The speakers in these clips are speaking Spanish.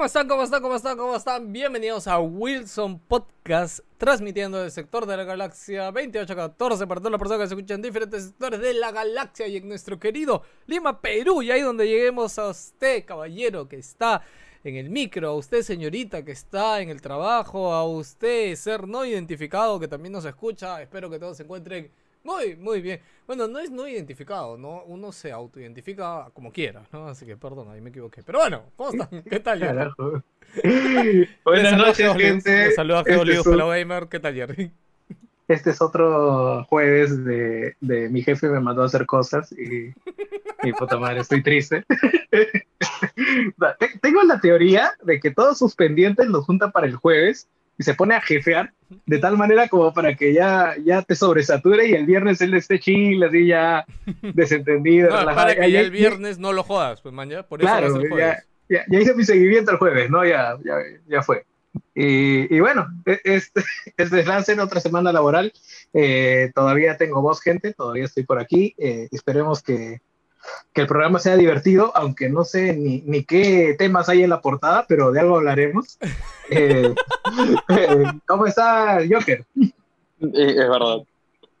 ¿Cómo están? ¿Cómo están? ¿Cómo están? ¿Cómo están? Bienvenidos a Wilson Podcast, transmitiendo del sector de la galaxia 2814 para todas las personas que se escuchan en diferentes sectores de la galaxia y en nuestro querido Lima, Perú. Y ahí donde lleguemos a usted, caballero, que está en el micro, a usted, señorita, que está en el trabajo, a usted, ser no identificado, que también nos escucha. Espero que todos se encuentren muy, muy bien. Bueno, no es no identificado, ¿no? Uno se autoidentifica como quiera, ¿no? Así que perdón, ahí me equivoqué. Pero bueno, ¿cómo están? ¿Qué tal, Jerry? Buenas noches, gente. saluda Este Geolius, es, un- Fellow Gamer. ¿Qué tal, Jerry? este es otro jueves de, de mi jefe me mandó a hacer cosas y, y puta madre, estoy triste. Te- Tengo la teoría de que todos sus pendientes los junta para el jueves y se pone a jefear de tal manera como para que ya, ya te sobresature y el viernes él esté chill, así ya desentendido. No, para que ya el viernes no lo jodas, pues, man, ya. Por eso Claro, ya, ya, ya hice mi seguimiento el jueves, ¿no? Ya, ya, ya fue. Y, y bueno, e- este, este deslance en otra semana laboral. Eh, todavía tengo voz, gente, todavía estoy por aquí. Eh, esperemos que, que el programa sea divertido, aunque no sé ni, ni qué temas hay en la portada, pero de algo hablaremos. Eh, eh, ¿Cómo está Joker? Eh, es verdad.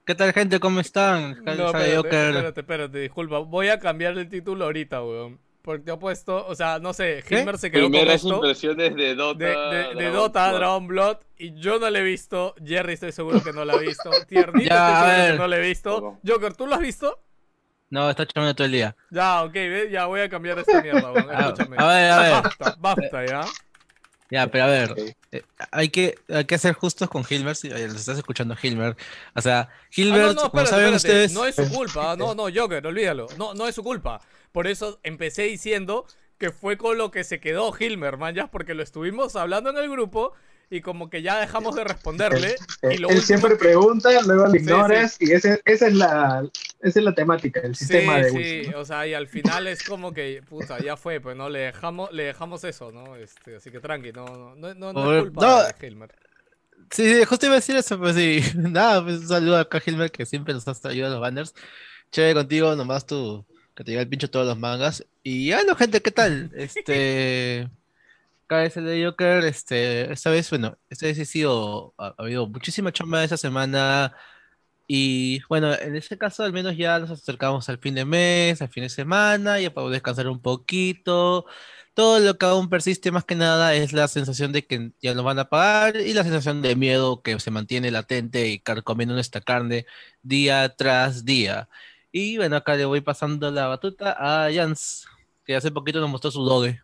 ¿Qué tal, gente? ¿Cómo están? No, espérate, Joker. espérate, espérate, disculpa. Voy a cambiar el título ahorita, weón. Porque te he puesto, o sea, no sé. Hilmer se quedó con Primeras esto impresiones de Dota. de, de, de Dragon Dota, Ball. Dragon Blood, y yo no lo he visto. Jerry estoy seguro que no lo ha visto. Tiernito Ya, estoy seguro que no lo he visto. Joker, ¿tú lo has visto? No, está chamando todo el día. Ya, ok, ya voy a cambiar esta mierda, weón. A, Escúchame. a ver, a ver. Basta, basta, ya. Ya, pero a ver. Eh, hay, que, hay que ser justos con Hilmer. Si eh, los estás escuchando, Hilmer. O sea, Ah, Hilmer, no, no, como espérate, saben espérate. ustedes. No es su culpa. No, no, Joker, olvídalo. No, no es su culpa. Por eso empecé diciendo que fue con lo que se quedó Hilmer, man, ya, porque lo estuvimos hablando en el grupo y como que ya dejamos de responderle. Eh, Y lo él último siempre pregunta, luego lo Sí, ignoras, y ese- esa, es la, esa es la temática, el Sí, sistema de sí, Wilson. o sea, y al final es como que, puta, ya fue, pues no, le dejamos, le dejamos eso, ¿no? Este, así que tranqui, no, no, no, no, no es culpa no. de Hilmer. Sí, sí, justo iba a decir eso, pues sí. Nada, pues un saludo acá a Hilmer, que siempre nos has ayudado a los banners. Chévere contigo, nomás tú, que te llega el pincho todos los mangas. Y bueno, gente, ¿qué tal? Este. El de Joker, este, esta vez, bueno, esta vez he sido, ha, ha habido muchísima chamba esta semana. Y bueno, en este caso al menos ya nos acercamos al fin de mes, al fin de semana, ya podemos descansar un poquito. Todo lo que aún persiste más que nada es la sensación de que ya nos van a pagar y la sensación de miedo que se mantiene latente y carcomiendo nuestra carne día tras día. Y bueno, acá le voy pasando la batuta a Jans, que hace poquito nos mostró su doge.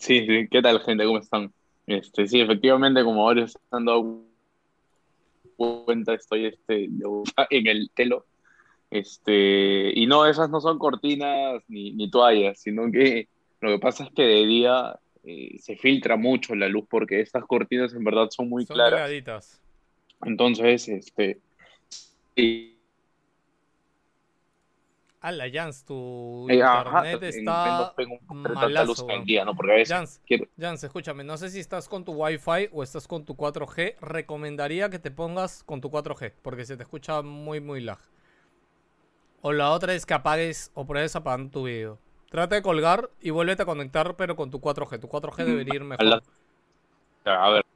Sí, sí, ¿qué tal, gente? ¿Cómo están? Este, sí, efectivamente, como ahora se han dado cuenta, estoy este, de- en el telo. Este, y no, esas no son cortinas ni, ni toallas, sino que lo que pasa es que de día eh, se filtra mucho la luz porque estas cortinas en verdad son muy Son claras. delgaditas. Entonces, este, y- A la Jans, tu eh, internet está tengo tanta malazo, luz día, ¿no? Porque a veces Jans, quiero, Jans, escúchame, no sé si estás con tu Wi-Fi o estás con tu 4G. Recomendaría que te pongas con tu 4G, porque se te escucha muy, muy lag. O la otra es que apagues o pruebes apagando tu video. Trata de colgar y vuélvete a conectar, pero con tu 4G. Tu 4G debería ir mejor. A ver,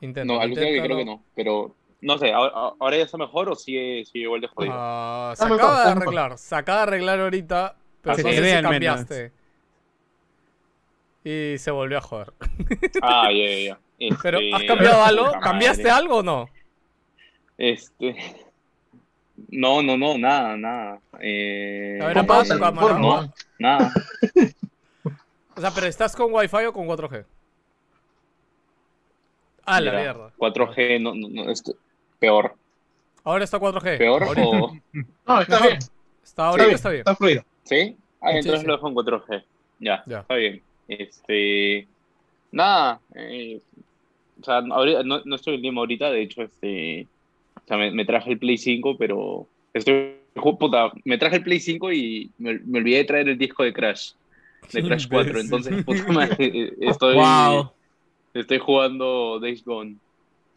Intenta. no, alucina que creo que no, pero no sé, ahora, ahora ya está mejor o sigue, sigue igual de jodido. Ah, se Está mejor, acaba de arreglar. Se acaba de arreglar ahorita, pero Se no te sé ve si al menos. cambiaste. Y se volvió a joder. Ah, ya, ya, ya. Este, Pero, ¿has cambiado algo? ¿Cambiaste madre. algo o no? Este. No, no, no, nada, nada. Eh, A ver, apaga tu cámara. No, nada. O sea, pero ¿estás con Wi-Fi o con 4G? Ah, la mierda. 4G, no, no, no, esto- peor. Ahora está 4G. ¿Peor Ahorita- o.? No, está Mejor. bien. Está, ahorita bien, está bien. Está fluido. ¿Sí? Ah, Sí, entonces sí. lo dejo en 4G. Ya, Ya. está bien. Este. Nada. eh, o sea, ahorita- no, no estoy en Lima ahorita, de hecho, este. O sea, me, me traje el Play 5, pero. Estoy. Puta, me traje el Play 5 y me, me olvidé de traer el disco de Crash. De Crash 4. Imbécil. Entonces, puta madre, estoy. Wow. Estoy jugando Days Gone.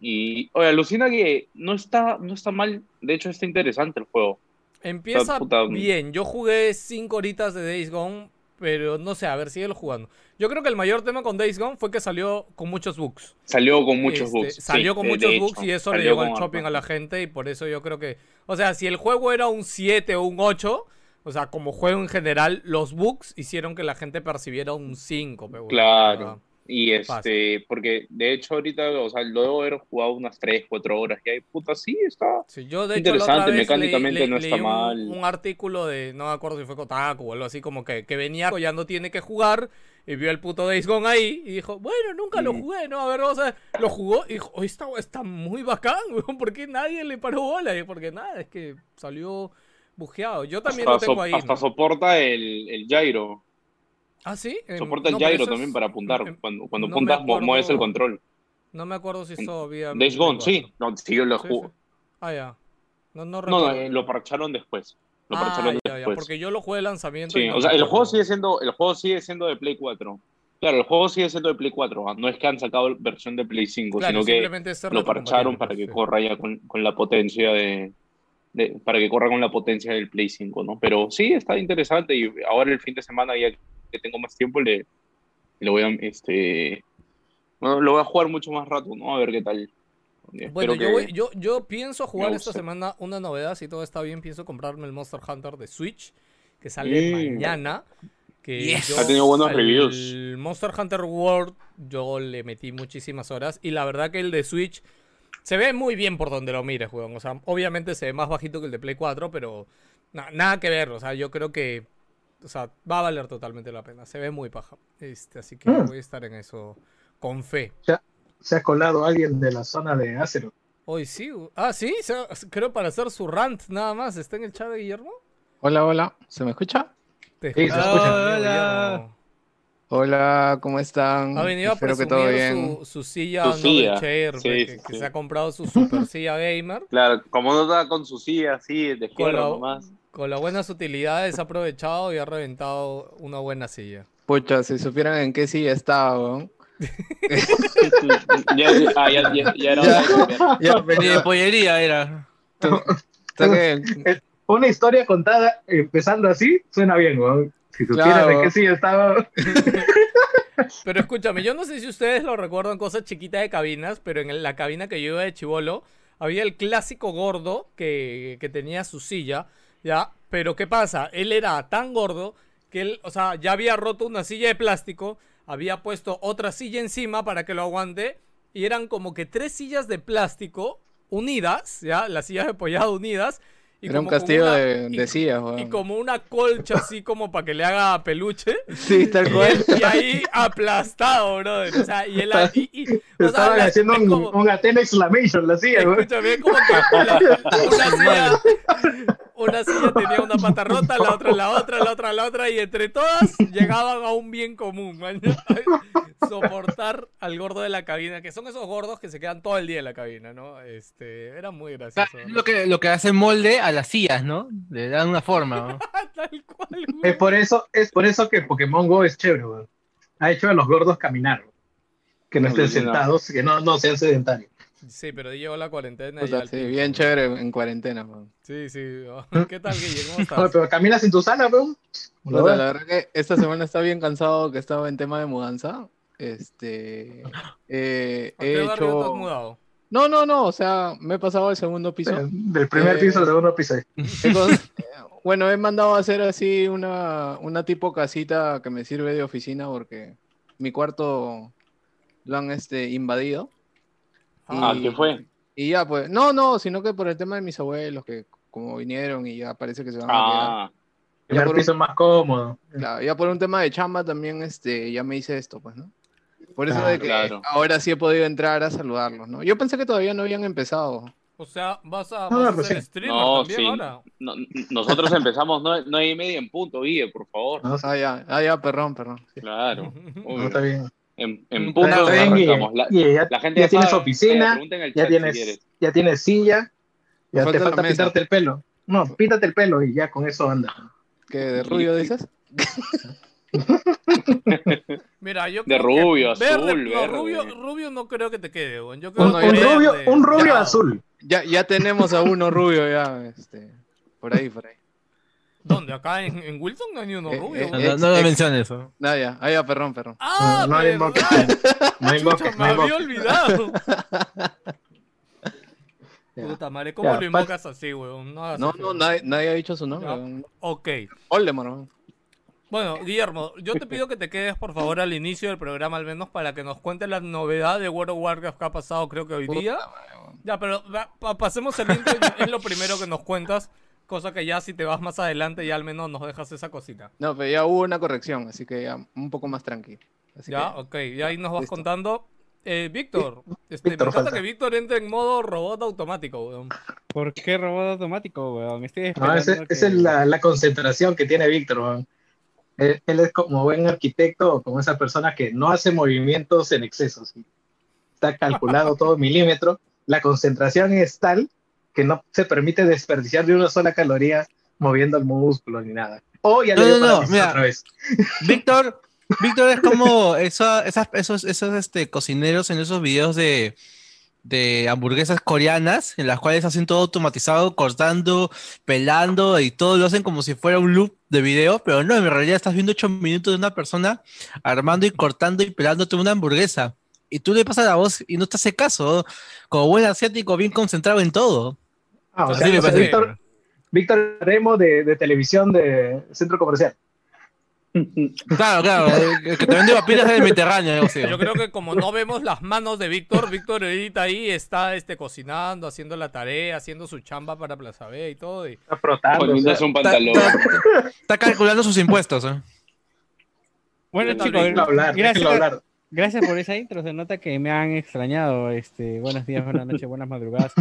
Y, oye, alucina que no está, no está mal. De hecho, está interesante el juego. Empieza Puta, bien. Yo jugué 5 horitas de Days Gone, pero no sé, a ver, síguelo jugando. Yo creo que el mayor tema con Days Gone fue que salió con muchos bugs. Salió con muchos Este, bugs. Salió sí, con de- muchos de bugs hecho, y eso le llegó al shopping a la gente y por eso yo creo que... O sea, si el juego era un 7 o un 8, o sea, como juego en general, los bugs hicieron que la gente percibiera un 5. pe, huevón. Claro. Y Fácil. este, porque de hecho ahorita, o sea, lo debo haber jugado unas 3, 4 horas y ahí, puta, sí, está. Sí, yo de Interesante, mecánicamente no está un, mal. un artículo de, no me acuerdo si fue Kotaku o algo así, como que, que venía, ya no tiene que jugar, y vio el puto Days Gone ahí, y dijo, bueno, nunca lo jugué, ¿no? A ver, vamos a ver, lo jugó, y dijo, "Oye, está, está muy bacán, weón, ¿por qué nadie le paró bola? Y porque nada, es que salió bujeado. Yo también Hasta, lo tengo so- ahí, hasta ¿no? soporta el, el gyro. ¿Ah, sí? En- Soporta el no, gyro también es- para apuntar. en- Cuando, cuando no apuntas, mu- mueves el control. No me acuerdo si eso había... Days Gone, sí. 4. No, sí, yo lo Sí. Ah, ya. No, no eh, lo parcharon después. Lo Ah, parcharon ya, ya, después. porque yo lo jugué de lanzamiento. Sí, o sea, el juego sigue siendo, el juego sigue siendo de Play 4. Claro, el juego sigue siendo de Play 4. ah, No es que han sacado versión de Play 5, Claro, sino que lo parcharon para que corra ya con, con la potencia de, de- para que corra con la potencia del Play 5, ¿no? Pero sí, está interesante y ahora el fin de semana ya que tengo más tiempo le, le voy a este bueno, lo voy a jugar mucho más rato, ¿no? A ver qué tal. Bueno, yo, voy- yo, yo pienso jugar esta semana una novedad, si todo está bien, pienso comprarme el Monster Hunter de Switch, que sale Mm. mañana. Que Yes. yo Ha tenido buenos reviews. Monster Hunter World yo le metí muchísimas horas y la verdad que el de Switch se ve muy bien por donde lo mires, weón. O sea, obviamente se ve más bajito que el de Play 4, pero na- nada que ver. O sea, yo creo que o sea, va a valer totalmente la pena. Se ve muy paja. Este, así que Mm. voy a estar en eso con fe. Se ha colado alguien de la zona de Acero. Hoy sí. Ah, sí. se- creo para hacer su rant nada más. ¿Está en el chat de Guillermo? Hola, hola. ¿Se me escucha? Te Sí, se escucho, escucha. Hola. Guillermo. Hola, ¿cómo están? Ha venido a Espero que todo presumir bien. su, su silla, Su no silla, de chair, sí, sí, que, que sí. se ha comprado su super silla gamer. Claro, como no está con su silla así de Con la, nomás. con las buenas utilidades ha aprovechado y ha reventado una buena silla. Pucha, si supieran en qué silla estaba, weón. ya, ah, ya, ya, ya era. Ya, Ni de venía. pollería era. Una historia contada empezando así suena bien, weón. Si supieras Claro. de qué sí estaba. Pero escúchame, yo no sé si ustedes lo recuerdan, cosas chiquitas de cabinas, pero en la cabina que yo iba de chivolo, había el clásico gordo que, que tenía su silla, ¿ya? Pero ¿qué pasa? Él era tan gordo que él, o sea, ya había roto una silla de plástico, había puesto otra silla encima para que lo aguante, y eran como que tres sillas de plástico unidas, ¿ya? Las sillas de apoyado unidas. Y Era un castillo una- de, y- de sillas, Y weón. como una colcha así como para que le haga peluche. Sí, tal cual. Y ahí aplastado, brother. O sea, y él y, y- sea, Estaban la- haciendo es un, como- un Athena Exclamation, la silla, weón. Escúchame, es como que la- una silla, una silla tenía una pata rota, la otra la otra, la otra la otra, y entre todas llegaban a un bien común, man. Soportar al gordo de la cabina, que son esos gordos que se quedan todo el día en la cabina, ¿no? Este, era muy gracioso. Es lo que, lo que hace molde a las sillas, ¿no? Le dan una forma. ¿no? Tal cual. Es por eso, es por eso que Pokémon Go es chévere, weón. Ha hecho a los gordos caminar. Que no estén Alucinante. sentados, que no, no sean sedentarios. Sí, pero llegó la cuarentena. y Puta, al sí, bien chévere en cuarentena, weón. Sí, sí. ¿Qué tal, Guille? ¿Cómo estás? pero caminas en tu sala, weón. Puta, la verdad que esta semana está bien cansado que estaba en tema de mudanza. Este. eh, ¿A he barrio te has hecho. mudado? No, no, no, o sea, me he pasado al segundo piso. Del primer Eh, piso al segundo piso. Con- Bueno, he mandado a hacer así una, una tipo casita que me sirve de oficina porque mi cuarto lo han este, invadido. Ah, Y- ¿qué fue? Y ya, pues, no, no, sino que por el tema de mis abuelos que como vinieron y ya parece que se van a quedar. Ah, Ya por un- piso más cómodo. Claro, ya por un tema de chamba también, este, ya me hice esto, pues, ¿no? Por eso Ah, de que claro. ahora sí he podido entrar a saludarlos, ¿no? Yo pensé que todavía no habían empezado. O sea, ¿vas a, Ah, vas a pues ser sí. streamer No, también sí. ahora? no- nosotros empezamos nueve, y media en punto, Guille, por favor. No, Ah, ya, ah, ya, perdón, perdón. sí. Claro. no, está bien. En, en Está punto Guille. arrancamos. La, Guille, ya, la gente ya tienes sabe, oficina, ya si tienes, ya tienes silla, ya Falta te falta pintarte el pelo. No, píntate el pelo y ya con eso anda. ¿Qué, de rubio dices? Mira, yo De rubio, verde- azul, no, verde. rubio, rubio no creo que te quede. Yo creo Un, que un ya- rubio, un rubio azul. Ya, ya tenemos a uno rubio ya, este, por ahí, por ahí. ¿Dónde? ¿Acá en, en Wilson no hay ni uno Eh, rubio? eh, No, weón? no, no me ex- menciones eso. Ah, ya, ah, ya, perdón, perdón. ¡Ah, no, no hay invoques. verdad! No Chucha, invoques, me había olvidado. Puta madre, ¿cómo Ya, lo pa- invocas así, weón? No, No, no, nadie, nadie ha dicho su nombre. Ya. Ok. Weón. Bueno, Guillermo, yo te pido que te quedes por favor al inicio del programa al menos para que nos cuentes la novedad de World of Warcraft que ha pasado creo que hoy día. Puta. Ya, pero va- pa- pasemos el intro, es lo primero que nos cuentas, cosa que ya si te vas más adelante ya al menos nos dejas esa cosita. No, pero ya hubo una corrección, así que ya un poco más tranquilo. Así Ya, que- ok, y ahí nos vas Listo. contando. Eh, Víctor, este, Víctor me encanta que Víctor entre en modo robot automático, weón. ¿Por qué robot automático, weón? Estoy No, esa que- esa es la, la concentración que tiene Víctor. weón. Él, él es como buen arquitecto, como esa persona que no hace movimientos en exceso. ¿sí? Está calculado todo milímetro. La concentración es tal que no se permite desperdiciar de una sola caloría moviendo el músculo ni nada. O ya le No, dio no, no, mira. otra vez. Víctor, Víctor es como esa- esas- esos, esos este, cocineros en esos videos de, de hamburguesas coreanas, en las cuales hacen todo automatizado, cortando, pelando y todo lo hacen como si fuera un loop de video, pero no, en realidad estás viendo ocho minutos de una persona armando y cortando y pelándote una hamburguesa. Y tú le pasas la voz y no te hace caso, como buen asiático bien concentrado en todo. Ah, o Así sea, me o sea, parece. Víctor, Víctor Remo de, de televisión de centro comercial. Claro, claro, el que te vende papilas del Mediterráneo, algo así. Yo creo que como no vemos las manos de Víctor, Víctor ahorita ahí está este, cocinando, haciendo la tarea, haciendo su chamba para Plaza B y todo. Y... Está frotando. o sea, un Está, pantalón. está- está calculando sus impuestos. ¿eh? Bueno, ¿Qué tal, chicos, gracias. Gracias por esa intro. Se nota que me han extrañado. Este, buenos días, buenas noches, buenas madrugadas.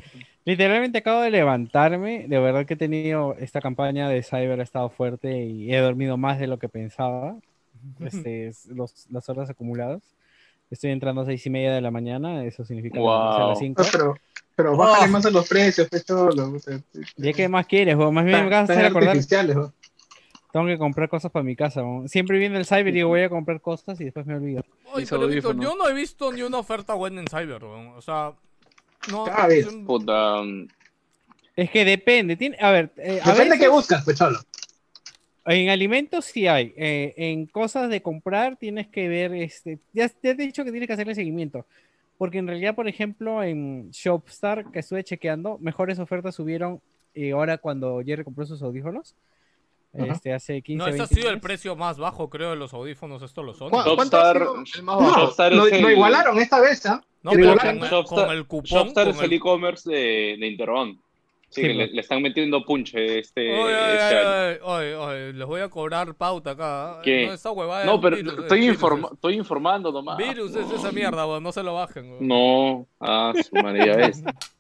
Literalmente acabo de levantarme. De verdad que he tenido esta campaña de Cyber ha estado fuerte y he dormido más de lo que pensaba. Este, es los, las horas acumuladas. Estoy entrando a seis y media de la mañana. Eso significa levantarse a Wow. las cinco. No, pero, pero bájale más a los precios, pecho. ¿Ya qué más quieres? Más bien me vas a hacer acordar. ¿No? Tengo que comprar cosas para mi casa. Siempre viene el Cyber y digo voy a comprar cosas y después me olvido. Oye, Mis pero Víctor, audífonos. yo no he visto ni una oferta buena en Cyber, weón. O sea, no. Cada vez. es un- Puta, Es que depende. Tiene, a ver, eh, a Depende veces- qué buscas, pecholo. En alimentos sí hay. eh, en cosas de comprar tienes que ver, este, ya, ya te he dicho que tienes que hacerle seguimiento. Porque en realidad, por ejemplo, en Shopstar, que estuve chequeando, mejores ofertas subieron eh, ahora cuando Jerry compró sus audífonos. Este, hace 15, No, ese ha 20 sido el precio más bajo, creo, de los audífonos. Estos lo son. ¿Cu- ¿Cuánto ha sido el más No, bajo? Shopstar lo, es el- lo igualaron esta vez, ¿ah? No, que pero igualaron. con, Shopstar- con el cupón. Shopstar con es el e-commerce de, de Interón. Sí, Sí, le, pues. le están metiendo punche este, Oye, oye, este oye, oye, oye, les voy a cobrar pauta acá. ¿Qué? No, esa huevada No, es pero virus, es estoy, virus, informa- es- estoy informando nomás. Virus es esa mierda, weón. No se lo bajen, weón. No, ah, su madre, ya ves.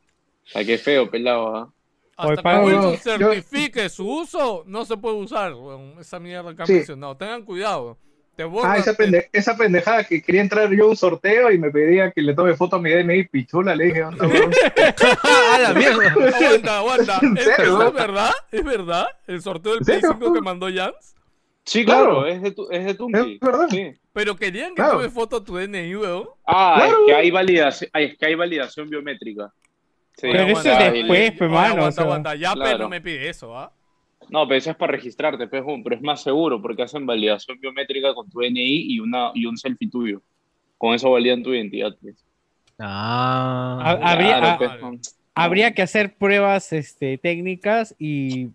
Ah, qué feo, pelado. ¿ah? Hasta que Wilson No, yo- certifique su uso, no se puede usar. Esa mierda que han Sí. mencionado. Tengan cuidado. Te borran. Ah, esa, pende- esa pendejada que quería entrar yo a un sorteo y me pedía que le tome foto a mi DNI pichula, le dije, "Onda, weón". ¡A la mierda! Aguanta, aguanta. ¿En ¿Es? ¿Es verdad? ¿Es verdad? ¿El sorteo del ¿En Play serio? 5 que mandó Jans? Sí, claro, Claro. es de, tu- es de Tunki. Es verdad. Sí. Pero querían que Claro. tome foto a tu DNI, weón. Ah, Claro. es que hay validación, es que hay validación biométrica. Sí, Pero eso es después, oye, mano, Aguanta, o sea. aguanta. Ya, pero Claro. no me pide eso, ¿ah? No, pero eso es para registrarte, pues, pero es más seguro porque hacen validación biométrica con tu DNI y, una, y un selfie tuyo. Con eso validan tu identidad. pues. Ah. Ha- habría- Claro, pues, Jun. Habría que hacer pruebas este, técnicas y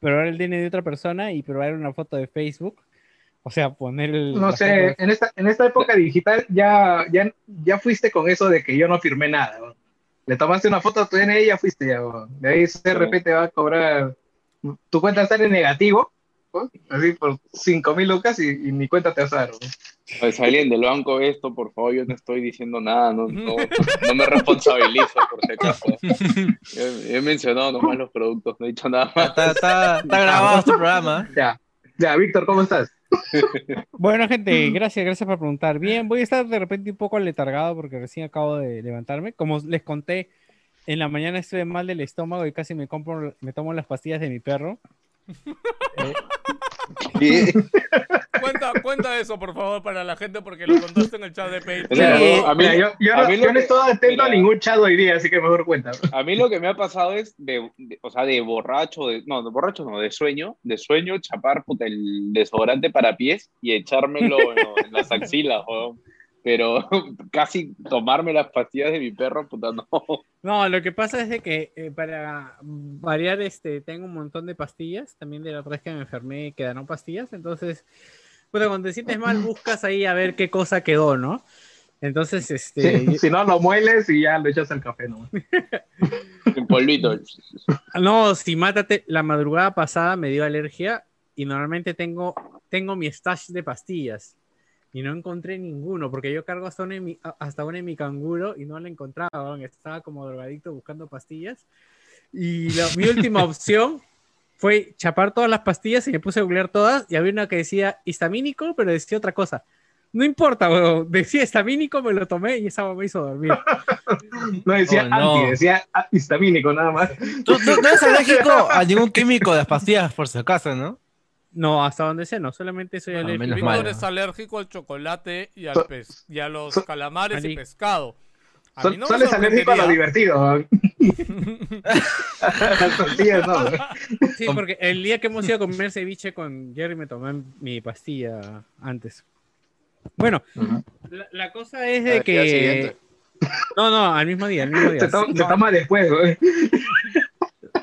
probar el DNI de otra persona y probar una foto de Facebook. O sea, poner el. No sé, en esta, en esta época digital ya, ya, ya fuiste con eso de que yo no firmé nada. weón. Le tomaste una foto a tu DNI y ya fuiste ya. De ahí CRP te va a cobrar, tu cuenta sale en negativo, así por 5 mil lucas y, y mi cuenta te va a dar. Pues alguien del banco ve esto, por favor, yo no estoy diciendo nada, no, no, no me responsabilizo por si acaso. Yo, yo he mencionado nomás los productos, no he dicho nada más. Está, está, está grabado este programa. Ya, ya, Víctor, ¿cómo estás? Bueno, gente, gracias, gracias por preguntar. Bien, voy a estar de repente un poco aletargado porque recién acabo de levantarme. Como les conté, en la mañana estuve mal del estómago y casi me compro, me tomo las pastillas de mi perro. Cuenta, cuenta eso, por favor, para la gente, porque lo contaste en el chat de Patreon. A mí, Mira, yo, yo a no, mí yo lo no que- estoy atento a ningún chat hoy día, así que mejor cuenta. A mí lo que me ha pasado es de, de- o sea, de borracho, de, no, de borracho no, de sueño, de sueño, chapar puta, el desodorante para pies y echármelo en, en las axilas, weón. Pero casi tomarme las pastillas de mi perro, puta, no. No, lo que pasa es de que eh, para variar, este, tengo un montón de pastillas. También de la otra vez que me enfermé quedaron pastillas. Entonces, bueno, cuando te sientes mal, buscas ahí a ver qué cosa quedó, ¿no? Entonces, este, Sí, si no, lo mueles y ya lo echas al café. ¿no? En polvito. no, si mátate, la madrugada pasada me dio alergia y normalmente tengo, tengo mi stash de pastillas y no encontré ninguno porque yo cargo hasta una en mi, hasta una en mi canguro y no la encontraba, estaba como drogadicto buscando pastillas y la- mi última opción fue chapar todas las pastillas y me puse a googlear todas y había una que decía histamínico pero decía otra cosa. No importa, weón. decía histamínico, me lo tomé y esa me hizo dormir. No decía Oh, no. anti, decía histamínico nada más. Tú, tú no eres alérgico a ningún químico de las pastillas, por si acaso, ¿no? No, hasta donde sé, no, solamente soy Ah, alérgico. menos Víctor mal. es alérgico al chocolate y, al So- pez, y a los so- calamares y pescado. A Sol- mí no me solo es alérgico a lo divertido. Las tortillas no. Sí, porque el día que hemos ido a comer ceviche con Jerry me tomé mi pastilla antes. Bueno, la, la cosa es de que... siguiente. No, no, al mismo día, al mismo día. Se, to- Sí, se no, toma después, güey.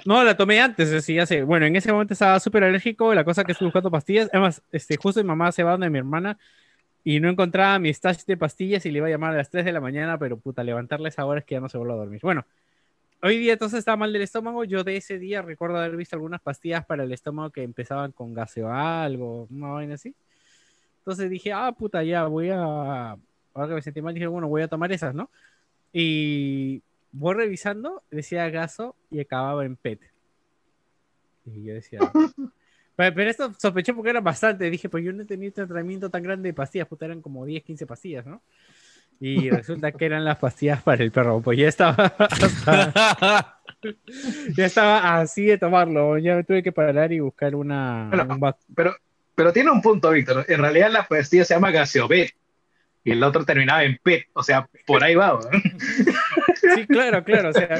no, la tomé antes, así ya sé. Bueno, en ese momento estaba súper alérgico, la cosa que estuve buscando pastillas. Además, este, justo mi mamá se va donde mi hermana y no encontraba mi stash de pastillas y le iba a llamar a las 3 de la mañana, pero puta, levantarle esa hora es que ya no se vuelve a dormir. Bueno, hoy día entonces estaba mal del estómago. Yo de ese día recuerdo haber visto algunas pastillas para el estómago que empezaban con gaseo algo, una vaina así. Entonces dije, ah, puta, ya voy a. Ahora que me sentí mal, dije, bueno, voy a tomar esas, ¿no? Y voy revisando, decía gaso y acababa en PET. Y yo decía. Pero, pero esto sospeché porque era bastante. Dije, pues yo no he tenido este tratamiento tan grande de pastillas, puta, eran como 10, 15 pastillas, ¿no? Y resulta que eran las pastillas para el perro. Pues ya estaba, hasta- ya estaba así de tomarlo. Ya me tuve que parar y buscar una. Bueno, un Pero, pero tiene un punto, Víctor. En realidad la pastilla se llama Gaseobet y el otro terminaba en PET. O sea, por ahí va. Sí, claro, claro. O sea,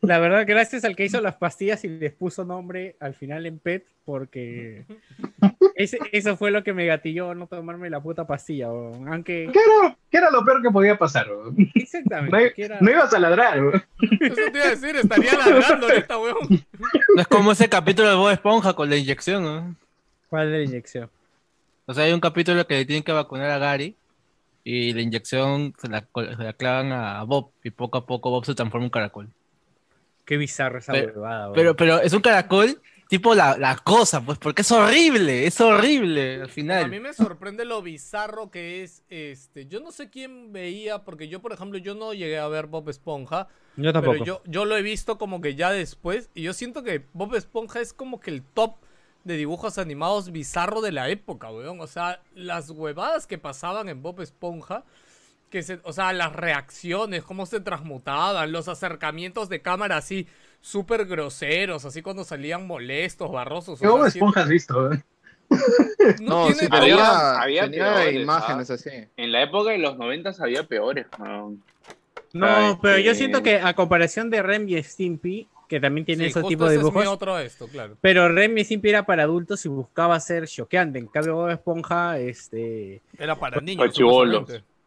la verdad, gracias al que hizo las pastillas y les puso nombre al final en PET, porque ese- eso fue lo que me gatilló no tomarme la puta pastilla. Aunque, ¿Qué era, qué era lo peor que podía pasar? exactamente. No, era- ibas a ladrar. güey. Eso te iba a decir, estaría ladrando ahorita, weón. No es como ese capítulo de Bob Esponja con la inyección, ¿no? ¿Cuál de la inyección? O sea, hay un capítulo que le tienen que vacunar a Gary y la inyección se la, col- se la clavan a Bob y poco a poco Bob se transforma en un caracol. Qué bizarro esa Pero- huevada. Pero, pero es un caracol tipo la, la cosa, pues, porque es horrible, es horrible al A mí final. me sorprende lo bizarro que es este. Yo no sé quién veía, porque yo, por ejemplo, yo no llegué a ver Bob Esponja. yo tampoco. Pero yo, yo lo he visto como que ya después. Y yo siento que Bob Esponja es como que el top de dibujos animados bizarro de la época, weón. O sea, las huevadas que pasaban en Bob Esponja. Que se, o sea, las reacciones, cómo se transmutaban, los acercamientos de cámara así súper groseros, así cuando salían molestos, barrosos. ¿Qué Bob Esponja has visto? güey? No, tiene sí, Había- tenía, había tenía peores, imágenes ¿ah? así. En la época de los 90 había peores. weón. No, Ay, pero yo siento que a comparación de Rem y Stimpy, que también tiene Sí, esos justo tipos de ese es mi dibujos, otro esto, claro. pero Rem y Stimpy era para adultos y buscaba ser choqueante. En cambio, Bob Esponja, este... Era para niños.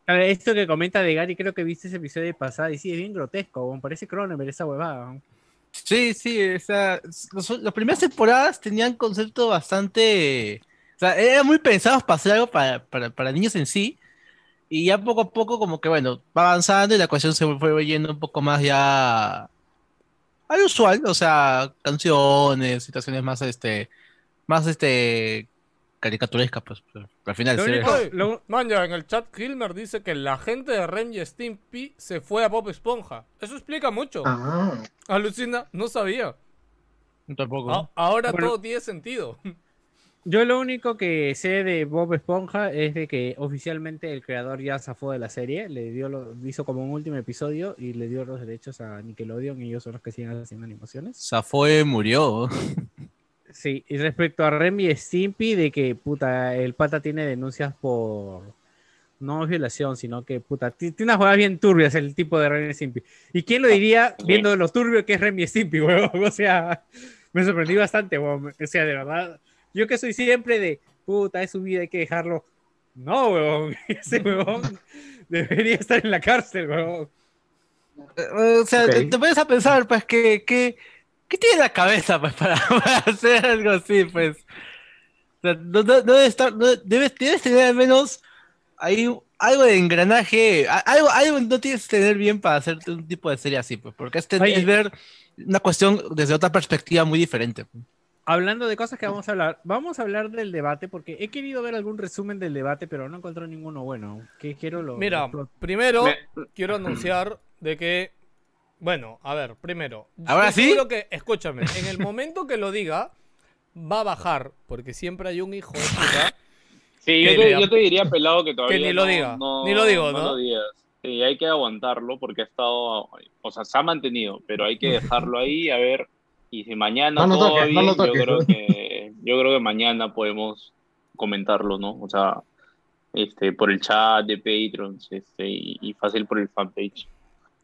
Para Esto que comenta de Gary, creo que viste ese episodio pasado y sí, es bien grotesco, parece Cronenberg esa huevada. Sí, sí, o sea, los- las primeras temporadas tenían concepto bastante, o sea, eran muy pensados para hacer algo para, para, para niños en sí, y ya poco a poco como que, bueno, va avanzando y la cuestión se fue yendo un poco más ya al usual, o sea, canciones, situaciones más, este, más, este, caricaturescas, pues, pero al final, Lo sí, único- Oye, lo- Man, ya en el chat Hilmer dice que la gente de Ren y Stimpy se fue a Bob Esponja. Eso explica mucho. Ah, Alucina, no sabía. tampoco. A- ahora Bueno. todo tiene sentido. Yo lo único que sé de Bob Esponja es de que oficialmente el creador ya zafó de la serie, le dio lo, hizo como un último episodio y le dio los derechos a Nickelodeon y ellos son los que siguen haciendo animaciones. Zafue murió. Sí, y respecto a Remy Stimpy, de que puta, el pata tiene denuncias por no violación, sino que puta, ti- tiene unas jugadas bien turbias el tipo de Remy Stimpy. ¿Y quién lo diría Sí. viendo lo turbio que es Remy Stimpy, huevón? O sea, me sorprendí bastante, huevón. O sea, de verdad, yo que soy siempre de puta, es su vida, hay que dejarlo. No, huevón, ese huevón debería estar en la cárcel, huevón. Eh, O sea, te, te pones a pensar, pues, que, que, ¿qué tiene en la cabeza, pues, para, para hacer algo así, pues? O sea, no, no- no debe estar, no- debes, debes tener al menos ahí algo de engranaje, algo, algo no tienes que tener bien para hacer un tipo de serie así, pues, porque este Oye. es ver una cuestión desde otra perspectiva muy diferente. Hablando de cosas que vamos a hablar, vamos a hablar del debate porque he querido ver algún resumen del debate, pero no encontré ninguno bueno. Que quiero lo, Mira, lo- primero Me- quiero anunciar de que, bueno, a ver, primero. ¿Ahora sí? seguro que, escúchame, en el momento que lo diga, va a bajar, porque siempre hay un hijo de puta. Sí, yo Que te, yo te diría pelado que todavía ni lo no- diga, no- ni lo digo, ¿no? lo digas. Sí, hay que aguantarlo porque ha estado, o sea, se ha mantenido, pero hay que dejarlo ahí a ver. Y si mañana No todo bien, yo creo que yo creo que mañana podemos comentarlo, ¿no? O sea, este por el chat de Patrons, este y, y fácil por el fanpage.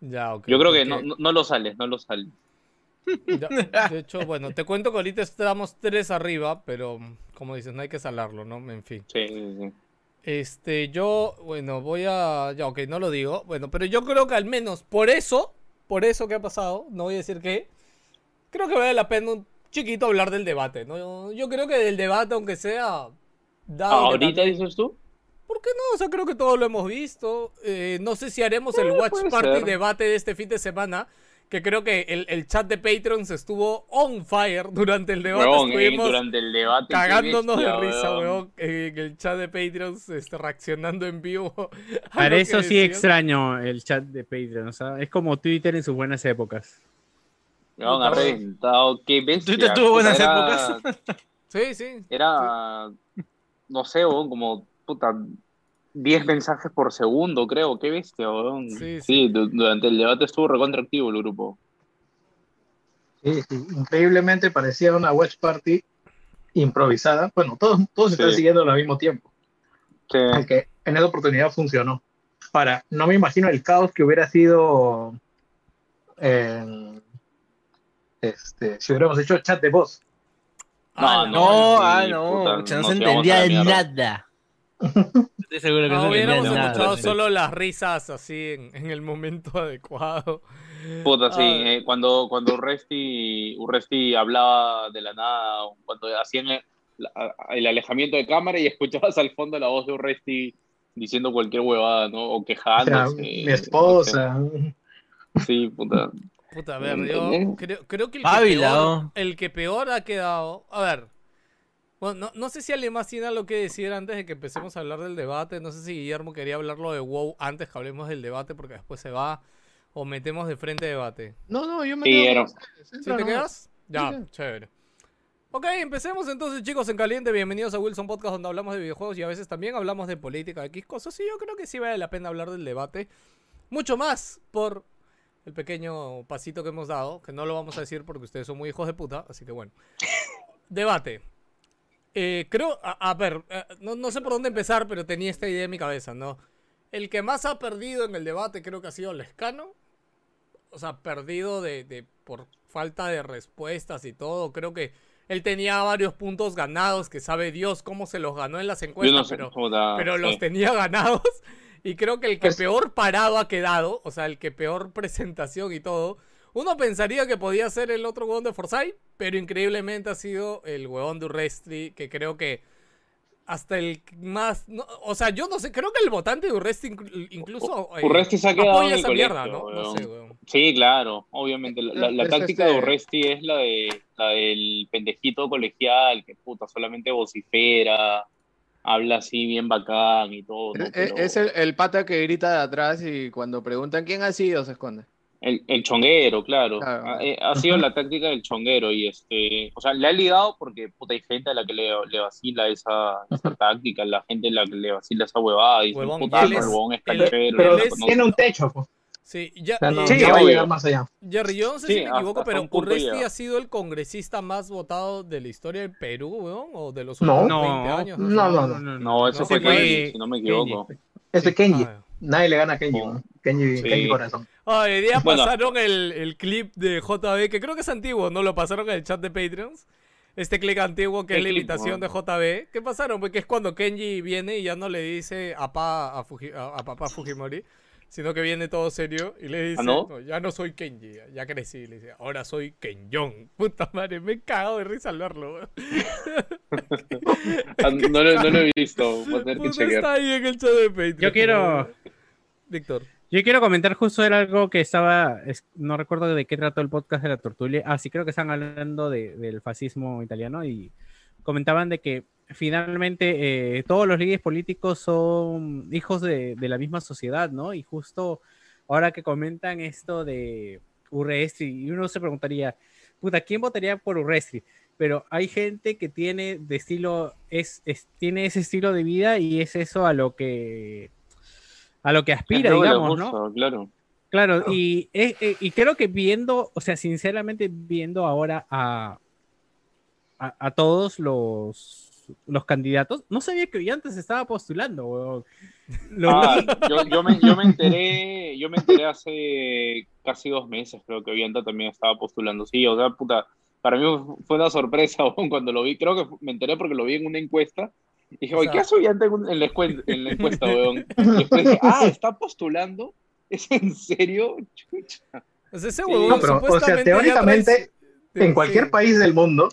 Ya, ok. Yo creo que no, no, no lo sales, no lo sales. ya, de hecho, bueno, te cuento que ahorita estamos tres arriba, pero como dices, no hay que salarlo, ¿no? En fin. Sí, sí, sí. Este, yo, bueno, voy a. Ya, ok, no lo digo. Bueno, pero yo creo que al menos por eso, por eso que ha pasado, no voy a decir qué, creo que vale la pena un chiquito hablar del debate, ¿no? Yo, creo que del debate, aunque sea. Dado que ¿Ahorita también- dices tú? ¿Por qué no? O sea, creo que todos lo hemos visto. Eh, no sé si haremos el Watch puede Party ser. debate de este fin de semana. Que creo que el, el chat de Patreons estuvo on fire durante el debate. Huevón, eh, Estuvimos durante el debate. cagándonos de bestia, risa, huevón. weón. En el chat de Patreons este, reaccionando en vivo. Para eso sí decían. extraño el chat de Patreon, o sea, es como Twitter en sus buenas épocas. Huevón, ha reventado. Qué bestia. Twitter tuvo buenas Era- épocas. Sí, sí. Era, no sé, como, puta, 10 mensajes por segundo, creo. Qué bestia. Sí, Sí, sí. du- durante el debate estuvo recontractivo el grupo. sí, sí. Increíblemente parecía una watch party improvisada. Bueno, todos, todos están siguiendo al mismo tiempo. Sí. Aunque en esa oportunidad funcionó. Ahora, no me imagino el caos que hubiera sido eh, este, si hubiéramos hecho chat de voz. Ah, No, sí, ah, no, puta, pucha, no nos se entendía mierda. nada. Estoy seguro que No, no, hubiéramos escuchado nada. solo las risas así en, en el momento adecuado. Puta, sí, Ah. eh, cuando, cuando Urresti, Urresti hablaba de la nada, cuando hacían el, el alejamiento de cámara y escuchabas al fondo la voz de Urresti diciendo cualquier huevada, ¿no? O O sea, quejándose. mi esposa. no sé. Sí, puta. Puta, a ver, yo ¿Entendés? creo, creo que el que, peor, el que peor ha quedado. A ver. Bueno, no, no sé si alguien más tiene algo que decir antes de que empecemos a hablar del debate. No sé si Guillermo quería hablarlo de WoW antes que hablemos del debate, porque después se va. O metemos de frente debate. No, no, yo me quedo ¿Sí te quedas? Ya, Sí, sí. chévere. Ok, empecemos entonces, chicos, en caliente. Bienvenidos a Wilson Podcast, donde hablamos de videojuegos y a veces también hablamos de política, X cosas. Y yo creo que sí vale la pena hablar del debate. Mucho más por el pequeño pasito que hemos dado, que no lo vamos a decir porque ustedes son muy hijos de puta, así que bueno. Debate. eh, creo, a, a ver, eh, no, no sé por dónde empezar, pero tenía esta idea en mi cabeza, ¿no? El que más ha perdido en el debate creo que ha sido Lescano. O sea, perdido de, de- por falta de respuestas y todo. Creo que él tenía varios puntos ganados, que sabe Dios cómo se los ganó en las encuestas, no sé, pero, puta, pero sí. los tenía ganados. Y creo que el que Pues- peor parado ha quedado, o sea, el que peor presentación y todo, uno pensaría que podía ser el otro huevón de Forsyth, pero increíblemente ha sido el huevón de Urresti, que creo que hasta el más... no, o sea, yo no sé, creo que el votante de Urresti inclu- incluso... eh, Urresti se ha quedado apoya en el esa mierda, ¿no? No sé, weón. Sí, claro, obviamente. La, la- la Es táctica este- de Urresti es la de la del pendejito colegial, que puta, solamente vocifera, habla así bien bacán y todo, ¿no? E- Pero Es el, el pata que grita de atrás y cuando preguntan quién ha sido se esconde. el, el chonguero, claro. Claro. Ha, eh, ha sido la táctica del chonguero y este, o sea, le ha ligado porque puta, hay gente a la que le, le vacila esa, esa táctica, la gente a la que le vacila esa huevada y Huevón, puta, el huevón es él- canchero, Pero no es- conoce". tiene un techo, pues. Sí, ya, O sea, no, eh, Sí, no va a llegar más allá. Jerry, yo no sé Sí, si me equivoco, hasta pero Urresti ha sido el congresista más votado de la historia del Perú, weón, o de los No. últimos 20 No, años. No, no, no. No, eso No, fue Kenji, si no me equivoco. Este Kenji. Ah, Nadie le gana a Kenji, Oh. ¿no? Kenji, Sí. Kenji Corazón. Ay, hoy día Bueno. pasaron el, el clip de JB, que creo que es antiguo, ¿no? Lo pasaron en el chat de Patreons. Este clip antiguo que ¿Qué es la imitación de weón? JB. ¿Qué pasaron? Porque es cuando Kenji viene y ya no le dice a, pa, a, Fuji- a- a papá Fujimori, sino que viene todo serio y le dice, ¿Ah, no? "No, ya no soy Kenji, ya crecí. Le dice, ahora soy Kenyon. Puta madre, me he cagado de risa al verlo. Ah, No, lo- no lo he visto, voy a tener que Puta, chequear. está ahí en el chat de Patreon. Yo quiero, Víctor. yo quiero comentar justo era algo que estaba, es- no recuerdo de qué trató el podcast de la Tortulia. Ah, sí, creo que están hablando de- del fascismo italiano y comentaban de que finalmente eh, todos los líderes políticos son hijos de, de la misma sociedad, ¿no? Y justo ahora que comentan esto de Urresti, y uno se preguntaría, puta, ¿quién votaría por Urresti? Pero hay gente que tiene de estilo, es, es- tiene ese estilo de vida y es eso a lo que a lo que aspira, digamos, ¿no? Claro. Claro, y, eh, y creo que viendo, o sea, sinceramente viendo ahora a, a, a todos los, los candidatos, no sabía que Ollantes estaba postulando, weón. Ah, yo, yo, me, yo me enteré, yo me enteré hace casi dos meses, creo que Ollanta también estaba postulando. Sí, o sea, puta, para mí fue una sorpresa weón, cuando lo vi. Creo que me enteré porque lo vi en una encuesta. Y dije, O sea- ¿qué hace Ollanta en, la, escuen- en la encuesta, weón? Y después dije, ah, ¿está postulando? ¿Es en serio? Chucha. Pues ese Sí. huevón No, pero, o sea, teóricamente, En cualquier sí. país del mundo,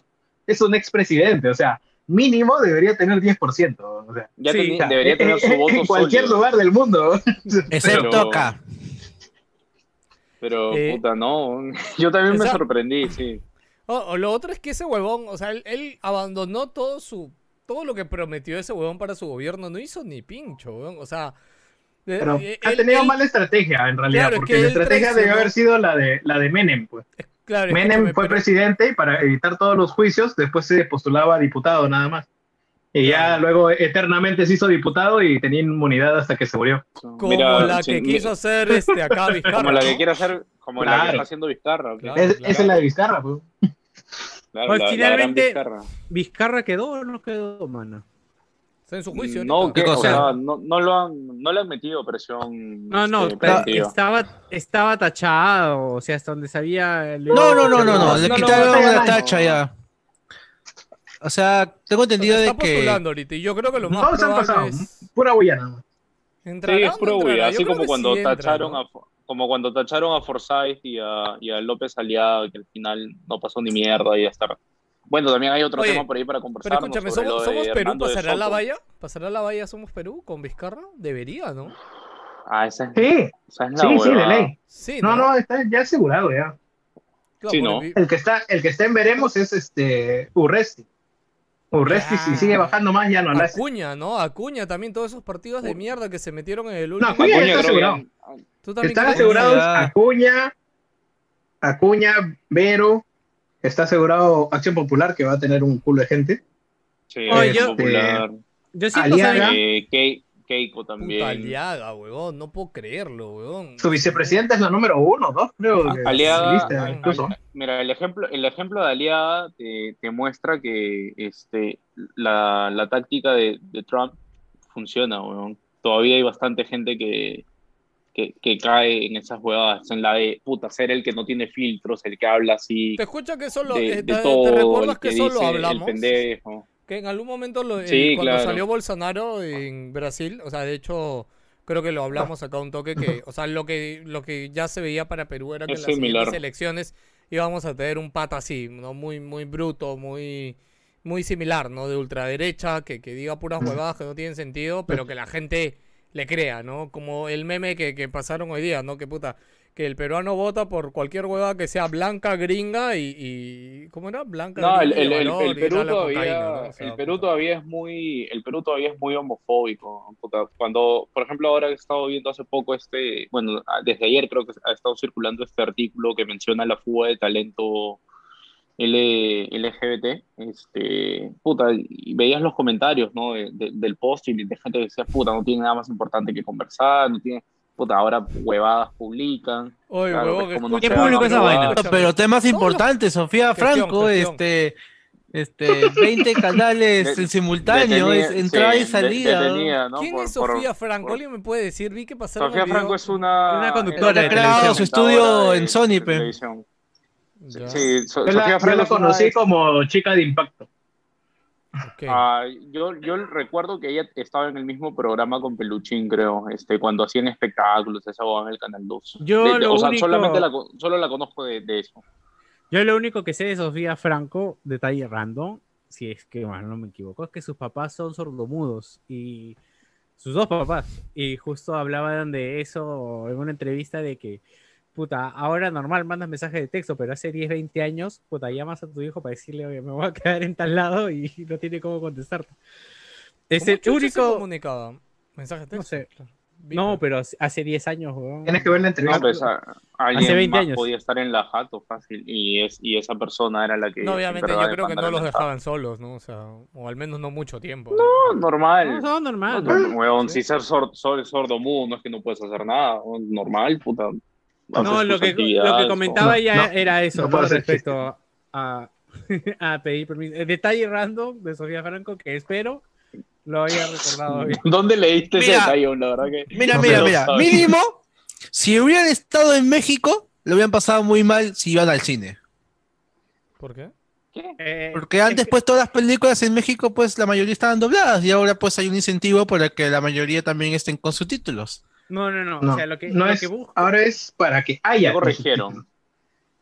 es un expresidente. O sea, mínimo debería tener 10%. O sea, Ya Sí, teni- o sea, debería en- tener su voto En cualquier sólido. lugar del mundo. Excepto Pero- acá. Pero, Eh, puta, no. Yo también me sorprendí, sí. O, o lo otro es que ese huevón, o sea, él, él abandonó todo su todo lo que prometió ese huevón para su gobierno, no hizo ni pincho, huevón. O sea, de- Pero eh, ha tenido él- mala estrategia, en realidad. Claro, porque que la estrategia traicionó- debió haber sido la de, la de Menem. Pues. Claro, Menem fue pero- presidente y para evitar todos los juicios, después se postulaba a diputado nada más. Y ya Claro. luego eternamente se hizo diputado y tenía inmunidad hasta que se murió. como Mira, la que quiso hacer este acá Vizcarra, Como la que quiere hacer, como la que está haciendo Vizcarra. Es- Esa es la de Vizcarra. Pues. Claro, Pues la- la finalmente- Vizcarra. ¿Vizcarra quedó o no quedó, mano? Está en su juicio. No, que, ¿Qué o sea, no, no lo han, no le han metido presión. No, no, este, pero estaba, estaba tachado, o sea, hasta donde sabía. No, no, no, no, no. Le quitaron no, no, la no. tacha ya. O sea, tengo entendido está de que. postulando ahorita y yo creo que lo más Todos han pasado. es... Pura bulla nada más. ¿Entrará Sí, es pura bulla, así como cuando sí entra, tacharon ¿no? a como cuando tacharon a Forsyth y a, y a López Aliado, que al final no pasó ni mierda y ya está. Bueno, también hay otro Oye, tema por ahí para Pero conversar. escúchame, sobre ¿somos, Perú? Hernando ¿Pasará la valla? ¿Pasará la valla Somos Perú con Vizcarra? Debería, ¿no? Ah, esa es, Sí, esa es la sí, sí, de ley. Sí, No, no, está ya asegurado ya. Claro, Sí, ¿no? El que está, el que está en veremos es este Urresti. Urresti, si sigue bajando más, ya no la. Acuña, ¿no? Acuña también, todos esos partidos de mierda que se metieron en el No, último. Acuña Acuña está asegurado. ¿Tú también Están asegurados. Acuña, Acuña, Vero, está asegurado Acción Popular, que va a tener un culo de gente. Sí, Oye, yo- popular. Yo siento, Aliaga. Eh, Keiko Puta también. Aliaga, huevón. No puedo creerlo, huevón. Su vicepresidenta es la número uno, ¿no? Creo que Aliaga, lista, a- incluso. mira, el ejemplo, el ejemplo de Aliaga te, te muestra que este, la, la táctica de, de Trump funciona, weón. Todavía hay bastante gente que, que, que cae en esas huevadas, en la de, puta, ser el que no tiene filtros, el que habla así Te escucha que solo. de, eh, de te, te todo, recuerdas que, que solo el hablamos? pendejo. Que en algún momento, lo- eh, cuando claro. salió Bolsonaro en Brasil, o sea, de hecho, creo que lo hablamos acá un toque, que, o sea, lo que, lo que ya se veía para Perú era que Es en las siguientes elecciones íbamos a tener un pata así, ¿no? Muy, muy bruto, muy, muy similar, ¿no? De ultraderecha, que, que diga puras huevadas que no tienen sentido, pero que la gente le crea, ¿no? Como el meme que, que pasaron hoy día, ¿no? Que puta, que el peruano vota por cualquier huevada que sea blanca, gringa y, y ¿cómo era? Blanca, No, el, gringa el- el- el y Perú todavía, cocaína, ¿no? O sea, el Perú puta. todavía es muy, el Perú todavía es muy homofóbico. puta. Cuando, por ejemplo, ahora he estado viendo hace poco este, bueno, desde ayer creo que ha estado circulando este artículo que menciona la fuga de talento L- LGBT, este, puta, y veías los comentarios, ¿no? de- de- del post y de gente que decía, puta, no tiene nada más importante que conversar, no tiene, puta, ahora huevadas publican. Oye, Claro, no ¿Qué público esa vaina? Pero temas importantes, Sofía Franco, gestión. este, este, 20 canales De- en simultáneo, Detenida- es entrada sí, y de- salida. detenida, ¿no? ¿Quién Por- es Sofía Franco? ¿Alguien me puede decir? Vi que pasaron Sofía. Franco es una, Una conductora una televisión. su estudio en Sony, pe. Ya, Sí, So- Yo la, yo conocí de- como chica de impacto. yo, yo recuerdo que ella estaba en el mismo programa con Peluchín, creo, este, cuando hacían espectáculos, esa en el Canal 2. Yo De- de- lo o sea, único- solamente la, solo la conozco de, de eso. Yo lo único que sé de Sofía Franco, detalle random, si es que bueno, no me equivoco, es que sus papás son sordomudos y sus dos papás. Y justo hablaban de eso en una entrevista de que, puta, ahora normal mandas mensajes de texto, pero hace 10, 20 años, puta, llamas a tu hijo para decirle, oye, me voy a quedar en tal lado y no tiene cómo contestarte. Es ¿Cómo el único... ¿Mensaje de texto? No sé. No, pero hace 10 años, weón. Tienes que ver la No, entrevista. pues, a- alguien 20 más años. podía estar en la jato fácil y, es, y esa persona era la que... No, obviamente yo creo que no los dejaban solos, ¿no? O sea, o al menos no mucho tiempo. No, normal. No, son normal. No, ¿no? no, weón, Sí. si ser sor- sor- sordo mudo no es que no puedes hacer nada, normal, puta. No, lo que, lo que comentaba No, ya no, era eso, no respecto a, a pedir permiso. El detalle random de Sofía Franco que espero lo haya recordado bien. ¿Dónde leíste ese detalle? La verdad que. Mira, no mira, mira. Mínimo, si hubieran estado en México, lo hubieran pasado muy mal si iban al cine. ¿Por qué? Eh, Porque antes, pues, todas las películas en México, pues, la mayoría estaban dobladas y ahora, pues, hay un incentivo para que la mayoría también estén con subtítulos. No, no, no, No, O sea, lo que, no lo es- que busco. Ahora es para que haya. Ya corrigieron.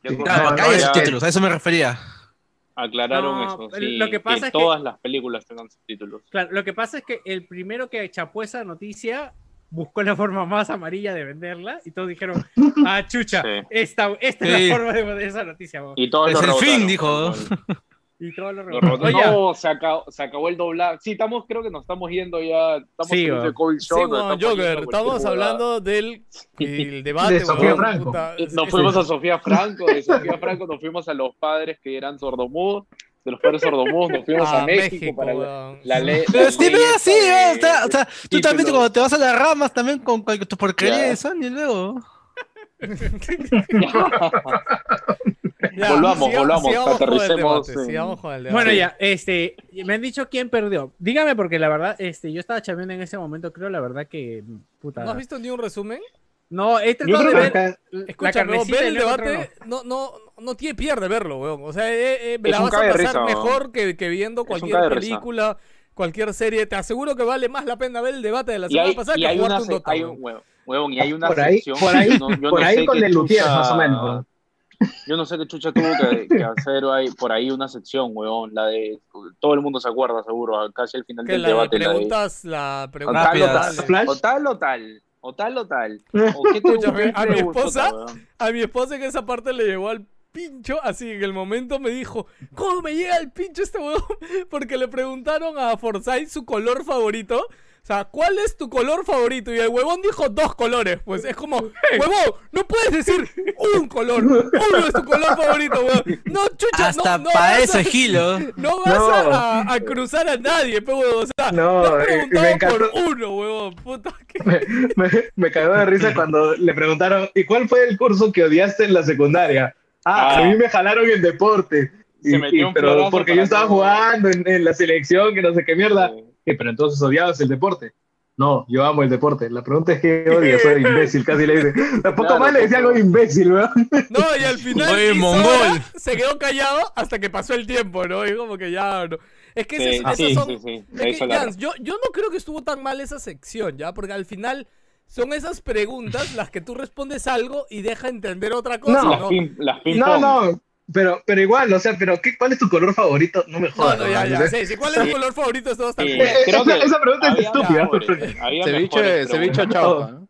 Claro, no, que haya es que- subtítulos, a eso me refería. Aclararon No, eso. Sí, lo que pasa es que- todas las películas tengan subtítulos. Claro, lo que pasa es que el primero que chapó esa noticia buscó la forma más amarilla de venderla y todos dijeron, ah, chucha, Sí. esta, esta es Sí. la forma de vender esa noticia. weón". Y todos Es lo el fin, rebotaron, dijo. Y todos No, se acabó, se acabó el doblaje. Sí, estamos, creo que nos estamos yendo ya. Estamos Sí, ese COVID show. estamos Joker, estamos hablando del el debate, De Sofía weón, Franco. puta, es- Nos fuimos a Sofía Franco, de Sofía Franco nos fuimos a los padres que eran sordomudos, de los padres sordomudos nos fuimos a, a México, México, para la, ley. Pero la sí, ley pero esta sí, de- o sea, o sea, tú también cuando te vas a las ramas también con, con tu porquería Ya. de Sony luego. Ya, Volvamos, volvamos, sigamos aterricemos debate, en- sigamos con el debate. Bueno, ya, este, me han dicho quién perdió. Dígame, porque la verdad, este, yo estaba chameando en ese momento, creo la verdad que, puta. ¿No has visto ni un resumen? No, he tratado de ver acá, la ver el debate no, no, no tiene pierde verlo, weón. O sea, eh, eh, Es la vas a pasar risa, mejor que, que viendo cualquier risa. película, cualquier serie. Te aseguro que vale más la pena ver el debate de la semana hay, pasada que hay jugarte una, un Dota, hay un, huevón, y hay una Por ahí- sección, por ahí- yo no, yo por no ahí sé con qué el Lutier, chucha- más o menos. Yo no sé qué chucha tuvo que, que hacer ahí, por ahí una sección, weón, la de, todo el mundo se acuerda seguro, casi al final del la de debate, la de, preguntas, la o pregunta tal o tal, Flash. o tal o tal, o tal o tal, o qué te, a mi esposa-? A mi esposa que esa parte le llegó al pincho, así en el momento me dijo, ¿cómo me llega el pincho este huevón? Porque le preguntaron a Forsyth su color favorito, O sea, ¿cuál es tu color favorito? Y el huevón dijo dos colores. Pues es como, huevón, no puedes decir un color. Uno es tu color favorito, huevón. No, chucha, Hasta no, no para eso a- Gilo. No vas No. A, cruzar a nadie, pe, huevón. O sea, No, te han eh, preguntado me encantó. por uno, huevón. Puta, que... me, me, me cagó de risa cuando le preguntaron, ¿y cuál fue el curso que odiaste en la secundaria? Ah, Ah. a mí me jalaron en deporte. Se Y- metió y- un pero porque yo estaba todo. jugando en, en la selección, que no sé qué mierda. Sí. Pero entonces odiabas el deporte. No, yo amo el deporte. La pregunta es que odio, soy imbécil, casi le dice. Tampoco Claro, más le decía algo imbécil, weón. No, y al final Oye, mongol. se quedó callado hasta que pasó el tiempo, ¿no? Y como que ya no. Es que Sí, esas, esas sí, son. sí, sí. es La que, hizo larga. Jans, yo, yo no creo que estuvo tan mal esa sección, ¿ya? Porque al final son esas preguntas las que tú respondes algo y deja entender otra cosa, No. ¿no? Las ping No, no, pero, pero igual, o sea, pero ¿qué, ¿cuál es tu color favorito? No me No, jodas. no, ya, man. ya. Sí, sí, ¿Cuál es tu color favorito? Sí, cool. Eh, creo esa- que esa pregunta es estúpida. Ceviche, ceviche chaufa, ¿no?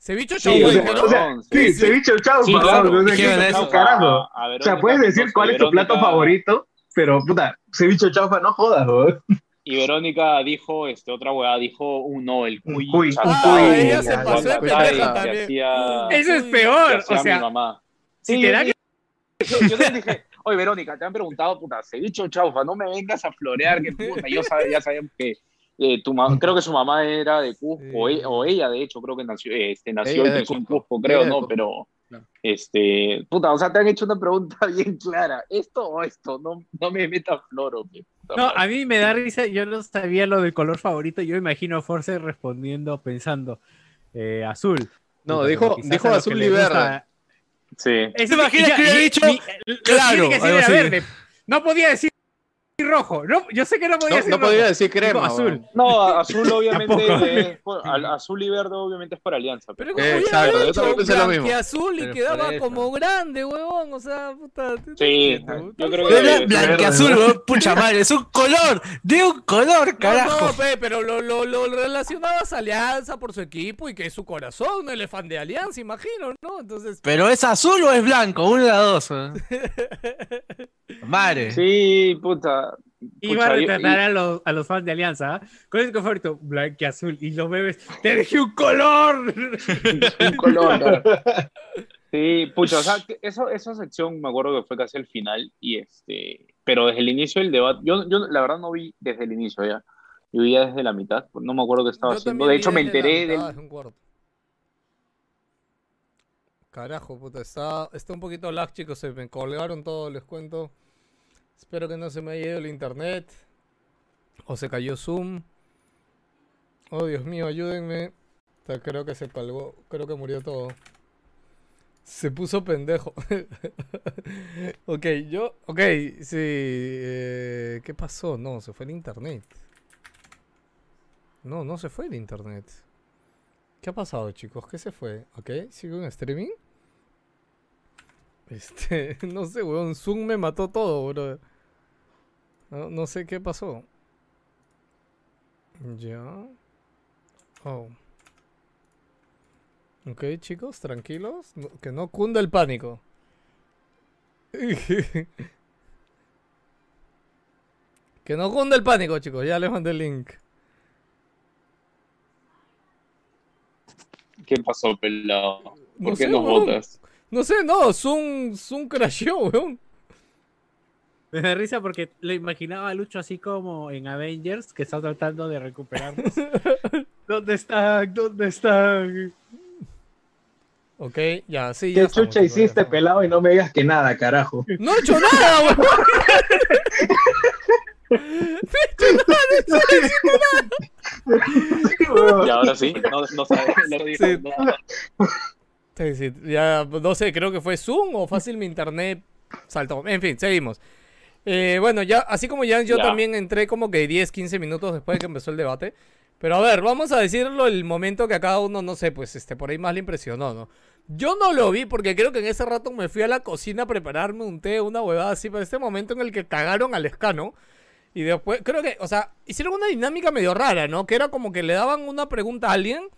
Ceviche Sí, chaufa, o ¿no? o sea, sí, ceviche o chaufa, Sí, ¿no? claro. O sea, Dijeron ¿qué- carajo? O sea, puedes decir cuál es tu plato favorito, pero puta, ceviche o chaufa, no jodas, weón. Y Verónica dijo, este, otra weá, dijo un no, el cuy. cuy, que ella se pasó de que pendeja también. Eso es que peor. O mi sea, mamá. si Sí, te da yo, yo también dije, oye Verónica, te han preguntado, puta, ceviche o chaufa, no me vengas a florear, que puta, yo sabe- ya sabíamos que eh, tu mamá, creo que su mamá era de Cusco, Sí. e- o ella de hecho creo que nació, eh, este, nació y creció en Cusco. Cusco, creo, ¿no? Cusco. Pero, este, puta, o sea, te han hecho una pregunta bien clara, esto o esto, no, no me metas floro. No, a mí me da risa, yo no sabía lo del color favorito, yo imagino a Force respondiendo pensando eh, azul. No, dijo- dijo azul y les verde. Sí. Eso ¿Te imaginas ya- que hubiera dicho claro, que algo era verde. No podía decir rojo. No, yo sé que no podía No, decir no rojo. podía decir crema, azul. No, azul obviamente es azul y verde obviamente es por alianza. Pero Pero como Eh, exacto, yo dicho también pensé lo mismo. blanqueazul y Pero quedaba como grande, huevón. O sea, puta. Sí, puta, yo creo que- Era blanqueazul, weón, pucha madre, es un color, de un color, carajo. no, pe, pero lo, lo, lo relacionabas a Alianza por su equipo y que es su corazón, un elefante de Alianza, imagino, ¿no? Entonces, Pero es azul o es blanco, uno de las dos. weón. Madre. Sí, puta. Iba a Pucha, retratar a los, a los fans de Alianza. ¿ah? ¿Cuál es tu favorito? Blanqueazul. Y los bebés, te dejé un color. un color. claro. Sí, pucha, o sea, eso, esa sección me acuerdo que fue casi al final y este, pero desde el inicio del debate, yo, yo la verdad no vi desde el inicio ya, yo vi ya desde la mitad, no me acuerdo qué estaba yo haciendo, de hecho me enteré mitad, del, es un cuarto. Carajo, puta, está, está un poquito lag, chicos, se me colgaron todo, les cuento. Espero que no se me haya ido el internet. O se cayó Zoom. Oh, Dios mío, ayúdenme. Creo que se colgó, creo que murió todo. Se puso pendejo. ok, yo. Ok, sí. eh, ¿Qué pasó? No, se fue el internet. No, no se fue el internet. ¿Qué ha pasado, chicos? ¿Qué se fue? ¿Ok? ¿Sigo en streaming? Este, no sé, weón. Zoom me mató todo, bro. No, no sé qué pasó. Ya. Oh. Ok, chicos, tranquilos. no- que no cunda el pánico. que no cunda el pánico, chicos. Ya les mandé el link. ¿qué pasó, pelado? ¿Por No qué sé, nos weón. votas? No sé, no. Zoom, Zoom crasheó, weón. Me da risa porque lo imaginaba a Lucho así como en Avengers, que está tratando de recuperarnos. ¿Dónde están? ¿Dónde están? Ok, ya, sí, ya ¿Qué estamos, chucha hiciste, estamos. pelado? Y no me digas que nada, carajo. No he hecho nada, weón. Y ahora sí, no, no sabes, no dijo Sí. nada. Sí, sí, ya no sé, creo que fue Zoom o fácil mi internet saltó. En fin, seguimos. Eh, bueno, ya, así como ya yo Ya. también entré como que 10, 15 minutos después de que empezó el debate. Pero a ver, vamos a decirlo el momento que a cada uno, no sé, pues este, por ahí más le impresionó, ¿no? Yo no lo vi porque creo que en ese rato me fui a la cocina a prepararme un té, una huevada así, pero este momento en el que cagaron al escano. Y después, creo que, o sea, hicieron una dinámica medio rara, ¿no? Que era como que le daban una pregunta a alguien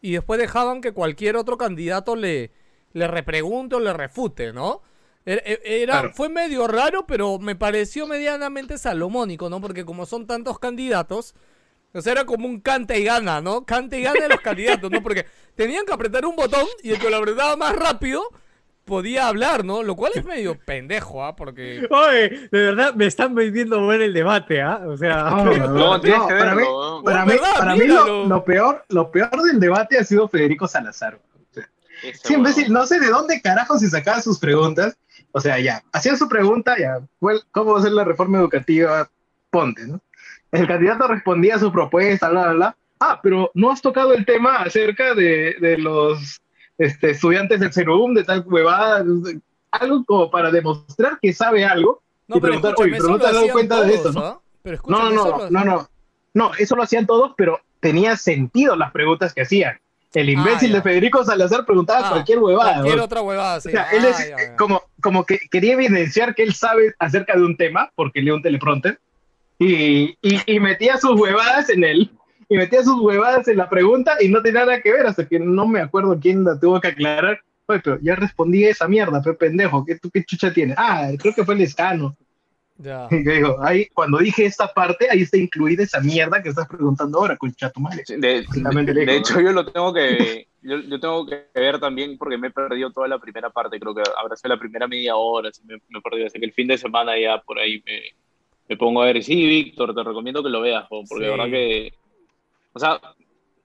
y después dejaban que cualquier otro candidato le, le repregunte o le refute, ¿no? Era, era- Claro. Fue medio raro, pero me pareció medianamente salomónico, ¿no? Porque como son tantos candidatos, O sea, era como un canta y gana, ¿no? Canta y gana de los candidatos, ¿no? Porque tenían que apretar un botón y el que lo apretaba más rápido podía hablar, ¿no? Lo cual es medio pendejo, ¿ah? Porque... Oye, de verdad me están vendiendo buen el debate, ¿ah? O sea, No, para mí, para mí, para mí lo, lo peor, lo peor del debate ha sido Federico Salazar. O sea, no sé de dónde carajo se sacaban sus preguntas. O sea, ya, hacían su pregunta, ya, ¿cuál- ¿cómo va a ser la reforma educativa? Ponte, ¿no? El candidato respondía a su propuesta, bla, bla, bla. Ah, pero no has tocado el tema acerca de, de los este, estudiantes del CERUM, de tal huevada, algo como para demostrar que sabe algo. No, Y preguntar, oye, pero no te has dado cuenta de todos, eso, ¿no? ¿ah? Pero No, no, no, no, no. No, eso lo hacían todos, pero tenía sentido las preguntas que hacían. El imbécil ya. de Federico Salazar preguntaba Ah, cualquier huevada. Cualquier ¿no? otra huevada, sí. O sea, él Ah, es ya, ya. como, como que quería evidenciar que él sabe acerca de un tema, porque lee un teleprompter, y, y, y metía sus huevadas en él, y metía sus huevadas en la pregunta y no tenía nada que ver, hasta que no me acuerdo quién la tuvo que aclarar. Oye, pero ya respondí esa mierda, pe pendejo, ¿qué, ¿tú qué chucha tienes? Ah, creo que fue el escano. Ya. Y digo, ahí, cuando dije esta parte, ahí está incluida esa mierda que estás preguntando ahora, madre. Sí, De, de- de hecho, yo lo tengo que yo, yo tengo que ver también porque me he perdido toda la primera parte. Creo que habrá sido la primera media hora. me, me he perdido. Así que el fin de semana ya por ahí me, me pongo a ver. Sí, Víctor, te recomiendo que lo veas, porque de Sí. verdad que. O sea,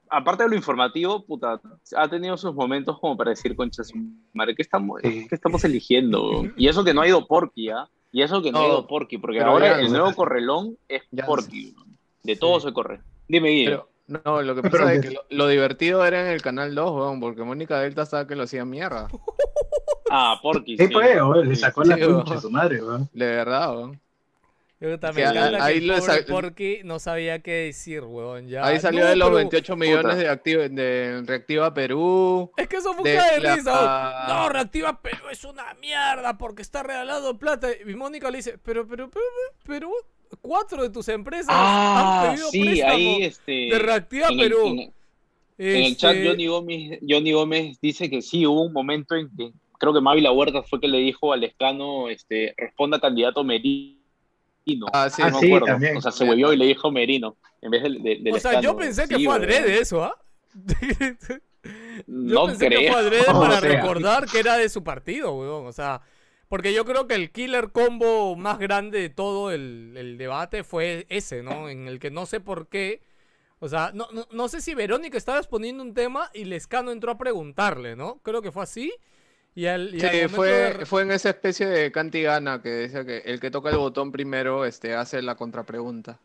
aparte de lo informativo, puta, ha tenido sus momentos como para decir, concha, su madre, ¿qué estamos, Sí. qué estamos eligiendo? Y eso que no ha ido Porky, ¿ah? Y eso que no, ha ido Porky, porque ahora ya- el nuevo correlón es Ya- Porky. De todo se corre. Dime, Guille. Pero, no, lo que Pero pasa es que- lo, lo divertido era en el canal 2, weón, porque Mónica Delta estaba que lo hacía mierda. Ah, Porky. Sí, pues, weón, le Sí. sacó la Sí, concha weón. de su madre, weón. De verdad, weón. Yo también encanta ahí que Porky no sabía qué decir, weón. Ya. Ahí salió No, de los pero 28 millones de, activ- de Reactiva Perú. Es que eso fue un de de la- risa. No, Reactiva Perú es una mierda porque está regalando plata. Y Mónica le dice, pero, pero, pero, pero, cuatro de tus empresas han Ah, pedido sí, préstamo ahí este. de Reactiva en el- Perú. en el- En el chat, Este, Johnny Gómez, Johnny Gómez dice que sí, hubo un momento en que creo que Mavi La Huerta fue que le dijo al escano, este, responda candidato Merino. Ah, sí, Ah, no sí, me acuerdo. también. O sea, se huevió y le dijo Merino en vez de- O sea, yo pensé que Sí, fue weón. adrede eso, ¿ah? Yo No pensé que fue adrede O para sea. recordar que era de su partido, weón. O sea, porque yo creo que el killer combo más grande de todo el, el debate fue ese, ¿no? En el que no sé por qué. O sea, no, no, no sé si Verónica estaba exponiendo un tema y Lescano entró a preguntarle, ¿no? Creo que fue así. Y al, y al Sí, fue, de fue en esa especie de cantigana que decía que el que toca el botón primero este, hace la contrapregunta.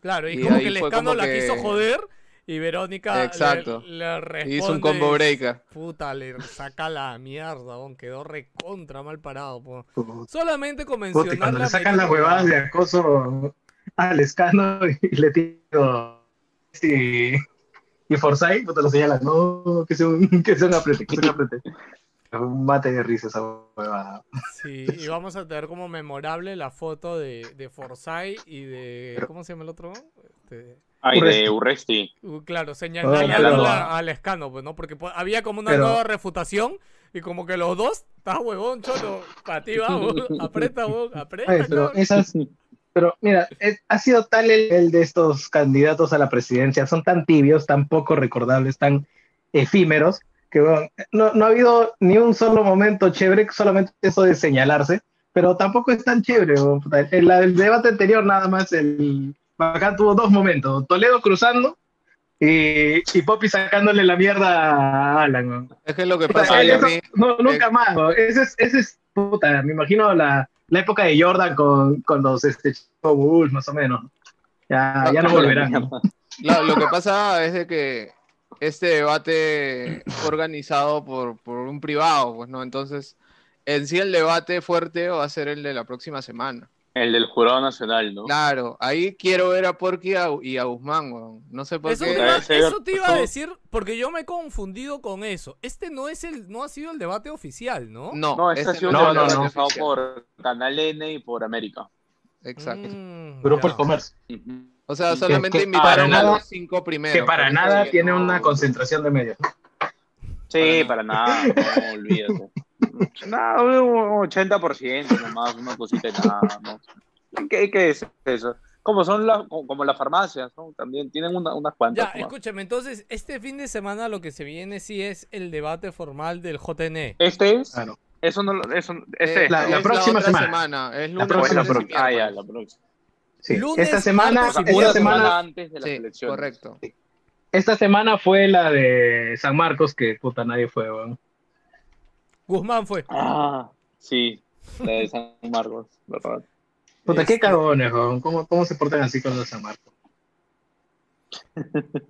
Claro, y, y como que fue Lescano como la que- quiso joder y Verónica le- Exacto. le, responde. Hizo un combo breaker. Puta, le saca la mierda. Quedó recontra mal parado, po. Puta, Solamente con mencionar cuando la le sacan las huevadas de acoso al escano y le tiro y, y Forsyth, puta lo señalan, no, que sea un, que sea un aprete, que sea un aprete. Un mate de risa esa huevada. Sí, y vamos a tener como memorable la foto de, de Forsyth y de. ¿Cómo se llama el otro? Este, Ay, de Urresti. Uh, claro, señalando al escano, pues, ¿no? Porque pues, había como una Pero- nueva refutación y como que los dos, está huevón, cholo, para ti, vamos, aprieta, huevón, aprieta, Ay, pero esas, pero mira, es- ha sido tal el, el de estos candidatos a la presidencia, son tan tibios, tan poco recordables, tan efímeros, que bueno, no, no ha habido ni un solo momento chévere, solamente eso de señalarse, pero tampoco es tan chévere. En la del debate anterior nada más, el acá tuvo dos momentos, Toledo cruzando y, y Poppy sacándole la mierda a Alan. Es que lo que pasa es eso- a mí, no, nunca eh, más. Ese es, ese es, puta, me imagino la, la época de Jordan con, con los este, Bulls, más o menos. Ya, ya no volverán. lo, lo que pasa es de que este debate organizado por, por un privado, pues, ¿no? Entonces, en sí el debate fuerte va a ser el de la próxima semana. El del Jurado Nacional, ¿no? Claro, ahí quiero ver a Porky y a, y a Guzmán, weón. No sé por Eso qué. te, iba, eso te iba a decir, porque yo me he confundido con eso. Este no es el, no ha sido el debate oficial, ¿no? No, No, este ha sido no no, un es el no, debate no. organizado por Canal N y por América. Exacto. Mm, Grupo. El Comercio. O sea, Que- solamente que invitaron para a nada- los cinco primeros. que para nada que tiene no- una concentración de medios. Sí, Para para nada, no, olvídate. Nada, un 80% nomás, una cosita y nada, ¿no? ¿Qué, qué es eso? como son las, como las farmacias, ¿no? También tienen una- unas cuantas. Ya, escúchame, entonces, este fin de semana lo que se viene sí es el debate formal del JNE. Este es, Claro. eso no, lo- eso, este Eh, es, la- ¿no? es próxima otra semana. Es La lunes, próxima, martes y próxima. Ah, ya, la próxima. Sí. Lunes, esta semana, martes esta una semana, antes de las Sí, elecciones. correcto. esta semana fue la de San Marcos, que puta nadie fue, weón. Guzmán fue. Ah, sí, la de San Marcos, ¿verdad? Puta, qué Este- cagones, weón. ¿Cómo, ¿Cómo se portan así con los San Marcos?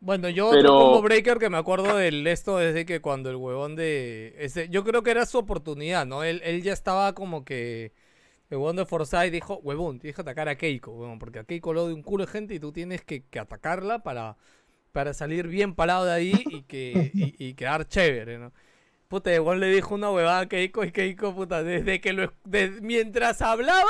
Bueno, yo Pero- otro combo breaker que me acuerdo del esto desde que cuando el huevón de... Ese, yo creo que era su oportunidad, ¿no? Él, él ya estaba como que... El huevón de Forsyth dijo, huevón, tienes que atacar a Keiko, huevón, porque a Keiko lo de un culo de gente y tú tienes que, que atacarla para, para salir bien parado de ahí y, que, y, y quedar chévere, ¿no? Puta, el huevón le dijo una huevada a Keiko y Keiko, puta, desde que lo... mientras hablaba...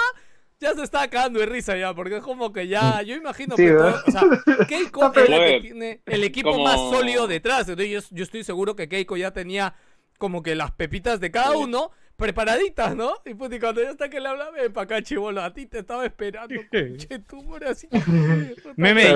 Ya se estaba cagando de risa ya, porque es como que ya, yo imagino Sí, que o sea, Keiko es la que tiene el equipo como- más sólido detrás. Entonces yo, yo estoy seguro que Keiko ya tenía como que las pepitas de cada uno preparaditas, ¿no? Y pues y cuando ya está que le hablaba, ven pa' acá, chivolo, a ti te estaba esperando, che, tú, así. Meme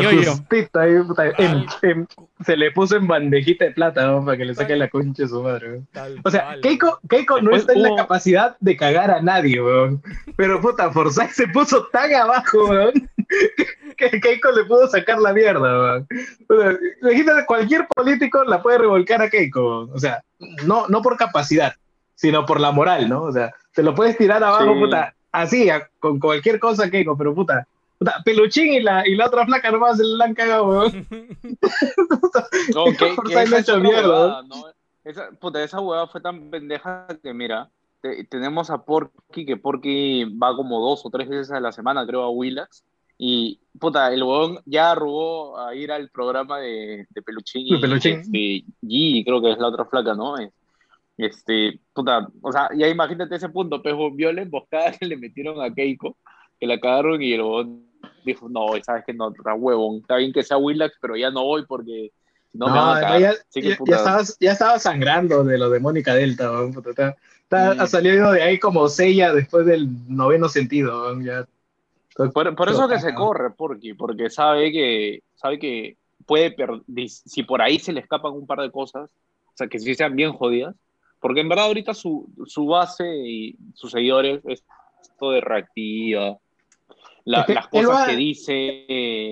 puta, en- en- se le puso en bandejita de plata, ¿no? Para que le saque la concha de su madre. Tal O sea, Keiko, Keiko no Después está en la capacidad de cagar a nadie, weón. Pero puta, Forsyth se puso tan abajo, weón, que Keiko le pudo sacar la mierda, weón. O sea, imagínate, cualquier político la puede revolcar a Keiko. O sea, no, no por capacidad, sino por la moral, ¿no? O sea, te lo puedes tirar abajo, Sí. puta, así, a- con cualquier cosa, Keiko, pero puta. puta, Peluchín y la, y la otra flaca nomás se la han cagado, weón. No, que, que esa no ha es hecho mierda, huevada, ¿no? Esa, puta, esa huevada fue tan pendeja que, mira, te- tenemos a Porky, que Porky va como dos o tres veces a la semana, creo, a Willax. Y, puta, el huevón ya arrugó a ir al programa de, de Peluchín De y Peluchín. Este, Gigi, creo que es la otra flaca, ¿no? Es- Este, puta, o sea, ya imagínate ese punto, pejo, viola emboscada que le metieron a Keiko, que la cagaron y el dijo, no, sabes que no, está huevón, está bien que sea Willax, pero ya no voy porque no, me van a cagar. ya, que, ya- puta, ya estaba sangrando de lo de Mónica Delta, puta, está- está- Mm. ha salido de ahí como sella después del noveno sentido, ya. Por, por eso que se corre, porque, porque sabe que, sabe que puede si por ahí se le escapan un par de cosas, o sea, que sí sean bien jodidas, porque en verdad ahorita su, su base y sus seguidores es esto de reactiva, la- Es que las cosas va- que dice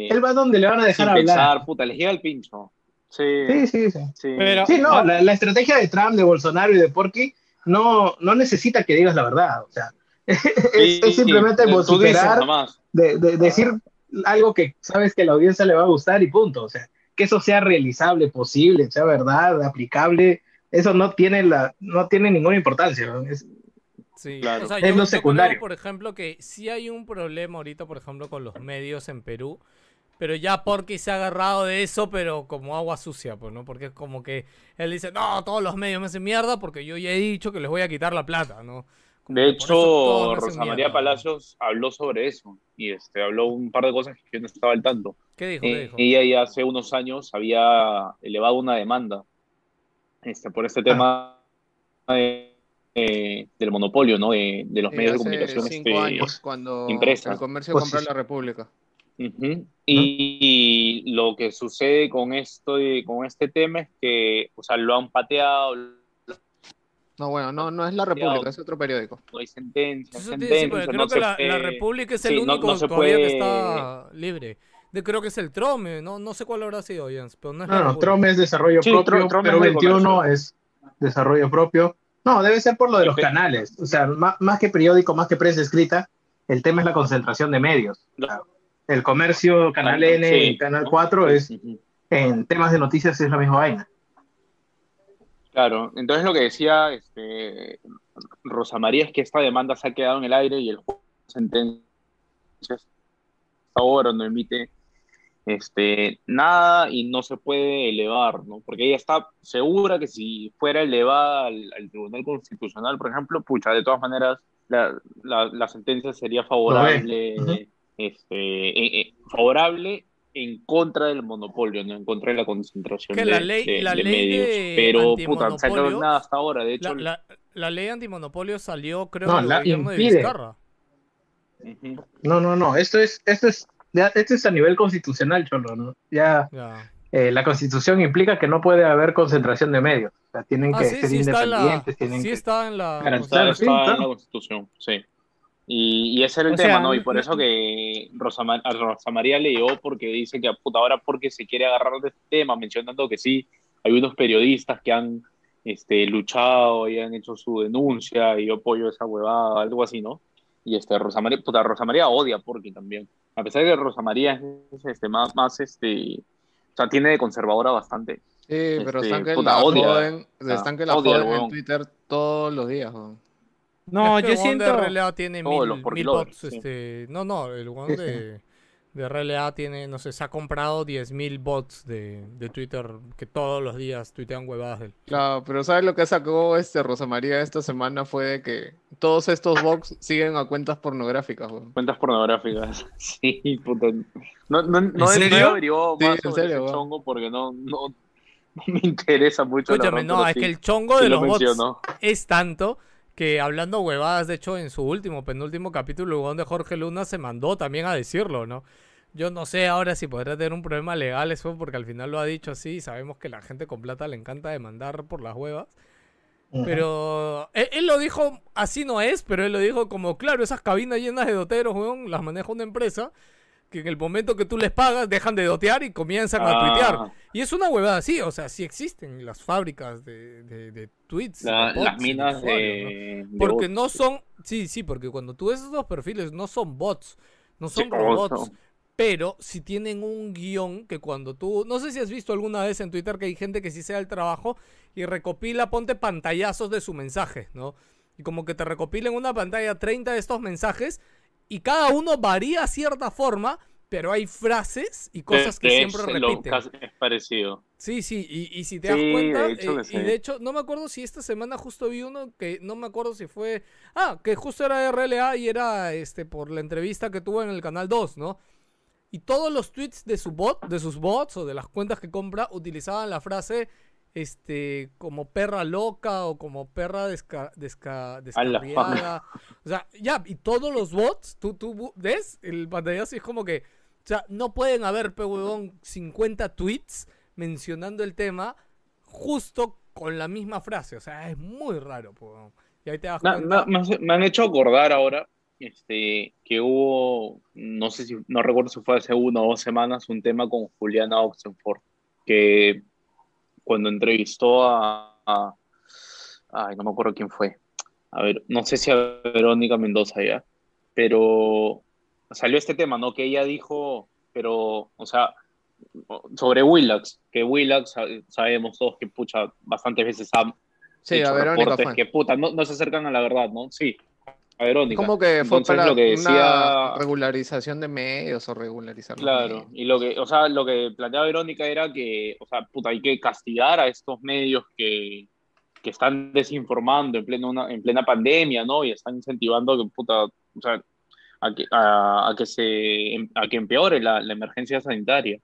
Él va donde le van a dejar sin hablar. pensar, puta, les llega el pincho. Sí, Sí, sí, sí. sí. Pero- Sí, no, Ah. la, la estrategia de Trump, de Bolsonaro y de Porky no, no necesita que digas la verdad. O sea, es, Sí, es simplemente vociferar, nomás. de, de- decir algo que sabes que a la audiencia le va a gustar y punto. O sea, que eso sea realizable, posible, sea verdad, aplicable, eso no tiene, la, no tiene ninguna importancia. ¿no? Es- Sí, Claro. o sea, Es yo, lo yo secundario. creo, por ejemplo, que sí hay un problema ahorita, por ejemplo, con los medios en Perú, pero ya porque se ha agarrado de eso, pero como agua sucia, pues, ¿no? Porque es como que él dice, no, todos los medios me hacen mierda porque yo ya he dicho que les voy a quitar la plata, ¿no? Como De hecho, Rosa María mierda. Palacios habló sobre eso y este, habló un par de cosas que yo no estaba al tanto. ¿Qué dijo? ¿Qué Eh, dijo? ella ya hace unos años había elevado una demanda este, por Ah. este tema de- eh, del monopolio ¿no? de, de los Sí, medios de comunicación. cinco este, años, cuando impresa. el comercio Pues compró sí. la República. Y, lo que sucede con esto y con este tema es que o sea, lo han pateado, No, bueno, no, no es la República, es otro periódico. no hay sentencia, Eso te sentencia, no creo que la, República es el único no se todavía que está libre. De, creo que es el Trome, no, no sé cuál habrá sido, Jens, pero no es no, no. Trump es desarrollo Sí, propio, Trump pero es de 21 comercio. es desarrollo propio. No, debe ser por lo de los canales. O sea, más, más que periódico, más que prensa escrita, el tema es la concentración de medios. El comercio, Canal N Sí, y Canal ¿no? 4 es en temas de noticias es la misma vaina. Claro, entonces lo que decía este, Rosa María es que esta demanda se ha quedado en el aire y el juez sentencia ahora no emite este, nada y no se puede elevar, ¿no? Porque ella está segura que si fuera elevada al, al Tribunal Constitucional, por ejemplo, pucha, de todas maneras, la, la, la sentencia sería favorable, este, eh, eh, favorable en contra del monopolio, ¿no? En contra de la concentración Que de, la ley- de- la de ley medios. de Pero, puta, no quedado nada hasta ahora. De hecho, La, la, la ley antimonopolio salió, creo, No, en el la gobierno de impide. Vizcarra. Ujú. No, no, no. Esto es, esto es, ya, esto es a nivel constitucional, Cholo, ¿no? Ya Ya. eh, la constitución implica que no puede haber concentración de medios. O sea, tienen Ah, que sí, ser sí está en la, independientes, tienen sí que... está en la Está, Claro, sí, está en la Constitución, sí. Y, y ese era el O tema, sea, ¿no? Y por eso que Rosa, a Rosa María le llegó porque dice que puta, ahora porque se quiere agarrar de este tema, mencionando que sí, hay unos periodistas que han este, luchado y han hecho su denuncia y yo apoyo esa huevada, algo así, ¿no? Y este, Rosa María, puta, Rosa María odia a Porky también. A pesar de que Rosa María es este, más, más, este, o sea, tiene de conservadora bastante. Sí, pero Este, están que puta, la odia. joden, están que la odia joden en. Twitter todos los días. No, Es que yo el siento. de tiene mil, los mil bots. sí. Este... No, no, el sí. de, de RLA tiene, no sé, se ha comprado 10.000 bots de, de Twitter que todos los días tuitean huevadas de él. Claro, pero ¿sabes lo que sacó este Rosa María esta semana? Fue de que todos estos bots siguen a cuentas pornográficas. weón. Cuentas pornográficas. Sí, puta. No, no, no, ¿En no serio? Sí, más en sobre serio, ese chongo porque no, no, no me interesa mucho. la Escúchame, verdad, no, es sí, que el chongo sí de lo los bots es tanto que hablando huevadas, de hecho, en su último, penúltimo capítulo, el huevón de Jorge Luna se mandó también a decirlo, ¿no? Yo no sé ahora si podrá tener un problema legal eso, porque al final lo ha dicho así, y sabemos que la gente con plata le encanta demandar por las huevas. Pero él, él lo dijo, así no es, pero él lo dijo como, claro, esas cabinas llenas de doteros, weón, las maneja una empresa que en el momento que tú les pagas dejan de dotear y comienzan a tuitear. Ah, Y es una huevada así, o sea, sí existen las fábricas de, de, de tweets. la- de bots las minas de, Porque bots, no son, sí, sí, porque cuando tú ves esos dos perfiles no son bots, no son Sí, robots, pero si tienen un guion que cuando tú, no sé si has visto alguna vez en Twitter que hay gente que sí se da el trabajo y recopila, ponte pantallazos de su mensaje, ¿no? Y como que te recopila en una pantalla 30 de estos mensajes y cada uno varía a cierta forma, pero hay frases y cosas que de siempre repiten. es parecido. Sí, sí, y, y si te Sí, das cuenta, de hecho eh, sí. y de hecho, no me acuerdo si esta semana justo vi uno que no me acuerdo si fue. Ah, que justo era RLA y era este por la entrevista que tuvo en el canal 2, ¿no? Y todos los tweets de su bot, de sus bots o de las cuentas que compra, utilizaban la frase este como perra loca o como perra desca, desca- descarriada. O sea, ya, y todos los bots, tú, tú ves el pantallazo es como que, o sea, no pueden haber, pe huevón, 50 tweets mencionando el tema justo con la misma frase. O sea, es muy raro, huevón. Y ahí te das Me, cuenta. me han hecho acordar ahora este, que hubo, no sé si, no recuerdo si fue hace una o dos semanas, un tema con Juliana Oxenford, que cuando entrevistó a, a- ay, no me acuerdo quién fue, a ver, no sé si a Verónica Mendoza ya, pero salió este tema, ¿no? Que ella dijo, pero, o sea, sobre Willax, que Willax sa- sabemos todos que, pucha, bastantes veces ha Sí, hecho a Verónica reportes fue. que, puta, no, no se acercan a la verdad, ¿no? Sí, a Verónica. Como que fue Entonces, para lo que una regularización de medios o regularizar los Claro, medios. y lo que, o sea, lo que planteaba Verónica era que, o sea, puta, hay que castigar a estos medios que, que están desinformando en plena, una, en plena pandemia, ¿no? Y están incentivando que, puta, o sea, a que, a, a que se, a que empeore la, la emergencia sanitaria.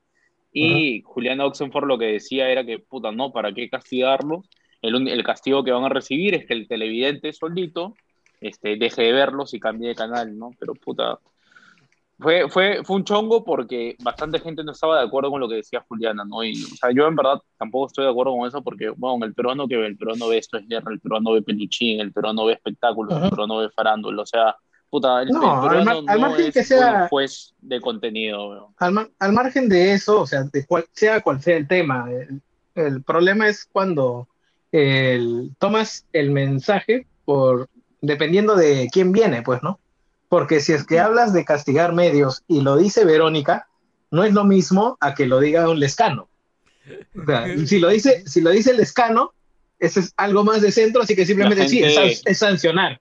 Y Juliana Oxenford lo que decía era que, puta, no, ¿para qué castigarlos? El, el castigo que van a recibir es que el televidente solito este, deje de verlos y cambie de canal, ¿no? Pero, puta, fue, fue, fue un chongo porque bastante gente no estaba de acuerdo con lo que decía Juliana, ¿no? Y, o sea, yo en verdad tampoco estoy de acuerdo con eso porque, bueno, el peruano que ve, el peruano ve esto es guerra, el peruano ve peluchín, el peruano ve espectáculos, el Ajá. peruano ve farándula, o sea, puta, el, No, el al peruano al no margen es que sea- un juez de contenido, al, al margen de eso, o sea, de cual, sea cual sea el tema, el, el problema es cuando el- tomas el mensaje por dependiendo de quién viene, pues, ¿no? Porque si es que hablas de castigar medios y lo dice Verónica, no es lo mismo a que lo diga un lescano. O sea, y si lo dice, si lo dice el lescano, ese es algo más de centro, así que simplemente sí, es, sancionar.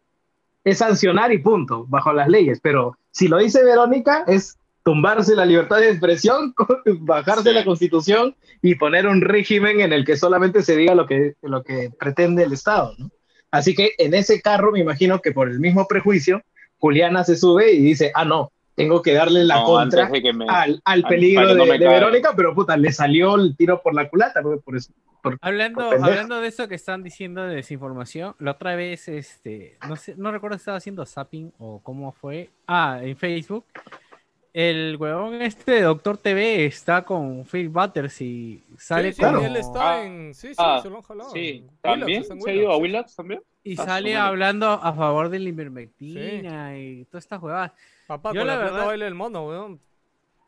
Es sancionar y punto, bajo las leyes. Pero si lo dice Verónica, es tumbarse la libertad de expresión, bajarse Sí. la constitución y poner un régimen en el que solamente se diga lo que, lo que pretende el Estado. ¿no? Así que en ese carro me imagino que por el mismo prejuicio, Juliana se sube y dice, ah, no, tengo que darle la No, contra que me- al, al peligro no de. Verónica, pero puta, le salió el tiro por la culata, pues, por eso. por- Hablando, hablando de eso que están diciendo de desinformación, la otra vez, este, no sé, no recuerdo si estaba haciendo zapping o cómo fue. Ah, en Facebook. El huevón este de Doctor TV está con Phil Butters y sale Sí, sí, como- él está Ah, en. Sí, sí, ah, se lo han jalado. Sí, también en se ha ido a Willax, sí. También. y Ah, sale hablando a favor de la ivermectina y todas estas huevadas. Papá, Yo con la la, verdad- baila el mono, weón.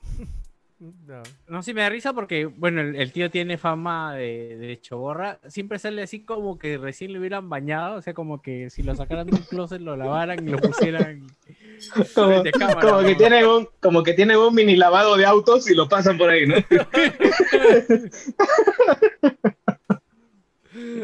Ya. No sé, me da risa porque, bueno, el, el tío tiene fama de, de choborra. Siempre sale así como que recién le hubieran bañado. O sea, como que si lo sacaran de un closet, lo lavaran y lo pusieran. Como, cámara, que ¿no? tienen un, como que tienen un mini lavado de autos y lo pasan por ahí, ¿no?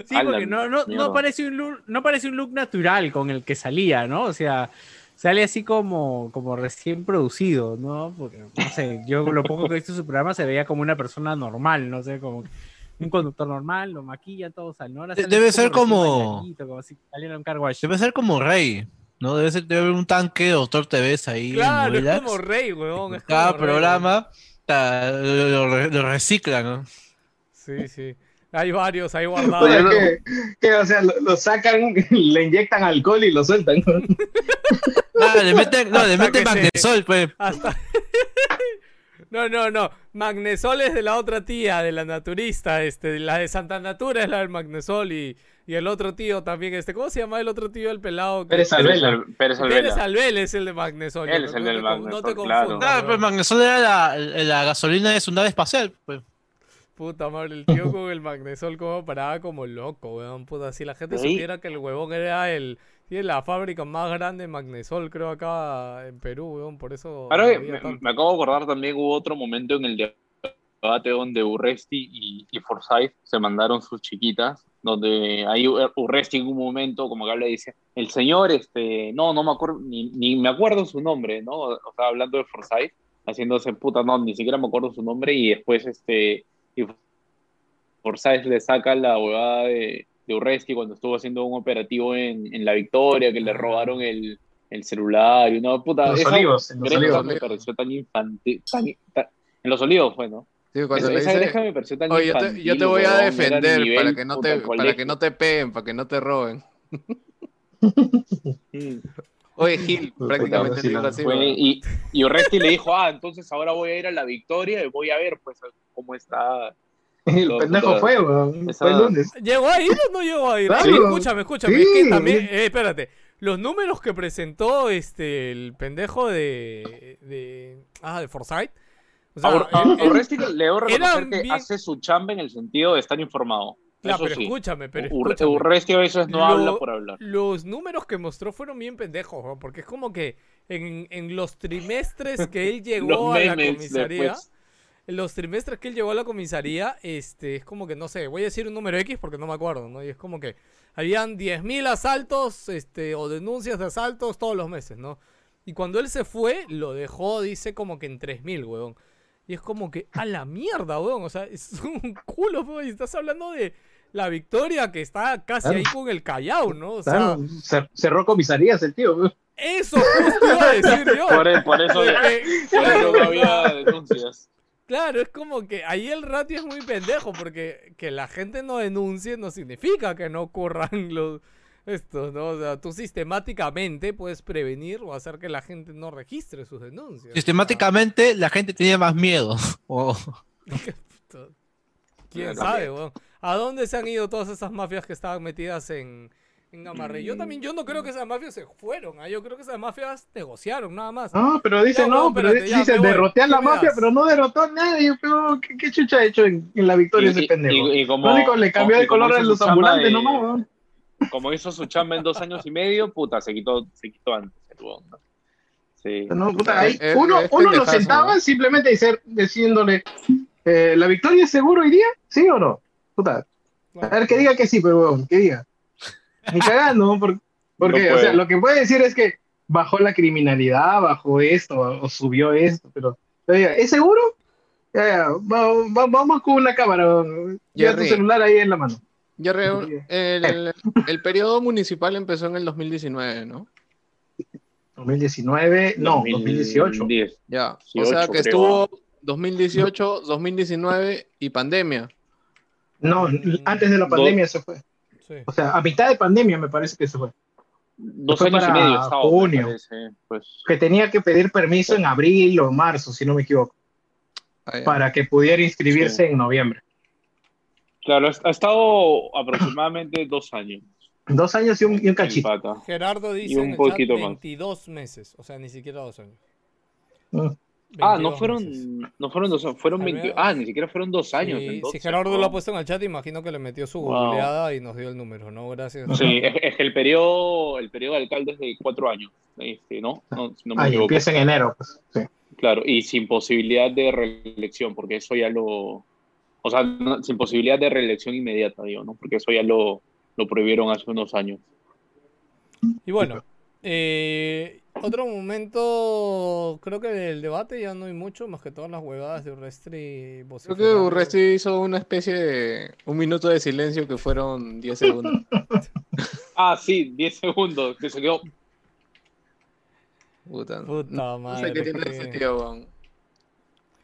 Sí, porque no, no, no, parece un look, no parece un look natural con el que salía, ¿no? O sea, sale así como, como recién producido, ¿no? Porque, no sé, yo lo poco que he visto en su programa se veía como una persona normal, no sé, como un conductor normal, lo maquilla todo, sal, ¿no? Ahora debe ser como- si saliera un car wash. Debe ser como Rey, ¿no? Debe, ser, debe haber un tanque de Doctor TV ahí en Claro, es Willax. como rey, weón. es Cada como Rey, programa ta, lo, lo re- lo reciclan, ¿no? Sí, sí. Hay varios ahí guardados. que, que, o sea, lo, lo sacan, le inyectan alcohol y lo sueltan. ¿no? No, le meten, no, le Hasta meten que se- magnesol, pues. Hasta... No, no, no. Magnesol es de la otra tía, de la naturista. Este, la de Santa Natura es la del Magnesol y, y el otro tío también. Este, ¿Cómo se llama el otro tío, el pelado? Pérez Pérez, Alvela. Al- Pérez. Albel es el de Magnesol. Él es el no del te con- No te Magnesol, claro. confundas, pues magnesol era la, la gasolina de su nave espacial, pues. Puta madre, el tío con el magnesol como paraba como loco, weón. Puta, si la gente Sí. supiera que el huevón era el... Tiene la fábrica más grande de magnesol, creo, acá en Perú, weón. Por eso... Ahora que me, acabo de acordar también hubo otro momento en el debate donde Urresti y, y Forsyth se mandaron sus chiquitas, donde ahí Ur- Urresti en un momento como que habla y dice, el señor, este, no, no me acuerdo, ni, ni me acuerdo su nombre, ¿no? O sea, hablando de Forsyth, haciéndose puta, no, ni siquiera me acuerdo su nombre y después, este, y Forsyth le saca la huevada de, de Urresti cuando estuvo haciendo un operativo en, en La Victoria, que le robaron el, el celular y una puta... Los esa- olivos, en los olivos. me pareció tan infantil. tan- tan- en los olivos fue, ¿no? Sí, cuando Esa, le esa dice, me pareció tan Oye, yo te, infantil. yo te voy a defender nivel, para que no te, para que no te peguen, para que no te roben. Oye, Gil, Puta, prácticamente sí, así. Fue- y, y Oresti le dijo, ah, entonces ahora voy a ir a la Victoria y voy a ver, pues, cómo está. El Lo- pendejo lo- fue, weón. esa- Fue el lunes. ¿Llegó a ir o no llegó a ir? Claro. Oye, escúchame, escúchame. Es Sí. que también, eh, espérate. Los números que presentó este el pendejo de. de ah, de Forsyth. O sea, A, Or- a- él- él- Oresti le debo reconocer que bien- hace su chamba en el sentido de estar informado. Claro, Eso pero sí. escúchame, pero escúchame. Urresti a veces no Lo- habla por hablar. Los números que mostró fueron bien pendejos, weón, porque es como que en, en los trimestres que él llegó Los a la comisaría, después. En los trimestres que él llegó a la comisaría, este, es como que, no sé, voy a decir un número X porque no me acuerdo, ¿no? Y es como que habían 10.000 asaltos, este, o denuncias de asaltos todos los meses, ¿no? Y cuando él se fue, lo dejó, dice, como que en 3.000, weón. Y es como que, a la mierda, weón. O sea, es un culo, weón. Y estás hablando de la victoria que está casi Claro. ahí con el Callao, ¿no? O sea, Claro, cerró comisarías el tío. weón. eso justo iba a decir yo. Por, e- por eso, De por que, eso no había denuncias. Claro, es como que ahí el ratio es muy pendejo, porque que la gente no denuncie no significa que no ocurran los estos, ¿no? O sea, tú sistemáticamente puedes prevenir o hacer que la gente no registre sus denuncias. Sistemáticamente la gente tenía más miedo. ¿Quién sabe, weón? ¿A dónde se han ido todas esas mafias que estaban metidas en, en? Yo también, yo no creo que esas mafias se fueron, ¿ah? yo creo que esas mafias negociaron nada más. No, pero dice, Ya, no, pero espérate, dice, a la ¿Qué me mafia, das? pero no derrotó a nadie. Pero, ¿qué, qué chucha ha hecho en, en la victoria ese pendejo? y- y como- Lo único le cambió y de como color a hizo los ambulantes de- nomás, weón. Como hizo su chamba en dos años y medio, puta, se quitó, se quitó antes el ¿no? Sí. No, puta, ahí Es- uno, es uno lo sentaba ¿no? simplemente diciéndole, eh, ¿la victoria es seguro hoy día? ¿Sí o no? Puta, a ver, que diga que sí, pero weón, que diga. Ni cagando, por- porque, No o sea, lo que puede decir es que bajó la criminalidad, bajó esto, o subió esto, pero, ¿es seguro? Ya, ya, va- va- vamos con una cámara. Lleva tu celular ahí en la mano. Ya re- el, el periodo municipal empezó en el 2019, ¿no? 2019, no, 2018. 2010. Ya. o 18, sea que creo. estuvo 2018, 2019 y pandemia. No, antes de la pandemia se fue. Sí. O sea, a mitad de pandemia me parece que se fue. Dos Fue años y medio estaba, junio. parece, Pues, Que tenía que pedir permiso en abril o marzo, si no me equivoco, Ah, para que pudiera inscribirse en noviembre. claro, ha estado aproximadamente dos años. Dos años y un, y un cachito. Gerardo dice un en el poquito chat más. 22 meses, o sea, ni siquiera dos años. Mm. Ah, no 22 fueron, meses. no fueron dos, fueron Al 20, menos- ah, ni siquiera fueron dos años. Sí, entonces, si Gerardo ¿no? lo ha puesto en el chat, imagino que le metió su Wow. googleada y nos dio el número, ¿no? Gracias. Sí, es, es que el periodo, el periodo de alcalde es de cuatro años, este, ¿no? No, si no me Ah, empieza en enero, pues. Sí. Claro, y sin posibilidad de reelección, porque eso ya lo, o sea, sin posibilidad de reelección inmediata, digo, ¿no? Porque eso ya lo, lo prohibieron hace unos años. Y bueno, eh, otro momento, creo que del debate ya no hay mucho, más que todas las huevadas de Urrestri Creo que. Urresti hizo una especie de un minuto de silencio que fueron 10 segundos. Ah, sí, 10 segundos, que se quedó. Puta, no- Puta no madre. sé qué tiene qué- ese tío, weón.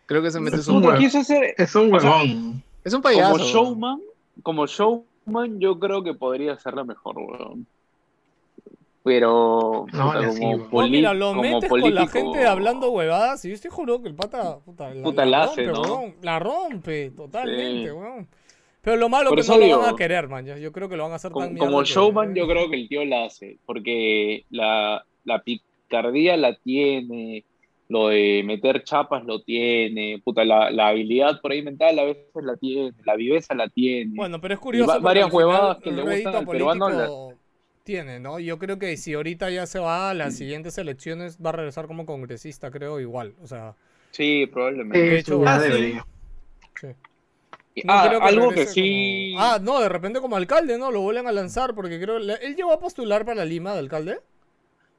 Creo que se mete Es su hacer, Es un O sea, huevón. Es un payaso. como showman, como showman, yo creo que podría ser la mejor, weón. Pero, No, puta, como, poli- mira, lo como metes con la gente hablando huevadas y yo estoy juro que el pata, puta, la, Puta, la la rompe, hace, ¿no? weón, la rompe totalmente, Sí. weón. Pero lo malo es que no lo van a querer, man. Yo, yo creo que lo van a hacer Como, tan como que- showman, yo creo que el tío la hace, porque la, la picardía la tiene, lo de meter chapas lo tiene, puta, la, la habilidad por ahí mental a veces la tiene, la viveza la tiene. Bueno, pero es curioso. va- varias huevadas que le gustan al peruano tiene, ¿no? Yo creo que si ahorita ya se va a las siguientes elecciones, va a regresar como congresista, creo, igual. O sea, Sí, probablemente. de Sí, hecho, ya ah, sí. debería. sí. Ah, No que algo que sí. como- Ah, no, de repente como alcalde, ¿no? Lo vuelven a lanzar porque creo... ¿Él llegó a postular para Lima de alcalde?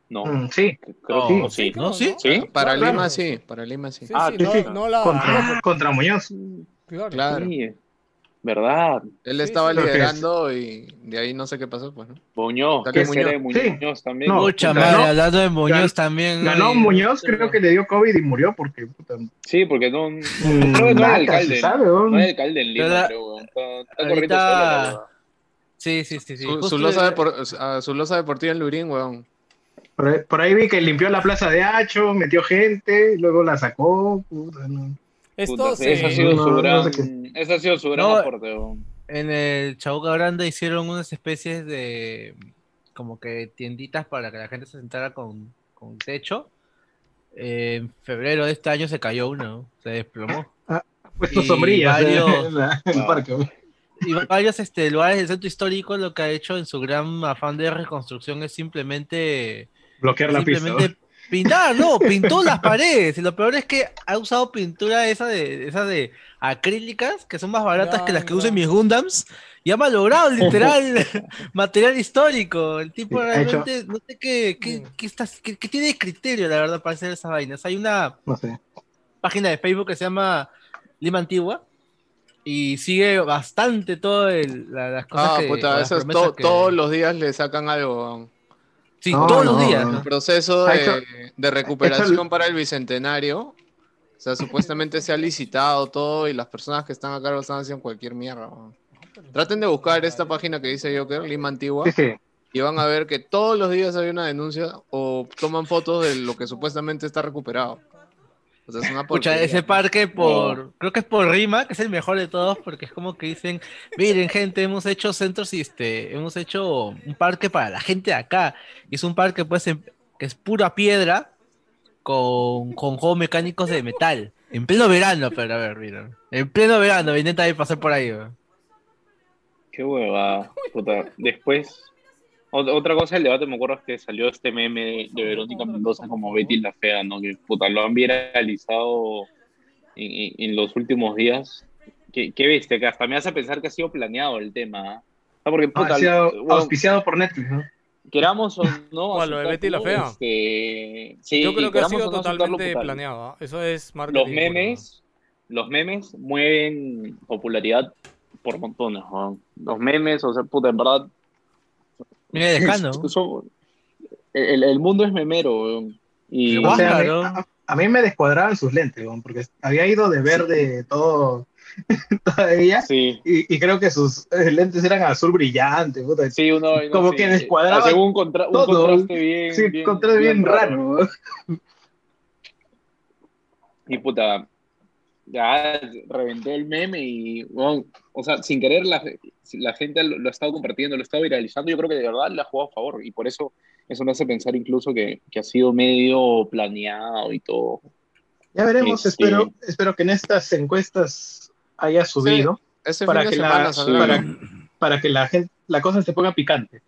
No, Mm, sí, creo Sí. que sí. creo, ¿No? ¿Sí? ¿Sí? Para Claro. Lima sí, para Lima sí. Sí, Ah, sí, sí, no, sí. no la... contra, contra Muñoz. Claro. Claro. Sí, verdad. Él estaba liderando y de ahí no sé qué pasó, pues, ¿no? Muñoz, de Muñoz. Muñoz Sí. también. No, Mucha madre, hablando de Muñoz también. Ganó ay, Muñoz, creo que le dio COVID y murió porque puta, Sí, porque no, no mm, creo que no era alcalde. sabe, weón. No era alcalde en Lima, la- creo, weón. Está, está ahorita- corriendo. Sí, sí, sí. sí. Su, su losa el- depor- a su losa deportiva en Lurín, weón. Por ahí, por ahí vi que limpió la plaza de Hacho, metió gente, luego la sacó. puta, no. Esto Puta, se... ese ha sido No, su no gran, sé ese ha sido su gran No, aporte. En el Chauca Grande hicieron unas especies de como que tienditas para que la gente se sentara con, con techo. Eh, en febrero de este año se cayó uno, se desplomó. Puesto Y sombrillas eh, varios- en la- en el Ah. parque. weón. Y varios este, lugares del centro histórico lo que ha hecho en su gran afán de reconstrucción es simplemente, Bloquear la pista. Pintar, no, pintó las paredes. Y lo peor es que ha usado pintura esa de, esa de acrílicas, que son más baratas que las que ya. usan mis Gundams, y ha malogrado literal material histórico. El tipo Sí, ha hecho- realmente, no sé qué, qué, Mm. qué está- qué- qué tiene de criterio, la verdad, para hacer esas vainas. Hay una No sé. página de Facebook que se llama Lima Antigua. Y sigue bastante todas las cosas Ah, que. puta, las esas promesas to- que- todos los días le sacan algo. Sí, No, todos los días. El proceso de, recuperación para el bicentenario. O sea, supuestamente se ha licitado todo y las personas que están a cargo están haciendo cualquier mierda. Traten de buscar esta página que dice Joker, Lima Antigua, Sí, sí. y van a ver que todos los días hay una denuncia o toman fotos de lo que supuestamente está recuperado. O sea, es una ese parque por, creo que es por Rima, que es el mejor de todos, porque es como que dicen, miren gente, hemos hecho centros y este, hemos hecho un parque para la gente de acá, y es un parque pues en- que es pura piedra, con, con juegos mecánicos de metal, en pleno verano, pero a ver, mira, en pleno verano, intenta pasar por ahí. Qué hueva. Puta. Después, otra cosa del debate, me acuerdo es que salió este meme de Verónica Mendoza como Betty la Fea, ¿no? Que puta, lo han viralizado en, en- en los últimos días. Qué, qué bestia, que hasta me hace pensar que ha sido planeado el tema. ¿ah? Sea, porque, puta, Ha sido bueno, auspiciado por Netflix, ¿no? queramos o no. ¿Cuál, lo de Betty la Fea? este, sí, Yo creo que ha sido no totalmente planeado. ¿ah? Eso es marketing. los puro, memes, los memes mueven popularidad por montones, ¿no? Los memes, o sea, puta, en verdad. Mira, Lejano. son- el, el mundo es memero, weón. Y O sea, a, mí, Guácaro. a- a mí me descuadraban sus lentes, weón, porque había ido de verde todo todavía sí, y, y creo que sus eh, lentes eran azul brillante, puta. sí, uno. no, Como sí, que descuadraba Hace un, contra- un todo. contraste bien. Sí, bien, contraste bien raro. Y puta, ya reventó el meme y, weón, o sea, sin querer la, la gente lo, lo ha estado compartiendo, lo ha estado viralizando. Yo creo que de verdad le ha jugado a favor y por eso eso me hace pensar incluso que, que ha sido medio planeado y todo. Ya veremos, Este- espero, espero que en estas encuestas haya subido Ese para que, la, para, para que la gente, la cosa se ponga picante.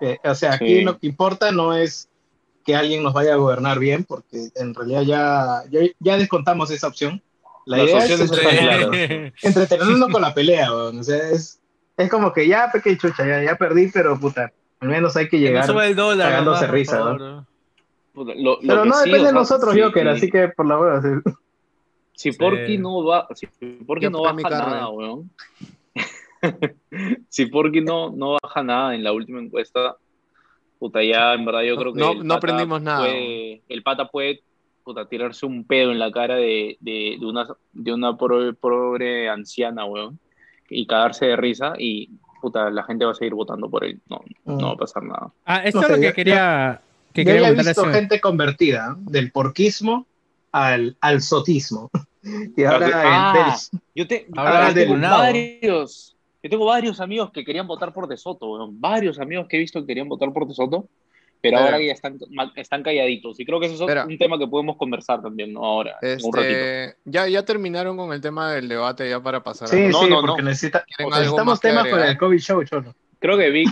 Eh, o sea, aquí Sí. lo que importa no es que alguien nos vaya a gobernar bien, porque en realidad ya, ya, ya descontamos esa opción. La idea es entretenernos, claras. entretenernos con la pelea, weón. o sea, es, es como que ya, pequeño chucha, ya, ya perdí, pero puta, al menos hay que no llegar. sube el dólar. cagándose risa, favor, ¿no? Puta, lo- lo Pero no sí, depende o de nosotros, sí, Joker, sí. así que por la hueá. sí. Si Sí. Porky no va, si Porky no mi baja carro, nada, eh. weón. si Porky no, no baja nada en la última encuesta, puta, ya en verdad yo No- creo que no- no pata aprendimos nada, puede- el pata puede puta, tirarse un pedo en la cara de, de, de una, de una pobre, pobre anciana, weón, y cagarse de risa y puta, la gente va a seguir votando por él. No, no va a pasar nada. Ah, esto No es lo que yo- quería, que Yo quería he visto hace- gente convertida del porquismo al, al sotismo. Y ahora Ah, el del- Yo, te, Ahora yo tengo varios, yo tengo varios amigos que querían votar por De Soto, weón. varios amigos que he visto que querían votar por De Soto, pero ahora ya están, están calladitos. Y creo que eso es Espera. un tema que podemos conversar también, ¿no? Ahora, un ratito. Este, ya, ya terminaron con el tema del debate ya para pasar a Sí, No, sí, no, porque no. necesita- ¿Quieren algo necesitamos temas para el COVID show, Cholo. Creo que Vic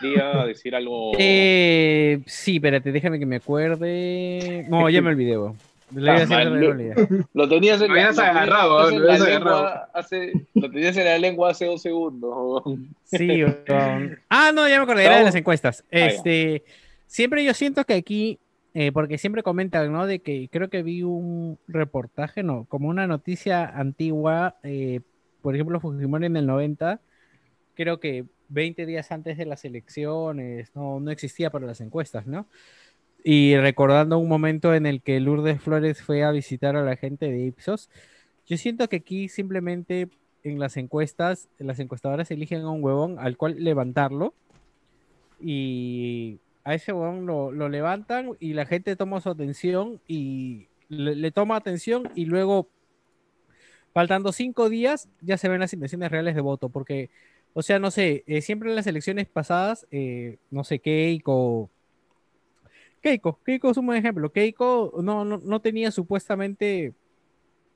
quería decir algo. Eh, sí, espérate, déjame que me acuerde. No, ya me olvidé, weón. Me lo- tenías en Lo la, habías lo tenías agarrado, en lo la agarrado. hace, lo tenías en la lengua hace dos segundos. Sí. Ah, no, ya me acordé, era de las encuestas. Este, siempre yo siento que aquí, eh, porque siempre comentan, ¿no? De que creo que vi un reportaje, no, como una noticia antigua, eh, por ejemplo, Fujimori en el 90, creo que 20 días antes de las elecciones, no, no existía para las encuestas, ¿no? Y recordando un momento en el que Lourdes Flores fue a visitar a la gente de Ipsos, yo siento que aquí simplemente en las encuestas, las encuestadoras eligen a un huevón al cual levantarlo y a ese huevón lo, lo levantan y la gente toma su atención y le, toma atención y luego, faltando cinco días, ya se ven las intenciones reales de voto, porque, o sea, no sé, eh, siempre en las elecciones pasadas, eh, no sé, Keiko... Keiko, Keiko es un buen ejemplo. Keiko no, no, no tenía supuestamente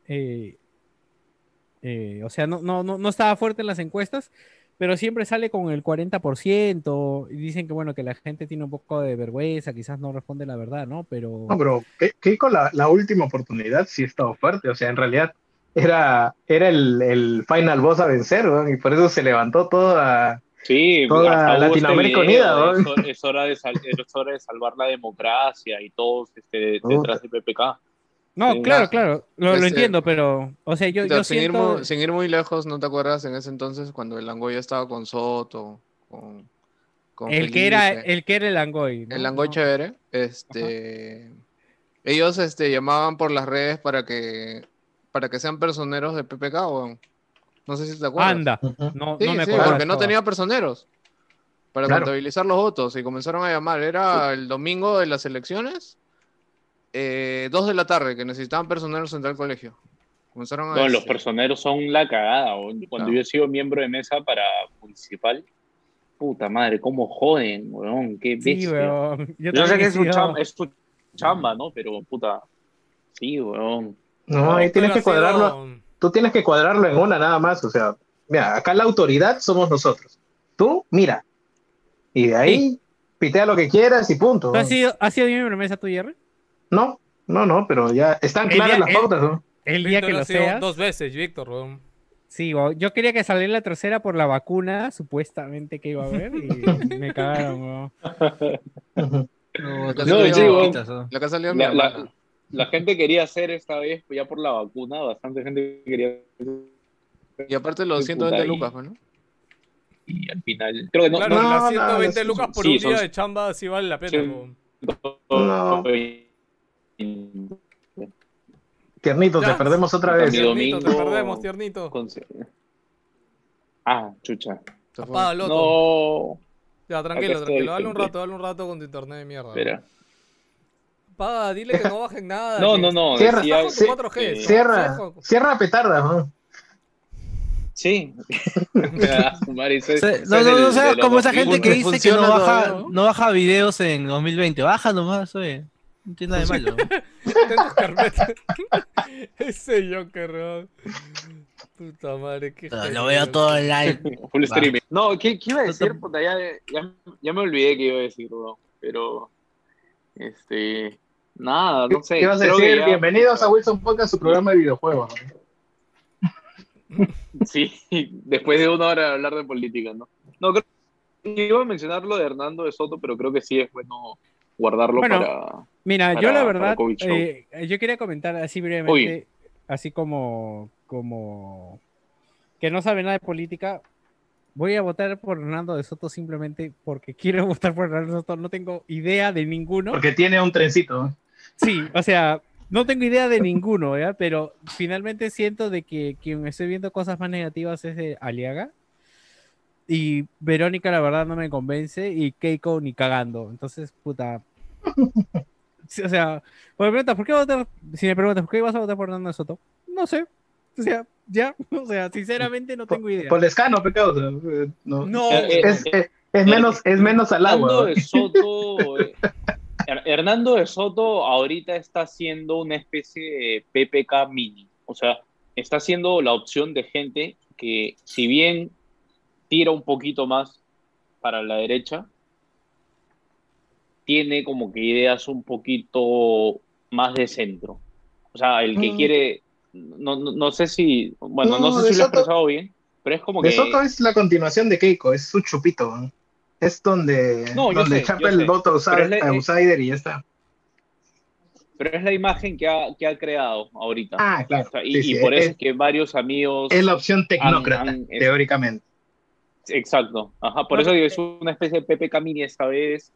eh, eh, o sea, no, no, no, no estaba fuerte en las encuestas, pero siempre sale con el 40% y dicen que bueno, que la gente tiene un poco de vergüenza, quizás no responde la verdad, ¿no? Pero No, pero Ke- Keiko la, última oportunidad sí estaba fuerte, o sea, en realidad era, era el, el final boss a vencer, weón, y por eso se levantó toda... Sí, Toda Latinoamérica este video unida, de ¿no? Es, es hora de sal- es hora de salvar la democracia y todos este, detrás del PPK. no, Sí, claro, claro, lo, lo Este, entiendo, pero o sea, yo, O sea, yo sin, ir muy, sin ir muy lejos, ¿no te acuerdas en ese entonces cuando el Langoy estaba con Soto, con, con el que era el que era el Langoy, ¿no? El Langoy No. chévere, este, ellos este, llamaban por las redes para que, para que sean personeros de PPK, weón. No sé si te acuerdas. Anda, no, Sí, no me sí, acuerdo. porque no tenía personeros para Claro. contabilizar los votos y comenzaron a llamar. Era el domingo de las elecciones, eh, dos de la tarde, que necesitaban personeros en tal colegio. Comenzaron a No, los personeros son la cagada. weón. Cuando yo he sido miembro de mesa para municipal, puta madre, cómo joden, weón, qué Sí, bestia. weón. Yo Yo, sé que es su, chamba, es su chamba, ¿no? Pero, puta, sí, weón. No, ahí tienes que cuadrarlo, tú tienes que cuadrarlo en una nada más, o sea, mira, acá la autoridad somos nosotros. Tú, mira, y de ahí pitea lo que quieras y punto. ¿Tú has sido, has sido miembro de mesa tú, Jerry? No, no, no, pero ya están El claras día- las el- pautas, ¿no? El día Víctor que ha lo seas. dos veces, Víctor, weón. Sí, yo quería que saliera la tercera por la vacuna, supuestamente que iba a haber, y me cagaron. No, No, sí, que quitas, ¿no? La mi La, la- gente quería hacer esta vez, pues, ya por la vacuna, bastante gente quería Y aparte los Qué 120 puta, y- lucas, pues, ¿no? y al final, creo que no, claro, no- las no, 120 no, lucas por sí, un son- día de chamba sí vale la pena, Sí. No. Tiernito, te perdemos otra vez. Tiernito, te perdemos, tiernito. Con- Ah, chucha. Apaga el otro. No. Ya, tranquilo, tranquilo. Dale un rato, dale un rato con tu internet de mierda. Espera. Apaga, dile que no bajen nada. No, no, no. Cierra, decía sí, 4G, que- ¿no? Cierra, cierra petarda, ¿no? Sí. Ah, No, no, no los como esa 2000. gente que dice que no baja, ¿no? no baja videos en 2020. Baja nomás, oye. No tiene nada de malo. En. Ese Joker, weón. Puta madre, qué Lo genio, veo todo live. Full streaming. No, ¿qué, qué iba a decir? Puta. Ya, ya, ya me olvidé que iba a decir, weón. Pero, este, nada, no sé. ¿Qué vas a decir? ya- Bienvenidos a Wilson Podcast, su programa de videojuegos. Sí, después de una hora de hablar de política, ¿no? No, creo que iba a mencionar lo de Hernando de Soto, pero creo que sí es bueno guardarlo Bueno, para... Mira, yo la verdad, eh, yo quería comentar así brevemente, así como, como que no sabe nada de política. Voy a votar por Hernando de Soto simplemente porque quiero votar por Hernando de Soto. No tengo idea de ninguno. Porque tiene un trencito. ¿Eh? Sí, o sea, no tengo idea de ninguno, ¿ya? Pero finalmente siento de que quien estoy viendo cosas más negativas es de Aliaga. Y Verónica, la verdad, no me convence. Y Keiko ni cagando. Entonces, puta. Sí, o sea, pues me preguntas, ¿por qué votar? Si me preguntas, ¿por qué vas a votar por Hernando de Soto? No sé. O sea, ya. O sea, sinceramente no tengo idea. Por descano, pecado. o sea, eh, no. No, Eh, Es, es- es menos, es menos al agua. de Soto... Her- Hernando de Soto ahorita está haciendo una especie de PPK mini. O sea, está haciendo la opción de gente que, si bien tira un poquito más para la derecha, tiene como que ideas un poquito más de centro. O sea, el que Mm. quiere, no, no, no sé si, bueno, no, No, sé si lo he expresado bien, pero es como De que... Soto es la continuación de Keiko, es su chupito. ¿no? Es donde, No, donde sé, chapa el sé. voto la- outsider y ya está. Pero es la imagen que ha, que ha creado ahorita. Ah, claro. O sea, y, sí, y sí, por eso es, que varios amigos... es la opción tecnócrata, han- es- teóricamente. Exacto. Ajá, por No, eso digo, es una especie de Pepe Camini esta vez.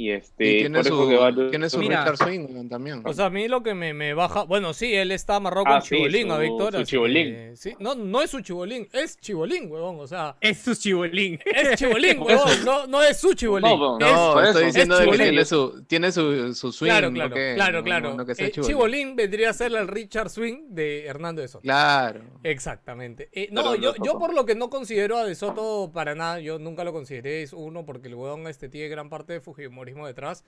Y este, Y tiene por eso su, que varios- tiene su Mira. Richard Swing también. O sea, a mí lo que me, me baja. Bueno, sí, él está amarrado Ah, con sí, Chibolín su- a Víctor. su Chibolín. que- sí. No, no es su Chibolín, es Chibolín, huevón. O sea, es su chibolín. es Chibolín, huevón. No, no es su Chibolín. No, es- No, estoy diciendo Es de que tiene su, tiene su, su swing. claro, claro, que- claro, claro. no que sea Eh, Chibolín. Chibolín vendría a ser el Richard Swing de Hernando de Soto. Claro. Exactamente. Eh, no, Pero yo, yo por lo que no considero a De Soto para nada, yo nunca lo consideré, es uno, porque el huevón este tiene gran parte de Fujimorismo detrás.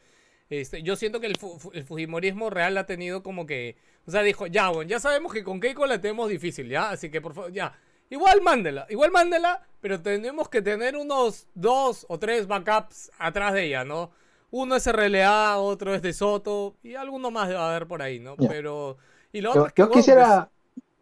Este, yo siento que el, fu- el Fujimorismo real ha tenido como que, o sea, dijo, ya, bueno, ya sabemos que con Keiko la tenemos difícil, ¿ya? Así que por favor, ya. Igual mándela, igual mándela, pero tenemos que tener unos dos o tres backups atrás de ella, ¿no? Uno es RLA, otro es De Soto, y alguno más va a haber por ahí, ¿no? Ya. Pero... Y lo Yo, otro yo huevón, quisiera,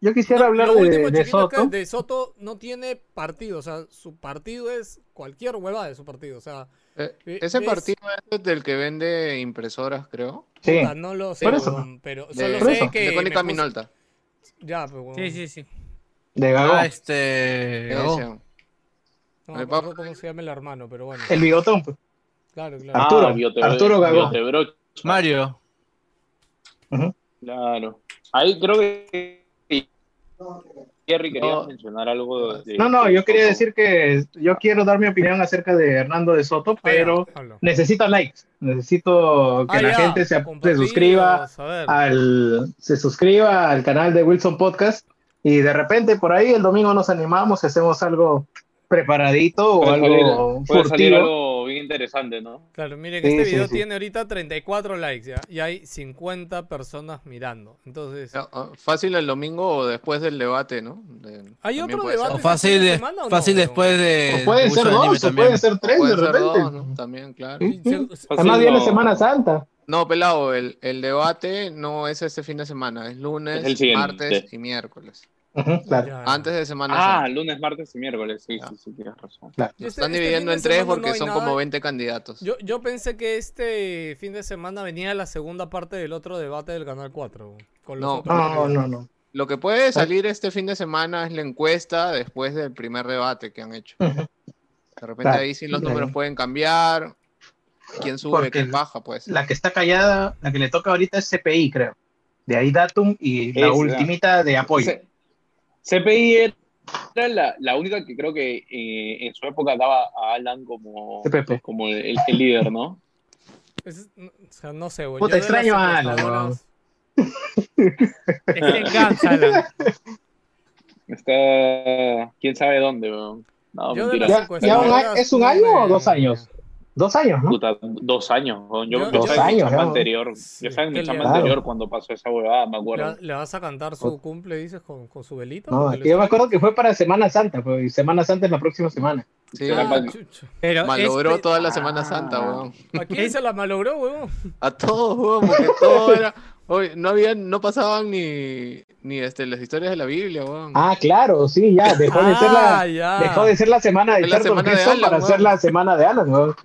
yo quisiera hablar lo de, último, de chiquito, es que Soto. De Soto no tiene partido, o sea, su partido es cualquier huevada de su partido, o sea, Eh, Eh, ese es- partido es del que vende impresoras, creo. Sí, puta, no lo sé, por eso. pero De, solo por sé eso. que de puse- Minolta. Ya, pues, huevón. Sí, sí, sí. de Gago. Ah, este. No me acuerdo cómo se llama el hermano, pero bueno. El bigotón. pues. Claro, claro. Arturo, Ah, Biote- Arturo Gagó. Biotebrocha, Mario. Claro. Ahí creo que Jerry No. mencionar algo de... No, no, de yo quería decir que yo quiero dar mi opinión acerca de Hernando de Soto, Ah, pero necesito likes. Necesito que Ah, la gente se, se suscriba al se suscriba al canal de Wilson Podcast y de repente por ahí el domingo nos animamos y hacemos algo preparadito o Puede algo salir, puede salir furtivo. Interesante, ¿no? Claro, miren, Sí, este sí, video sí. tiene ahorita 34 likes ya, y hay 50 personas mirando. Entonces, Ah, Fácil el domingo o después del debate, ¿no? De- ¿Hay otro puede ser. debate? O fácil, de semana o fácil después de. O pueden de ser dos, o pueden ser tres Pueden de ser repente. dos, ¿no? También, claro. Sí, sí. Además Sí, viene no. Semana Santa. No, pelado, el, el debate no es este fin de semana, es lunes, Es el siguiente. martes y miércoles. Ujú, claro. Ya. Antes de Semana Ah, Santa. lunes, martes y miércoles. Sí, sí, sí, tienes razón. claro. Este- Están este dividiendo en tres porque no son nada. como 20 candidatos. Yo, yo pensé que este fin de semana venía la segunda parte del otro debate del Canal 4. Con los No. otros No, no, no. Lo que puede salir este fin de semana es la encuesta después del primer debate que han hecho. De repente Claro. ahí sí los números pueden cambiar. quién sube, Porque quién baja, pues. La que está callada, la que le toca ahorita es CPI, creo. De ahí Datum y la ultimita de apoyo. CPI era la, la única que creo que eh, en su época daba a Alan como, CPP. como el, el líder, ¿no? Es- o sea, no sé, güey. Puta, extraño a Alan, secuestradoras- Está en Alan. Está quién sabe dónde, weón. No, Ya- ya un ¿Es un año o dos años? Dos años, ¿no? Puta, dos años. weón. Yo, Yo- yo Dos en mi años, chamba anterior. Sí, yo en mi ¿qué chamba anterior cuando pasó esa huevada, me ¿Le, acuerdo. le vas a cantar su cumple, dices, con, con su velita? No, yo me acuerdo que fue para Semana Santa, pues, y Semana Santa es la próxima semana. Sí, Era Ah, chucha. Pero malogró es- toda la Semana Santa, weón. ¿A quién se la malogró, huevón? A todos, weón, porque todo era. Oye, no habían, no pasaban ni, ni este, las historias de la Biblia, weón. Ah, claro, sí, ya, dejó de ser Ah, la, ya. dejó de ser la semana de la Charlton semana de Heston Alan, para weón. ser la semana de Alan, weón.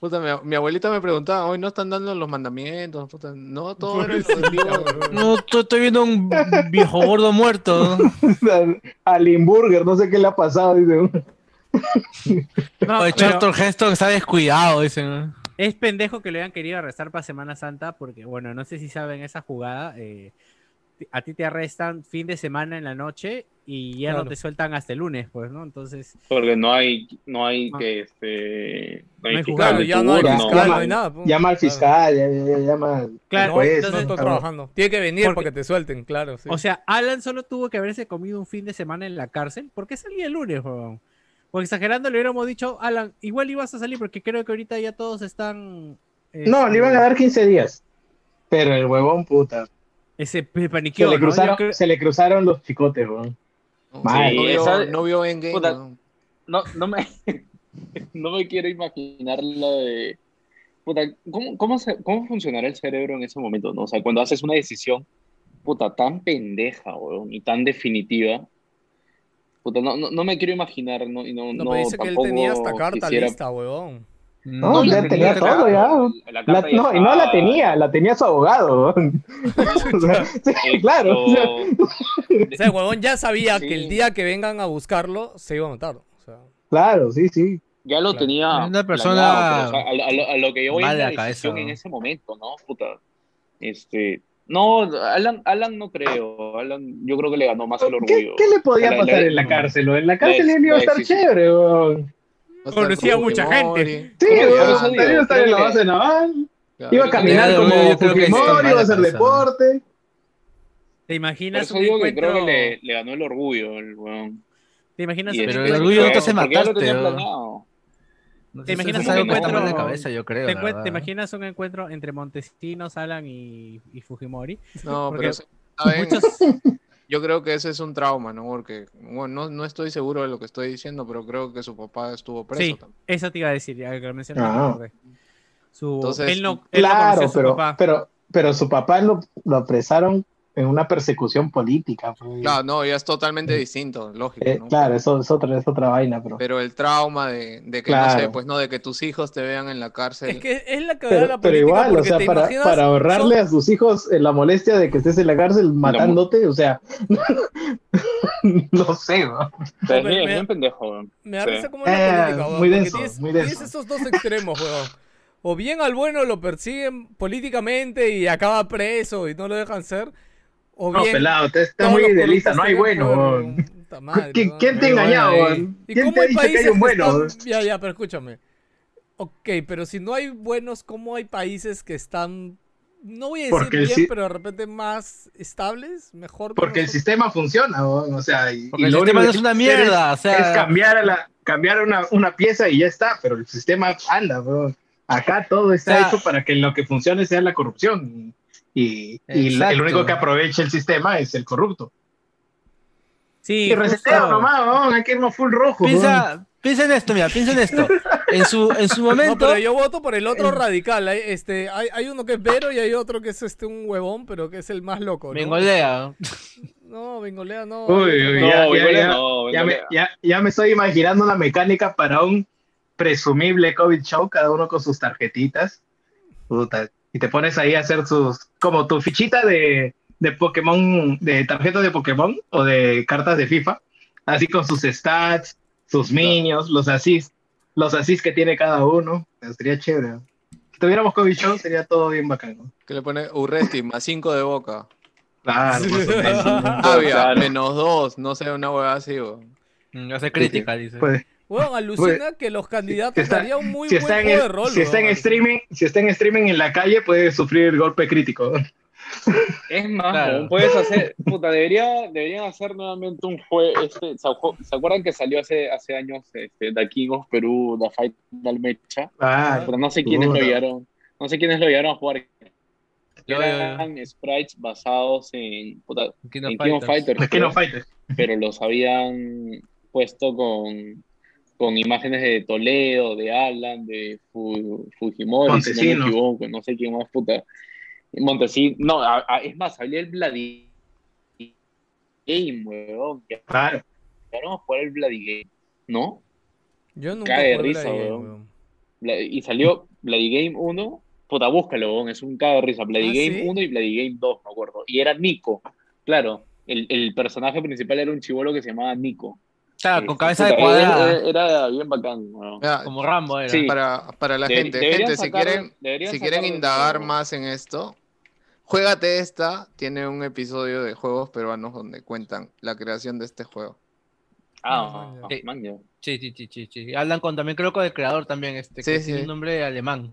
Puta, mi, mi abuelita me preguntaba, hoy no están dando los mandamientos, puta. No, todo era lo. No, estoy, viendo un viejo gordo muerto. A Limburger, no sé qué le ha pasado, dice. no, Oye, pero Charlton Heston está descuidado, dicen. es pendejo que lo hayan querido arrestar para Semana Santa porque, bueno, no sé si saben esa jugada. eh, a ti te arrestan fin de semana en la noche y ya Claro. no te sueltan hasta el lunes, pues, ¿no? Entonces, Porque no hay, no hay Ah. que este. No hay No hay fiscal Claro, ya no hay fiscal, no Llama- hay nada. pum. Llama al Claro. fiscal, ya- ya- ya llama al Claro, juez, No entonces- estoy ¿no? trabajando. Tiene que venir Porque- para que te suelten, claro. sí. o sea, Alan solo tuvo que haberse comido un fin de semana en la cárcel. ¿Por qué salía el lunes, weón? Porque exagerando le hubiéramos dicho, Alan, igual ibas a salir porque creo que ahorita ya todos están... No, este, le iban a dar 15 días. Pero el huevón, puta. Ese pe- Se le ¿no? Cruzaron, creo- se le cruzaron los chicotes, weón. No, Mal. no vio, esa- no vio Endgame, Puta. weón. No, no me, no me quiero imaginar la de. Puta, ¿cómo, cómo, se- ¿cómo funcionará el cerebro en ese momento? ¿no? O sea, cuando haces una decisión, puta, tan pendeja, weón, y tan definitiva. Puta, no, no, no me quiero imaginar, no, y no, No, no, me dice que él tenía hasta carta quisiera- lista, huevón. No, ya tenía todo, ya. La La- no, y no la tenía, la tenía su abogado. weón. O sea, sí, esto- claro. o sea, O sea, el huevón ya sabía que el día que vengan a buscarlo se iba a matar. O sea, claro, sí, sí. Ya lo Claro. tenía. Una persona planeado, pero, o sea, a, lo- a lo, a lo que yo voy en la cabeza, en ese momento, ¿no? Puta. Este. No, Alan, Alan no creo. Alan, yo creo que le ganó más el ¿Qué, orgullo. qué le podía pasar en la cárcel? En la cárcel él iba a estar chévere, weón. A Conocía con mucha gente. Sí, Por eso weón. digo, Iba a estar en la base naval. Claro, Iba a caminar Yo como Fujimori, iba a hacer deporte. ¿Te imaginas un encuentro? creo que le, le ganó el orgullo. El, weón. ¿Te imaginas un Pero el orgullo no te hace porque ya lo matarte, tenía ¿no? planeado. ¿Te imaginas un encuentro- de cabeza, yo creo. ¿Te, la te imaginas un encuentro entre Montesinos, Alan y, y Fujimori? No, Porque pero. Muchos, yo creo que ese es un trauma, ¿no? Porque, bueno, no, no estoy seguro de lo que estoy diciendo, pero creo que su papá estuvo preso sí, también. eso te iba a decir, ya que lo mencionaste, Ah. Su, Entonces, él no, él no Claro, a su pero, papá. pero, pero su papá lo, lo apresaron en una persecución política. pues. Claro, no, ya es totalmente distinto, lógico, Eh, ¿no? claro, eso es otra, es otra vaina, pero. Pero el trauma de, de que, no sé, pues no, de que tus hijos te vean en la cárcel. es que es la que da Pero, la pero política igual, o sea, para, imaginas, para ahorrarle son- a sus hijos eh, la molestia de que estés en la cárcel matándote, o sea, no sé, ¿no? Pero es me- bien, es me- bien pendejo. Me da Sí. risa como la Eh, política, weón, muy denso, tienes, muy tienes denso. esos dos extremos, weón. O bien al bueno lo persiguen políticamente y acaba preso y no lo dejan ser. O No, bien pelado, te está muy idealista, no hay bueno. poder, weón. weón. Puta madre, ¿Qui- weón. ¿Quién te ha engañado? ¿Quién cómo te dicho que hay un bueno? están- Ya, ya, pero escúchame. Ok, pero si no hay buenos, ¿cómo hay países que están, no voy a decir Porque bien, si- pero de repente más estables, mejor? que Porque el nosotros? sistema funciona, weón, o sea, y, el lo sistema único no es una mierda, o Es cambiar, a la, cambiar una, una pieza y ya está, pero el sistema anda, weón. Acá todo está O sea- hecho para que lo que funcione sea la corrupción. Y, y el único que aprovecha el sistema es el corrupto. Sí, Y reseteo nomás, weón, hay que irnos full rojo. piensa, piensa en esto, mira, piensa en esto. En su, en su No, momento, pero yo voto por el otro radical. Hay, este, hay, hay uno que es Vero y hay otro que es este un huevón, pero que es el más loco. ¿no? Bengolea. No, Bengolea no. Uy, uy, No, ya, ya, Bengolea ya, no, ya me, Bengolea. ya- ya me estoy imaginando una mecánica para un presumible COVID show, cada uno con sus tarjetitas. Puta, y te pones ahí a hacer sus, como tu fichita de, de Pokémon, de tarjetas de Pokémon o de cartas de FIFA, así con sus stats, sus minions, los assists, los assists que tiene cada uno. Sería chévere. Si tuviéramos Kobe Show, sería todo bien bacano. Que le pone Urresti más 5 de boca. Claro, menos. Avia, Claro. menos 2. No sé, una hueá así, weón. Mm, Hace crítica, dice. Pues, Weón, alucina que los candidatos está, darían un muy si buen está en, juego de rol. si está en streaming, si está en streaming en la calle, puede sufrir golpe crítico. Es más, Claro. puedes hacer, puta, debería, deberían hacer nuevamente un juego, este, ¿se, acu- ¿se acuerdan que salió hace, hace años este, The King of Perú, The Final Mecha? Ah, Pero no sé quiénes lo puta. llegaron, no sé quiénes lo llegaron a jugar. Eran sprites basados en, puta, King of en King of Fighters. Fighters, of Fighters. pero los habían puesto con, con imágenes de Toledo, de Alan, de Fu- Fujimori, si no Montesino. me equivoco, no sé quién más, puta. Montesino, no, a- a- es más, había el Bloody Game, weón, Claro. llegaron a jugar el Bloody Game, ¿no? Yo nunca Cae de risa, game, weón. Y salió Bloody Game 1, puta, búscalo, weón, es un cago de risa, Bloody ¿Ah, Game sí? 1 y Bloody Game 2, me acuerdo, y era Nico, claro, el, el personaje principal era un chivolo que se llamaba Nico. Claro, con Este, cabeza de cuadrada. Era, era bien bacán. Mira, Como Rambo era. Sí. para, para la De- gente, gente, si quieren, si quieren indagar más en esto, Juégate esta, tiene un episodio de juegos peruanos donde cuentan la creación de este juego. Ah, Ah, man, ya. Sí, sí, sí, sí, sí. Hablan con también, creo que el creador también, este, Sí, que sí. tiene un nombre alemán.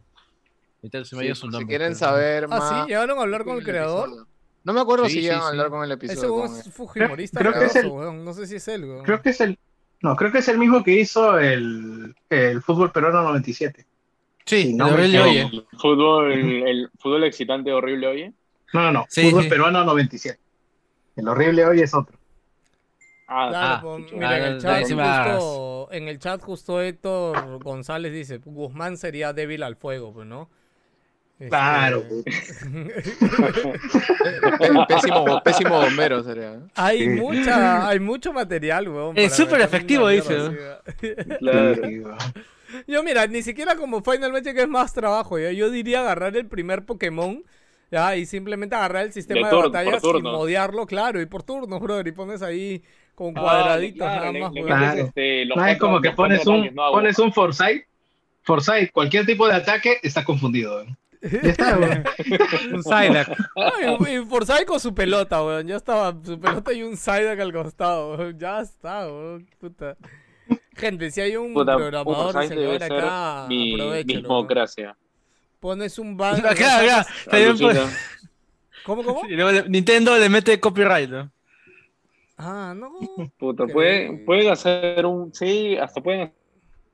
Me Sí, su si quieren pero- saber Ah, más. sí, llegaron a hablar con el creador. episodio. No me acuerdo Sí, si sí, llegan a hablar con el Ese episodio. weón con es él. fujimorista, creo que es el- weón. No sé si es él, weón. Creo que es el. No, creo que es el mismo que hizo el, el fútbol peruano 97. Sí, Sí, el no equivoco. Oye. El fútbol, el, el fútbol excitante horrible, oye. No, no, no. Sí, fútbol sí. peruano 97. El horrible hoy es otro. Ah, Claro, Ah, pues, en Ah, el chat justo, en el chat justo Héctor González dice, Guzmán sería débil al fuego, pues, ¿no? Este, Claro. Pe- Pésimo, pésimo bombero sería. ¿eh? hay Sí. mucha, hay mucho material, weón. Es súper efectivo, dice, Claro. Yo mira, ni siquiera como Final Match que es más trabajo, ¿ya? yo diría agarrar el primer Pokémon, ya, y simplemente agarrar el sistema de, por batallas y turno. modearlo, claro, y por turnos, brother, y pones ahí con Ah, cuadraditos claro, nada le- más, le Claro. este, No, es como que pones un, pones un Foresight. Foresight, cualquier tipo de ataque está confundido. weón. Ya está, weón. Un Psyduck. Ay, y Forsyth con su pelota, weón. Ya estaba su pelota y un Psyduck al costado, weón. Ya está, weón. Puta. Gente, si hay un Puta, programador Forsyth debe diseñador ser acá, mi mismocracia. Pones un ban. Claro, claro. Está bien, pues. ¿Cómo, cómo? Y luego le- Nintendo le mete copyright, ¿no? Ah, no. Puta, pueden, pueden hacer un. Sí, hasta pueden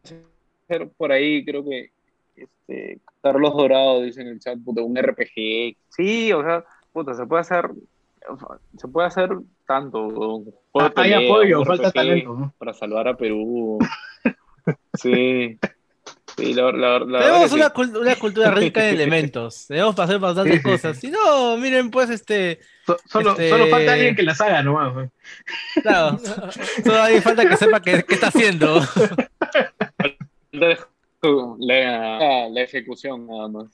hacer por ahí, creo que. Este, Carlos Dorado dice en el chat, puta, un RPG. Sí, o sea, puta, se puede hacer. Se puede hacer tanto. un juego de Hay apoyo, un falta RPG talento. ¿no? Para salvar a Perú. Sí. Sí, la, la, la verdad Tenemos una, sí. una cultura rica en elementos. Tenemos para hacer bastantes cosas. Si no, miren, pues, este. So- solo, Este- solo falta alguien que las haga nomás. Claro. Solo hay falta que sepa qué, qué está haciendo. La, la, la ejecución nada más.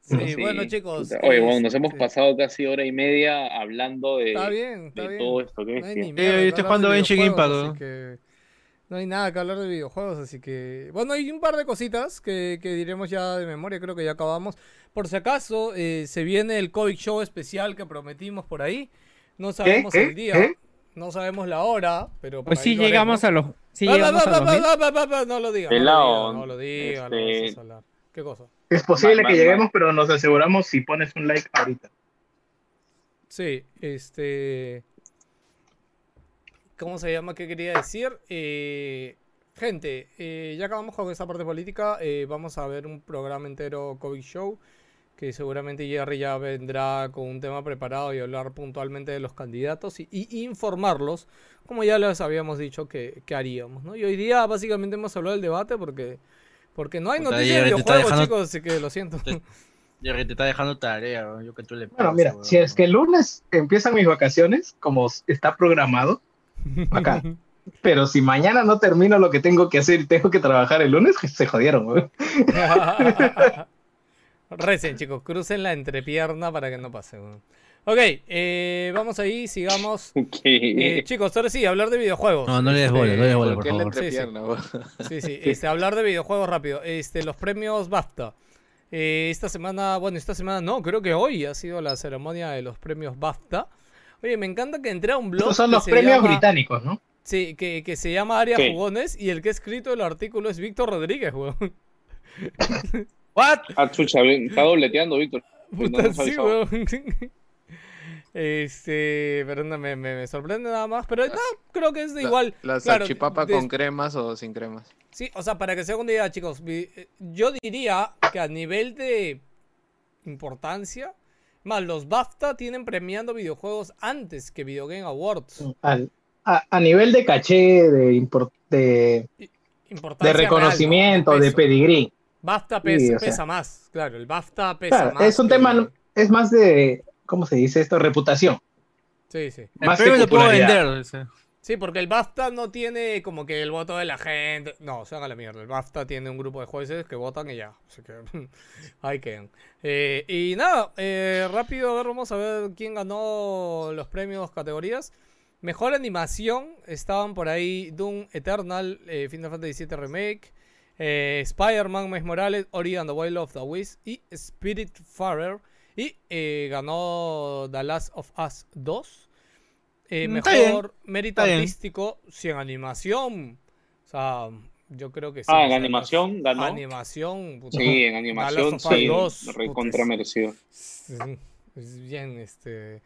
Sí, Sí, bueno, chicos. Oye, bueno, nos hemos este, pasado casi hora y media hablando de, Está bien, está de bien. todo esto. ¿qué No hay ni yo que estoy jugando Genshin Impact, así que No hay nada que hablar de videojuegos, así que. Bueno, hay un par de cositas que, que diremos ya de memoria, creo que ya acabamos. Por si acaso, eh, se viene el Comic Show especial que prometimos por ahí. No sabemos ¿Qué? el día, ¿Qué? no sabemos la hora, pero. por Pues ahí sí llegamos haremos. a los. Sí Va, va, llegamos va, a los va, mil. va, va, va, va, No lo diga, no lo Pelao, diga, no lo diga, no este- vamos a hablar. ¿Qué cosa? Es posible que lleguemos, pero nos aseguramos si pones un like ahorita. Sí, este. ¿Cómo se llama? ¿Qué quería decir? Eh, gente, eh, ya acabamos con esta parte política. eh, vamos a ver un programa entero COVID Show. Que seguramente Jerry ya vendrá con un tema preparado y hablar puntualmente de los candidatos y, y informarlos, como ya les habíamos dicho que, que haríamos. ¿no? Y hoy día básicamente hemos hablado del debate porque, porque no hay noticias de videojuegos, dejando- chicos, así que lo siento. Te- Jerry, te está dejando tarea, ¿no? yo que tú le Bueno, mira, si es que el lunes empiezan mis vacaciones, como está programado, acá. Pero si mañana no termino lo que tengo que hacer y tengo que trabajar el lunes, se jodieron, güey. Recen, chicos, crucen la entrepierna para que no pase. weón. Ok, eh, vamos ahí, sigamos. Eh, chicos, ahora sí, hablar de videojuegos. No, no le des bola, no le des bola, ¿Por favor. Sí, sí. Sí, sí, este, hablar de videojuegos rápido. Este, los premios BAFTA. Eh, esta semana, bueno, esta semana no, creo que hoy ha sido la ceremonia de los premios BAFTA. Oye, me encanta que entré a un blog. Estos son los premios llama- británicos, ¿no? Sí, que, que se llama Área. Jugones y el que ha escrito el artículo es Víctor Rodríguez, weón. ¿What? Ah, chucha, está dobleteando, Víctor. Pues no Puta, sí, weón. Este, pero no, me, me, me sorprende nada más. Pero no, creo que es de La- igual. La claro, salchipapa con cremas o sin cremas. Sí, o sea, para que se haga una idea, chicos, eh, yo diría que a nivel de importancia, más los BAFTA tienen premiando videojuegos antes que Video Game Awards. Al- a, a nivel de caché, de, import- de, Importancia de real, ¿no? reconocimiento, de pedigrí. BAFTA Sí, pesa, o sea. pesa más, claro, el BAFTA pesa Claro, más. es un que tema, el- es más de, ¿cómo se dice esto? Reputación. Sí, sí. El Más premio lo puedo vender. Sí, porque el BAFTA no tiene como que el voto de la gente. No, se haga la mierda. El BAFTA tiene un grupo de jueces que votan y ya. Así que ahí quedan. Eh, y nada, eh, rápido, a ver, vamos a ver quién ganó los premios categorías. Mejor animación, estaban por ahí Doom Eternal, eh, Final Fantasy VII Remake, eh, Spider-Man, Miles Morales, Ori and the Wild of the Wisps y Spirit Farer. Y eh, ganó The Last of Us 2. Eh, Mm, está bien, mejor mérito está bien. artístico, sí, en animación. O sea, yo creo que sí. Ah, en animación los- ganó. Animación. puta, Sí, en animación sí, 2, recontra merecido. es- es bien, este.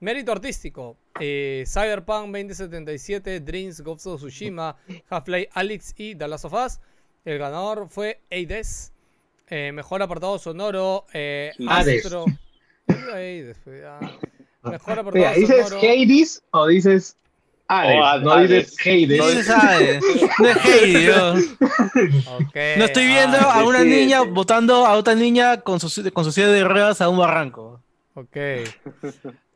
Mérito artístico. eh, Cyberpunk 2077, Dreams, Ghost of Tsushima, Half-Life Alyx y The Last of Us. El ganador fue Hades. Eh, mejor apartado sonoro, eh, Hades. Astro. Hades, pues, ya. Mejor apartado Mira, ¿dices sonoro. Hades o dices Hades? Oh, no Hades. dices Hades. No se sabe. No es. Ok, No estoy viendo ah, a una sí, niña sí. botando a otra niña con su, con su silla de ruedas a un barranco. Ok.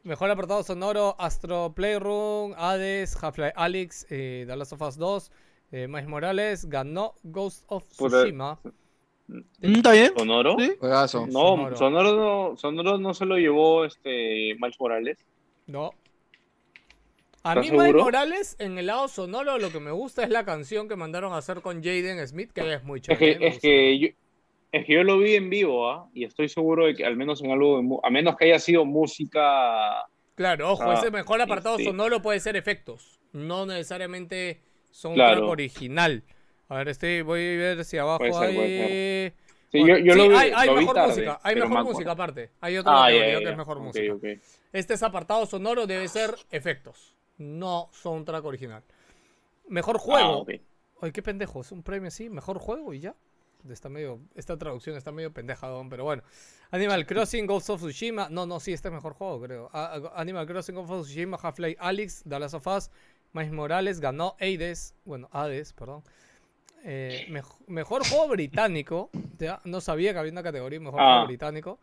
Mejor apartado sonoro, Astro Playroom, Hades, Half-Life Alyx, eh, The Last of Us 2, eh, Miles Morales, ganó Ghost of Puta. Tsushima. Mm, ¿Está bien? ¿Sonoro? Sí. Juegazo. No, Sonoro. Sonoro no, Sonoro no se lo llevó este Miles Morales. No. A ¿Estás mí Miles? Morales, en el lado sonoro, lo que me gusta es la canción que mandaron a hacer con Jaden Smith, que es muy Es chévere. que, ¿eh? Es que yo, es que yo lo vi en vivo, ¿ah? Y estoy seguro de que al menos en algo, a menos que haya sido música. Claro, ojo, Ah, ese mejor apartado sí. sonoro puede ser efectos. No necesariamente son Claro. track original. A ver, estoy, voy a ver si abajo ser, hay. Sí, Bueno, yo, yo sí, lo vi, hay, hay lo vi mejor tarde, música, hay mejor me música aparte. Hay otra Ah, ya, que es mejor música. Este es apartado sonoro, debe ser efectos, no soundtrack original. Mejor juego. Ah, ok. Ay, qué pendejo, es un premio así, mejor juego y ya. Está medio, esta traducción está medio pendeja, don, pero bueno. Animal Crossing, Ghost of Tsushima. No, no, sí, este es mejor juego, creo. A- a- Animal Crossing, Ghost of Tsushima, Half-Life Alyx, The Last of Us, Miles Morales, ganó Hades. Bueno, Hades, perdón. Eh, mej- mejor juego británico. Ya, no sabía que había una categoría mejor Ah. juego británico.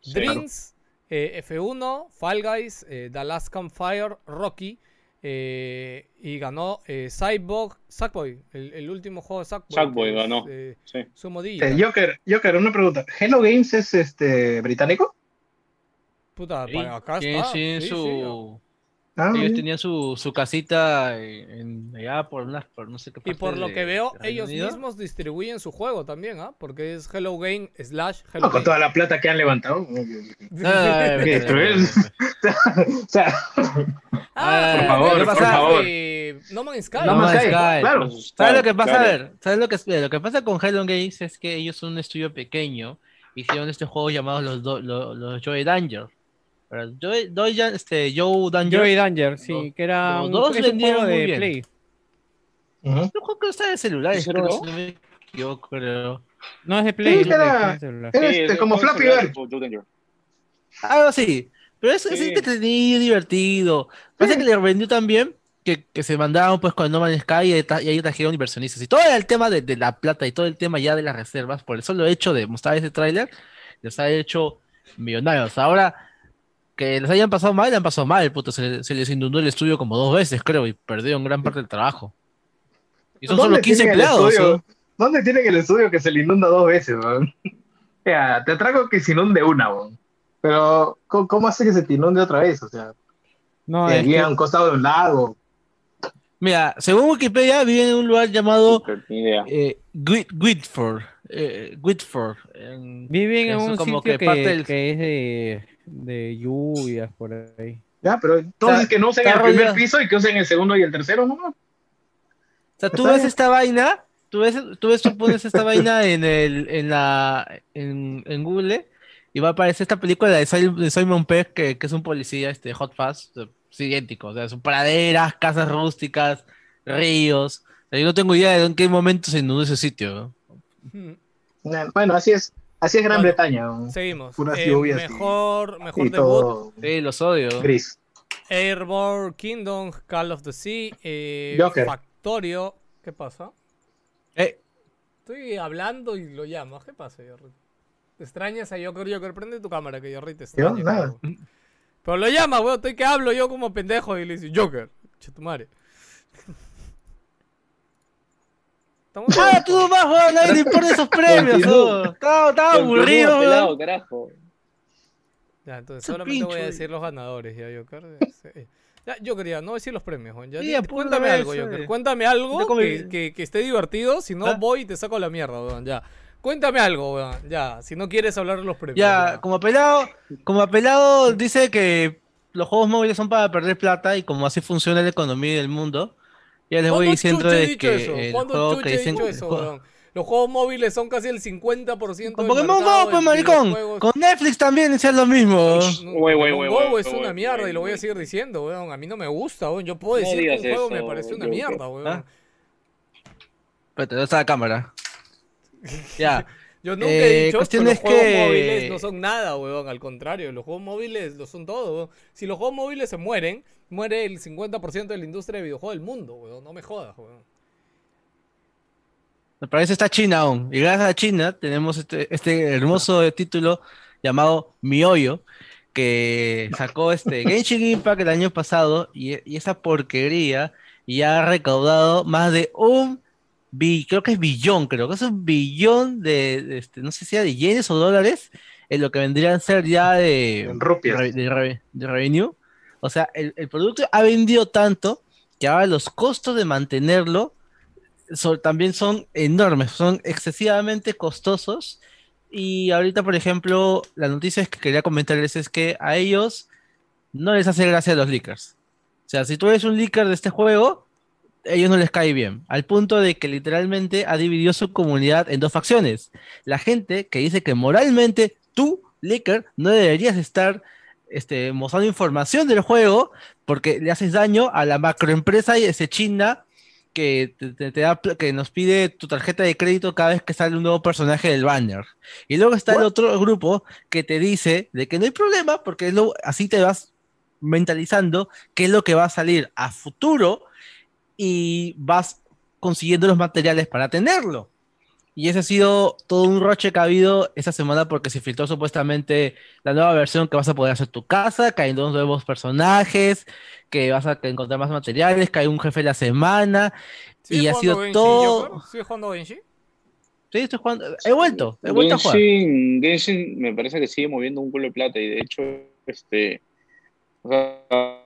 Sí. Dreams, eh, F1, Fall Guys, eh, The Last Campfire, Rocky. eh, y ganó eh, Cyborg, Sackboy, el, el último juego de Sackboy. Sackboy es, ganó. eh, Sí. su modilla. Eh, Joker, Joker, una pregunta. ¿Hello Games es este británico? Puta, Sí, para acá está. sí, su, sí. Ah, ellos bien. tenían su, su casita en, allá por unas, por no sé qué Y parte por lo de- que veo, ellos Unido. mismos distribuyen su juego también, ¿ah? Porque es Hello Game slash Hello No, con Game. toda la plata que han levantado. Ay, ¿Qué, cruel? o sea, Ah, Por favor, ¿qué por favor. Eh, No Man's Sky. No No Man's Sky, claro. ¿Sabes lo que pasa? Claro. A ver, ¿sabes lo que, lo que pasa con Hello Games? Es que ellos son un estudio pequeño. Hicieron este juego llamado los, do- los, los Joy Danger. Pero Joy, Joy- este, Joe Danger. Joy Danger, sí, Los- que era un, dos es un vendieron muy de bien. Play. ujú. Un juego que está de celulares, ¿Sí, creo, no? si no me equivoco, creo. No es de Play, Sí, es era- es de celular. Era Sí, este, es como Flappy Bird. Algo así. Pero es, es Sí. entretenido, divertido. Parece que le vendió tan bien que, que se mandaron pues con No Man's Sky y, ahí trajeron inversionistas. Y todo el tema de, de la plata y todo el tema ya de las reservas, por el solo hecho de mostrar ese tráiler, les ha hecho millonarios. Ahora, que les hayan pasado mal, le han pasado mal, puto. Se, se les inundó el estudio como dos veces, creo, y perdieron gran parte del trabajo. Y son solo ¿Dónde 15 tienen el empleados. ¿Dónde tiene que el estudio que se le inunda dos veces, weón? Ya, te traigo que se inunde una, weón. Pero, ¿cómo, cómo hace que se te inunde otra vez? O sea, No, es que- a un costado de un lago. Mira, según Wikipedia, vive en un lugar llamado Ni idea. eh, Whit- Whitford. eh, Whitford. en- viven en un como sitio que que, parte del- que es de, de lluvias por ahí. Ya, pero entonces Está- que no usen el primer rodeado. piso y que usen el segundo y el tercero, ¿no? O sea, tú ves esta vaina, tú ves, tú ves, tú pones esta vaina en el, en la, en, en Google y va a aparecer esta película de, Simon Pegg que, que es un policía, este, Hot Fast, es idéntico, o sea, son praderas, casas rústicas, ríos. O sea, yo no tengo idea de en qué momento se inundó ese sitio. ¿no? Bueno, así es. Así es Gran Bueno, Bretaña. Seguimos. Puras Eh, lluvias y- mejor mejor Y debut. todo Sí, los odio. gris. Airborne Kingdom, Call of the Sea, eh, Joker. Factorio. ¿Qué pasa? Eh, Estoy hablando y lo llamas. ¿Qué pasa, Jorri? ¿Te extrañas a Joker? Joker, prende tu cámara que Jorri te Yo, nada. Pero lo llama, weón. Estoy que hablo yo como pendejo y le dice Joker. Che tu madre. Estamos ¡Ah, tú más, weón! Nadie le importa esos premios, weón. Estaba, estaba aburrido, weón. carajo. Ya, entonces Ese solamente voy a decir los ganadores, ya, Joker. Sí. Ya, Joker, ya, no voy a decir los premios, Juan. Ya, Sí, cuéntame algo. Joker. Cuéntame algo que esté divertido, si no ¿Ah? voy y te saco la mierda, weón, ya. Cuéntame algo, weón, ya. Si no quieres hablar de los premios. Ya, como apelado, como apelado dice que los juegos móviles son para perder plata y como así funciona la economía del mundo, ya les voy ¿Cuándo diciendo de que eso? el ¿Cuándo juego chucha que he dicen... eso, weón? Los juegos móviles son casi el 50% Con del Pokémon Go, pues maricón. Con Netflix también decían lo mismo. No, Güey, güey, Pokémon güey, Go es una mierda y lo voy a seguir diciendo, weón. A mí no me gusta, weón. Yo puedo No decir que un juego me parece una mierda, weón. ¿Ah? Espérate, ¿dónde está la cámara? Ya. Yo nunca Eh, he dicho que los juegos que- móviles no son nada, weón. Al contrario, los juegos móviles lo son todo, weón. Si los juegos móviles se mueren, muere el 50% de la industria de videojuegos del mundo, weón. No me jodas, weón. Me parece está China aún. Y gracias a China tenemos este, este hermoso título llamado Mioyo, que sacó este Genshin Impact el año pasado y, y esa porquería ya ha recaudado más de un bi- creo que es billón, creo que es un billón de, de este, no sé si era de yenes o dólares, en lo que vendrían a ser ya de, rupias. re- de, re- de revenue. O sea, el, el producto ha vendido tanto que ahora los costos de mantenerlo son- también son enormes, son excesivamente costosos. Y ahorita, por ejemplo, la noticia que quería comentarles es que a ellos no les hace gracia los leakers. O sea, si tú eres un leaker de este juego, ellos no les cae bien. Al punto de que literalmente ha dividido su comunidad en dos facciones. La gente que dice que moralmente tú, leaker, no deberías estar este, mostrando información del juego porque le haces daño a la macroempresa ese china que, te, da, que nos pide tu tarjeta de crédito cada vez que sale un nuevo personaje del banner. Y luego está el otro grupo que te dice de que no hay problema porque lo- así te vas mentalizando qué es lo que va a salir a futuro y vas consiguiendo los materiales para tenerlo. Y ese ha sido todo un roche que ha habido esta semana porque se filtró supuestamente la nueva versión que vas a poder hacer tu casa, que hay dos nuevos personajes, que vas a encontrar más materiales, que hay un jefe de la semana. ¿Sigues Y ha sido Genshin, todo- jugando Genshin? Sí, estoy jugando. He vuelto, he vuelto a jugar. Genshin, Genshin me parece que sigue moviendo un culo de plata y de hecho, este, o sea,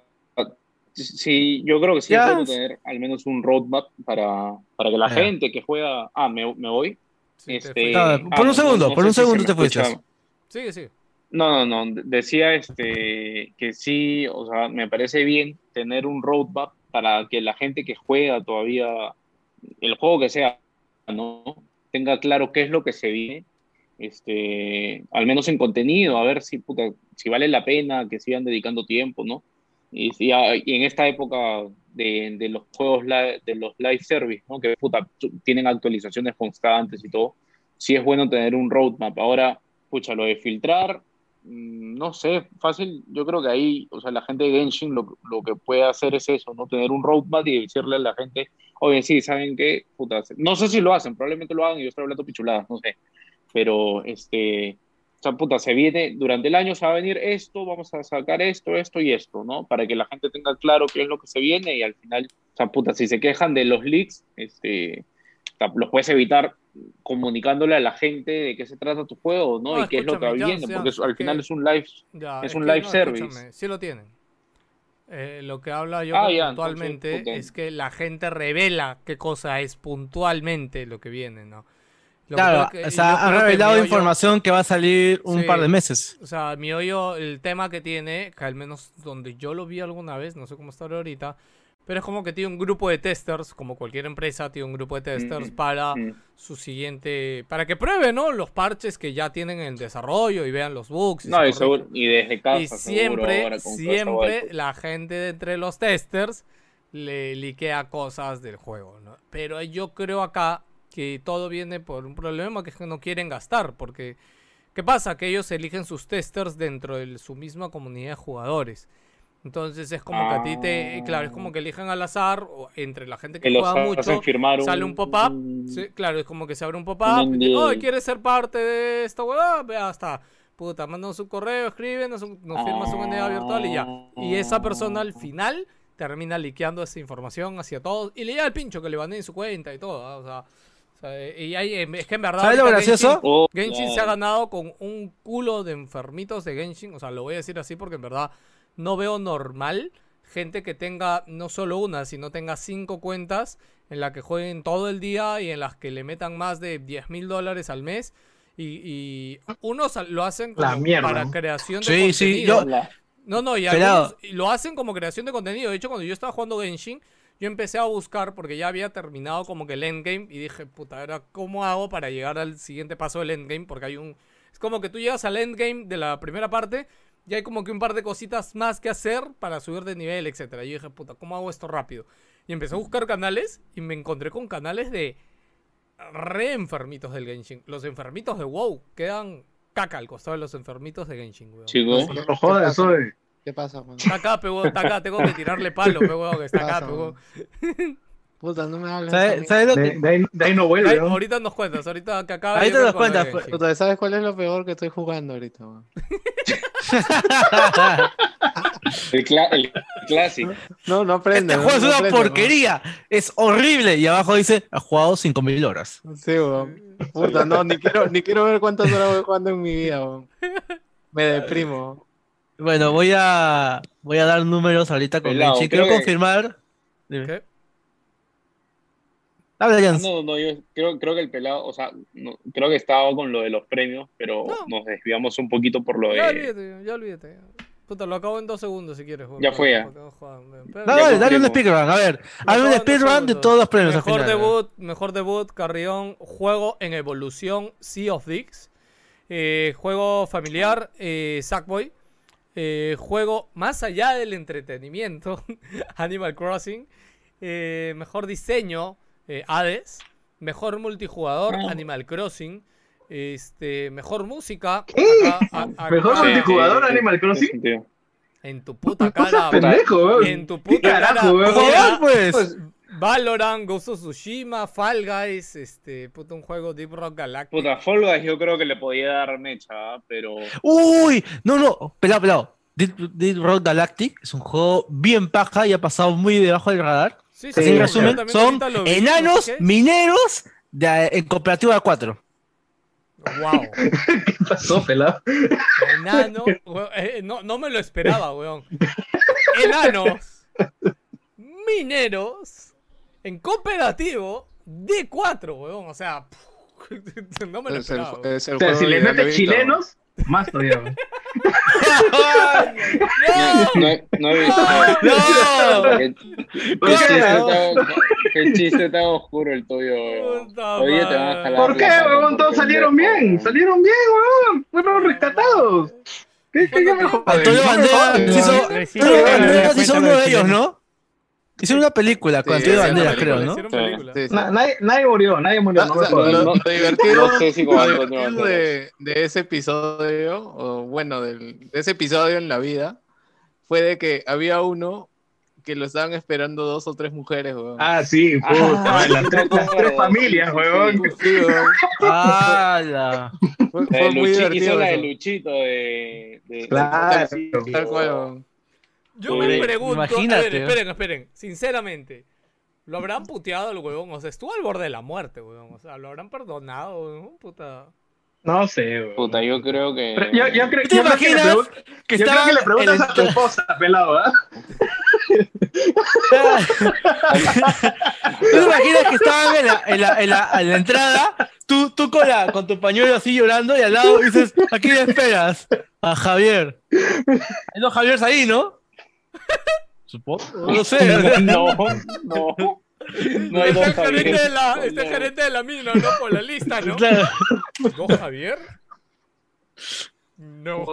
sí, yo creo que sí bueno tener al menos un roadmap para, para que la gente que juega, ah, me, me voy, Sí, este. Ah, ah, por un no- segundo, no por un si se segundo me te fuiste. Sigue, sigue. No, no, no, decía este que sí, o sea, me parece bien tener un roadmap para que la gente que juega todavía el juego que sea, ¿no? Tenga claro qué es lo que se viene, este, al menos en contenido, a ver si, puta, si vale la pena que sigan dedicando tiempo, ¿no? Y, si- ah, y en esta época de, de los juegos de los live service, ¿no? Que puta, tienen actualizaciones constantes y todo, sí es bueno tener un roadmap. Ahora, pucha, lo de filtrar, mm, no sé, fácil, yo creo que ahí, o sea, la gente de Genshin lo, lo que puede hacer es eso, ¿no? Tener un roadmap y decirle a la gente, oye, sí, ¿saben qué? Puta, no sé si lo hacen, probablemente lo hagan y yo estoy hablando pichuladas, no sé, pero, este, o sea, puta, se viene, durante el año se va a venir esto, vamos a sacar esto, esto y esto, ¿no? Para que la gente tenga claro qué es lo que se viene y al final, o sea, puta, si se quejan de los leaks, este, o sea, los puedes evitar comunicándole a la gente de qué se trata tu juego, ¿no? No, y qué es lo que ya, viene, sea, porque al final que- es un live. Ya, Es un live no, service. Sí lo tienen. Eh, lo que habla yo Ah, ya, puntualmente entonces, es que la gente revela qué cosa es puntualmente lo que viene, ¿no? Lo Claro, que- o sea, ha creo que revelado información que va a salir un Sí. par de meses. O sea, mi hoyo, el tema que tiene, que al menos donde yo lo vi alguna vez, no sé cómo está ahorita, pero es como que tiene un grupo de testers, como cualquier empresa tiene un grupo de testers Mm, para mm. su siguiente, para que prueben, ¿no? Los parches que ya tienen en desarrollo y vean los bugs. y No, y, seguro- y desde casa, Y seguro, siempre, ahora con siempre la gente de entre los testers le liquea cosas del juego, ¿no? Pero yo creo acá que todo viene por un problema que es que no quieren gastar, porque ¿qué pasa? Que ellos eligen sus testers dentro de su misma comunidad de jugadores. Entonces es como que a ti te, claro, es como que eligen al azar o entre la gente que, Que juega mucho, firmar un- sale un pop-up, un- sí, claro, es como que se abre un pop-up, un y. "Oye, ¿quieres ser parte de esta huevada? Vea, hasta, puta, mandan su correo, escriben, nos, firmas un NDA virtual y ya. Y esa persona al final termina liqueando esa información hacia todos y le llega al pincho que le baneen su cuenta y todo, o sea, sea, y hay, em, es que en verdad ¿Sabes lo ahorita gracioso? Genshin, Oh, Genshin se ha ganado con un culo de enfermitos de Genshin, o sea, lo voy a decir así porque en verdad no veo normal gente que tenga no solo una, sino tenga cinco cuentas en la que jueguen todo el día y en las que le metan más de 10 mil dólares al mes. Y, y unos lo hacen como para creación de Sí, sí, contenido. yo- No, no, y algunos lo hacen como creación de contenido. De hecho, cuando yo estaba jugando Genshin, yo empecé a buscar porque ya había terminado como que el endgame y dije, puta, ahora ¿cómo hago para llegar al siguiente paso del endgame? Porque hay un... Es como que tú llegas al endgame de la primera parte y hay como que un par de cositas más que hacer para subir de nivel, etcétera. Y yo dije, puta, ¿cómo hago esto rápido? Y empecé a buscar canales y me encontré con canales de re enfermitos del Genshin. Los enfermitos de WoW quedan caca al costado de los enfermitos de Genshin, weón. Chicos, No jodas, eso de- ¿Qué pasa, man? Está acá, pe, huevón, está acá, tengo que tirarle palo, pe, huevón, que está acá, Pasa, pe, huevón. Puta, no me hables. ¿Sabes, sabes lo de, que- de ahí, de ahí no Ahí- vuelve, ¿no? ahorita nos cuentas, ahorita que acaba Ahí de te llegar das con lo de cuenta, Genshin. Puta, ¿sabes cuál es lo peor que estoy jugando ahorita, man? el, clásico. No, no aprende. Este no, juego es no una aprende, man. porquería. Es horrible. Y abajo dice, ha jugado 5000 horas. Sí, weón. Puta, no, ni quiero, ni quiero ver cuántas horas voy jugando en mi vida, weón. Me deprimo. Bueno, voy a voy a dar números ahorita con Pelado, Quiero que- confirmar. Dime. ¿Qué? Habla, Jans. No, no, yo creo, creo que el pelado, o sea, no, creo que estaba con lo de los premios, pero No. nos desviamos un poquito por lo Ya de. olvídate, ya olvídate. Puta, lo acabo en dos segundos si quieres. Ya fue, ya. no dale, dale un speedrun. A ver, hazme un speedrun de todos los premios al Mejor final. debut, mejor debut, Carrión, juego en evolución, Sea of Thieves. Eh, juego familiar, eh, Sackboy. Eh, juego más allá del entretenimiento, Animal Crossing. Eh, mejor diseño, eh, Hades. Mejor multijugador, Ah. Animal Crossing. Este, mejor música. ¿Qué? acá- a- ¿Mejor acá- multijugador Animal Crossing? En tu puta cara. pendejo. En tu ¿Qué puta cara. carajo? Joder, Mira, pues. Valorant, Ghost of Tsushima, Fall Guys, este, puto un juego Deep Rock Galactic. Puta, Fall Guys yo creo que le podía dar mecha, pero. Uy, no, no, pelado, pelado. Deep, Deep Rock Galactic es un juego bien paja y ha pasado muy debajo del radar. Sí, Así Sí, en resumen, son enanos qué. mineros de, en cooperativa 4. Wow. ¿Qué pasó, pelado? Enano. weón, eh, no, no me lo esperaba, weón. Enanos. Mineros. En cooperativo. D4, weón. O sea. no me lo Es el, esperaba. es el O sea, juego si le metes chilenos, más todavía. weón. ¡No! No, he- no he visto. ¡No! ¿Por qué? chiste qué chiste tan oscuro el tuyo, weón. Puta Hoy te van a jalar ¿Por qué, weón? Todos salieron bien. Salieron bien, weón. Fueron rescatados. ¿Qué, qué me? Antonio Banderas hizo, uno de ellos. ¿no? Hizo una película con Antonio sí, Banderas, creo, ¿no? Hicieron Sí. película. Sí, sí. Na- nadie, nadie murió, nadie murió. No No- divertido, de, de ese episodio, o bueno, del, de ese episodio en la vida, fue de que había uno que lo estaban esperando dos o tres mujeres, weón. Ah, sí, puta. Ah, las, tres, las tres familias, weón. Sí, weón. Fue, La fue de muy divertido. hizo la de. Luchito de. de Claro. Tal cual, weón. Yo me pregunto. A ver, esperen, esperen. Sinceramente. Lo habrán puteado el huevón, o sea, estuvo al borde de la muerte, huevón. O sea, lo habrán perdonado, huevón, puta. No sé, weón. Puta, yo creo que. Pero yo, yo creo, ¿Tú te yo creo que le imaginas que yo creo que le preguntas el- a tu esposa, pelado, ¿ah? ¿Tú te imaginas que estaban en la, en la, en la, en la entrada, tú, tú con, la, con tu pañuelo así llorando y al lado dices, ¿a quién esperas? A Javier. Hay dos Javieres ahí, ¿no? Supongo. No sé. No, no. No hay este dos es gerente Javier. de la, este es No. gerente de la mina, ¿no? Por la lista, ¿no? Claro. ¿No, Javier? No.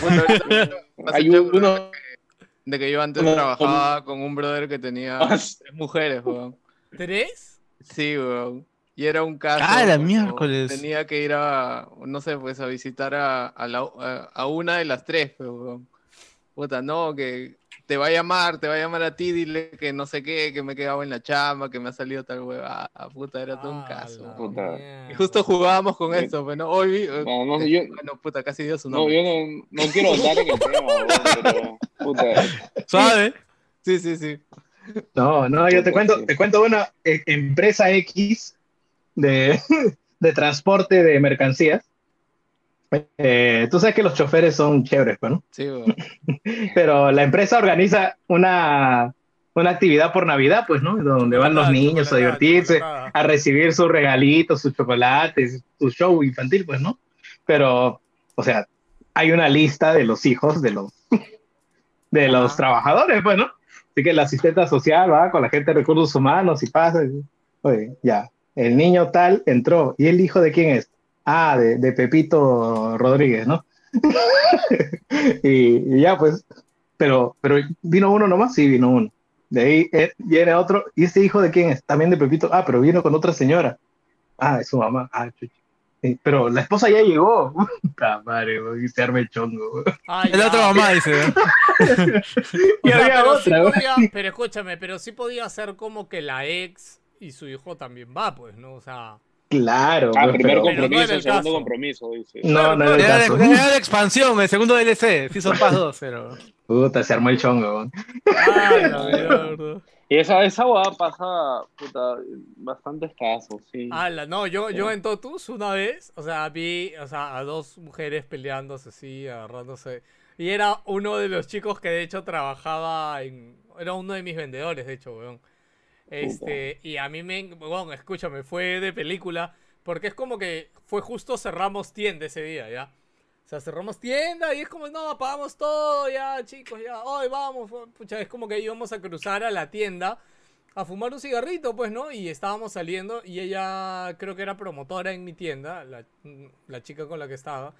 Bueno, Hay uno- De que yo antes trabajaba con un brother que tenía tres mujeres, weón. ¿Tres? Sí, weón. Y era un caso. Ah, la miércoles. Tenía que ir a, no sé, pues a visitar a, a, la- a- una de las tres, weón. Puta, no, que te va a llamar, te va a llamar a ti, dile que no sé qué, que me he quedado en la chamba, que me ha salido tal hueva. Puta, era todo un Ah, caso. Puta. Y justo jugábamos con Sí. esto, pues, ¿no? Hoy vi. eh, No, no, eh, yo- Bueno, puta, casi dio su No, yo no, no quiero andar en el tema, weón, pero. Puta. ¿Sabe? Sí, sí, sí. No, no, yo te cuento, te cuento una eh, empresa X de, de transporte de mercancías. Eh, tú sabes que los choferes son chéveres, pues, ¿no? Sí. Pero la empresa organiza una, una actividad por Navidad, pues, ¿no? Donde van los Chocolatada, niños a chocolatada, divertirse, a recibir sus regalitos, sus chocolates, su show infantil, pues, ¿no? Pero, o sea, hay una lista de los hijos de los, de los Ajá. trabajadores, pues, ¿no? Así que la asistente social va con la gente de recursos humanos y pasa. y, Oye, ya, el niño tal entró. ¿Y el hijo de quién es? Ah, de, de Pepito Rodríguez, ¿no? y, y ya, pues, pero, pero vino uno nomás, sí, vino uno. De ahí eh, viene otro, ¿y este hijo de quién es? También de Pepito. Ah, pero vino con otra señora. Ah, es su mamá. Ah, chucha. Sí, pero la esposa ya llegó. Puta madre, y se arma el chongo. Ah, El ya. otro mamá dice. O Y sea, había pero, otra, podía- pero escúchame, pero sí podía ser como que la ex y su hijo también va, pues, ¿no? O sea, Claro. Ah, pues, primer pero- Pero no compromiso, el segundo caso. compromiso, dice. No, no era el caso. de, era de expansión, el segundo DLC, Season Pass 2, pero. Puta, se armó el chongo. ah, mierda. Y esa, esa hueá pasa, puta, bastantes casos, sí. Ala, no, yo, yo en Totus una vez, o sea, vi, o sea, a dos mujeres peleándose así, agarrándose. Y era uno de los chicos que de hecho trabajaba en. Era uno de mis vendedores, de hecho, weón. Este, y a mí me. Weón, escúchame, fue de película. Porque es como que fue justo cerramos tienda ese día, ¿ya? O sea, cerramos tienda y es como, no, apagamos todo, ya, chicos, ya, hoy vamos. Pucha, es como que íbamos a cruzar a la tienda a fumar un cigarrito, pues, ¿no? Y estábamos saliendo y ella creo que era promotora en mi tienda, la, la chica con la que estaba.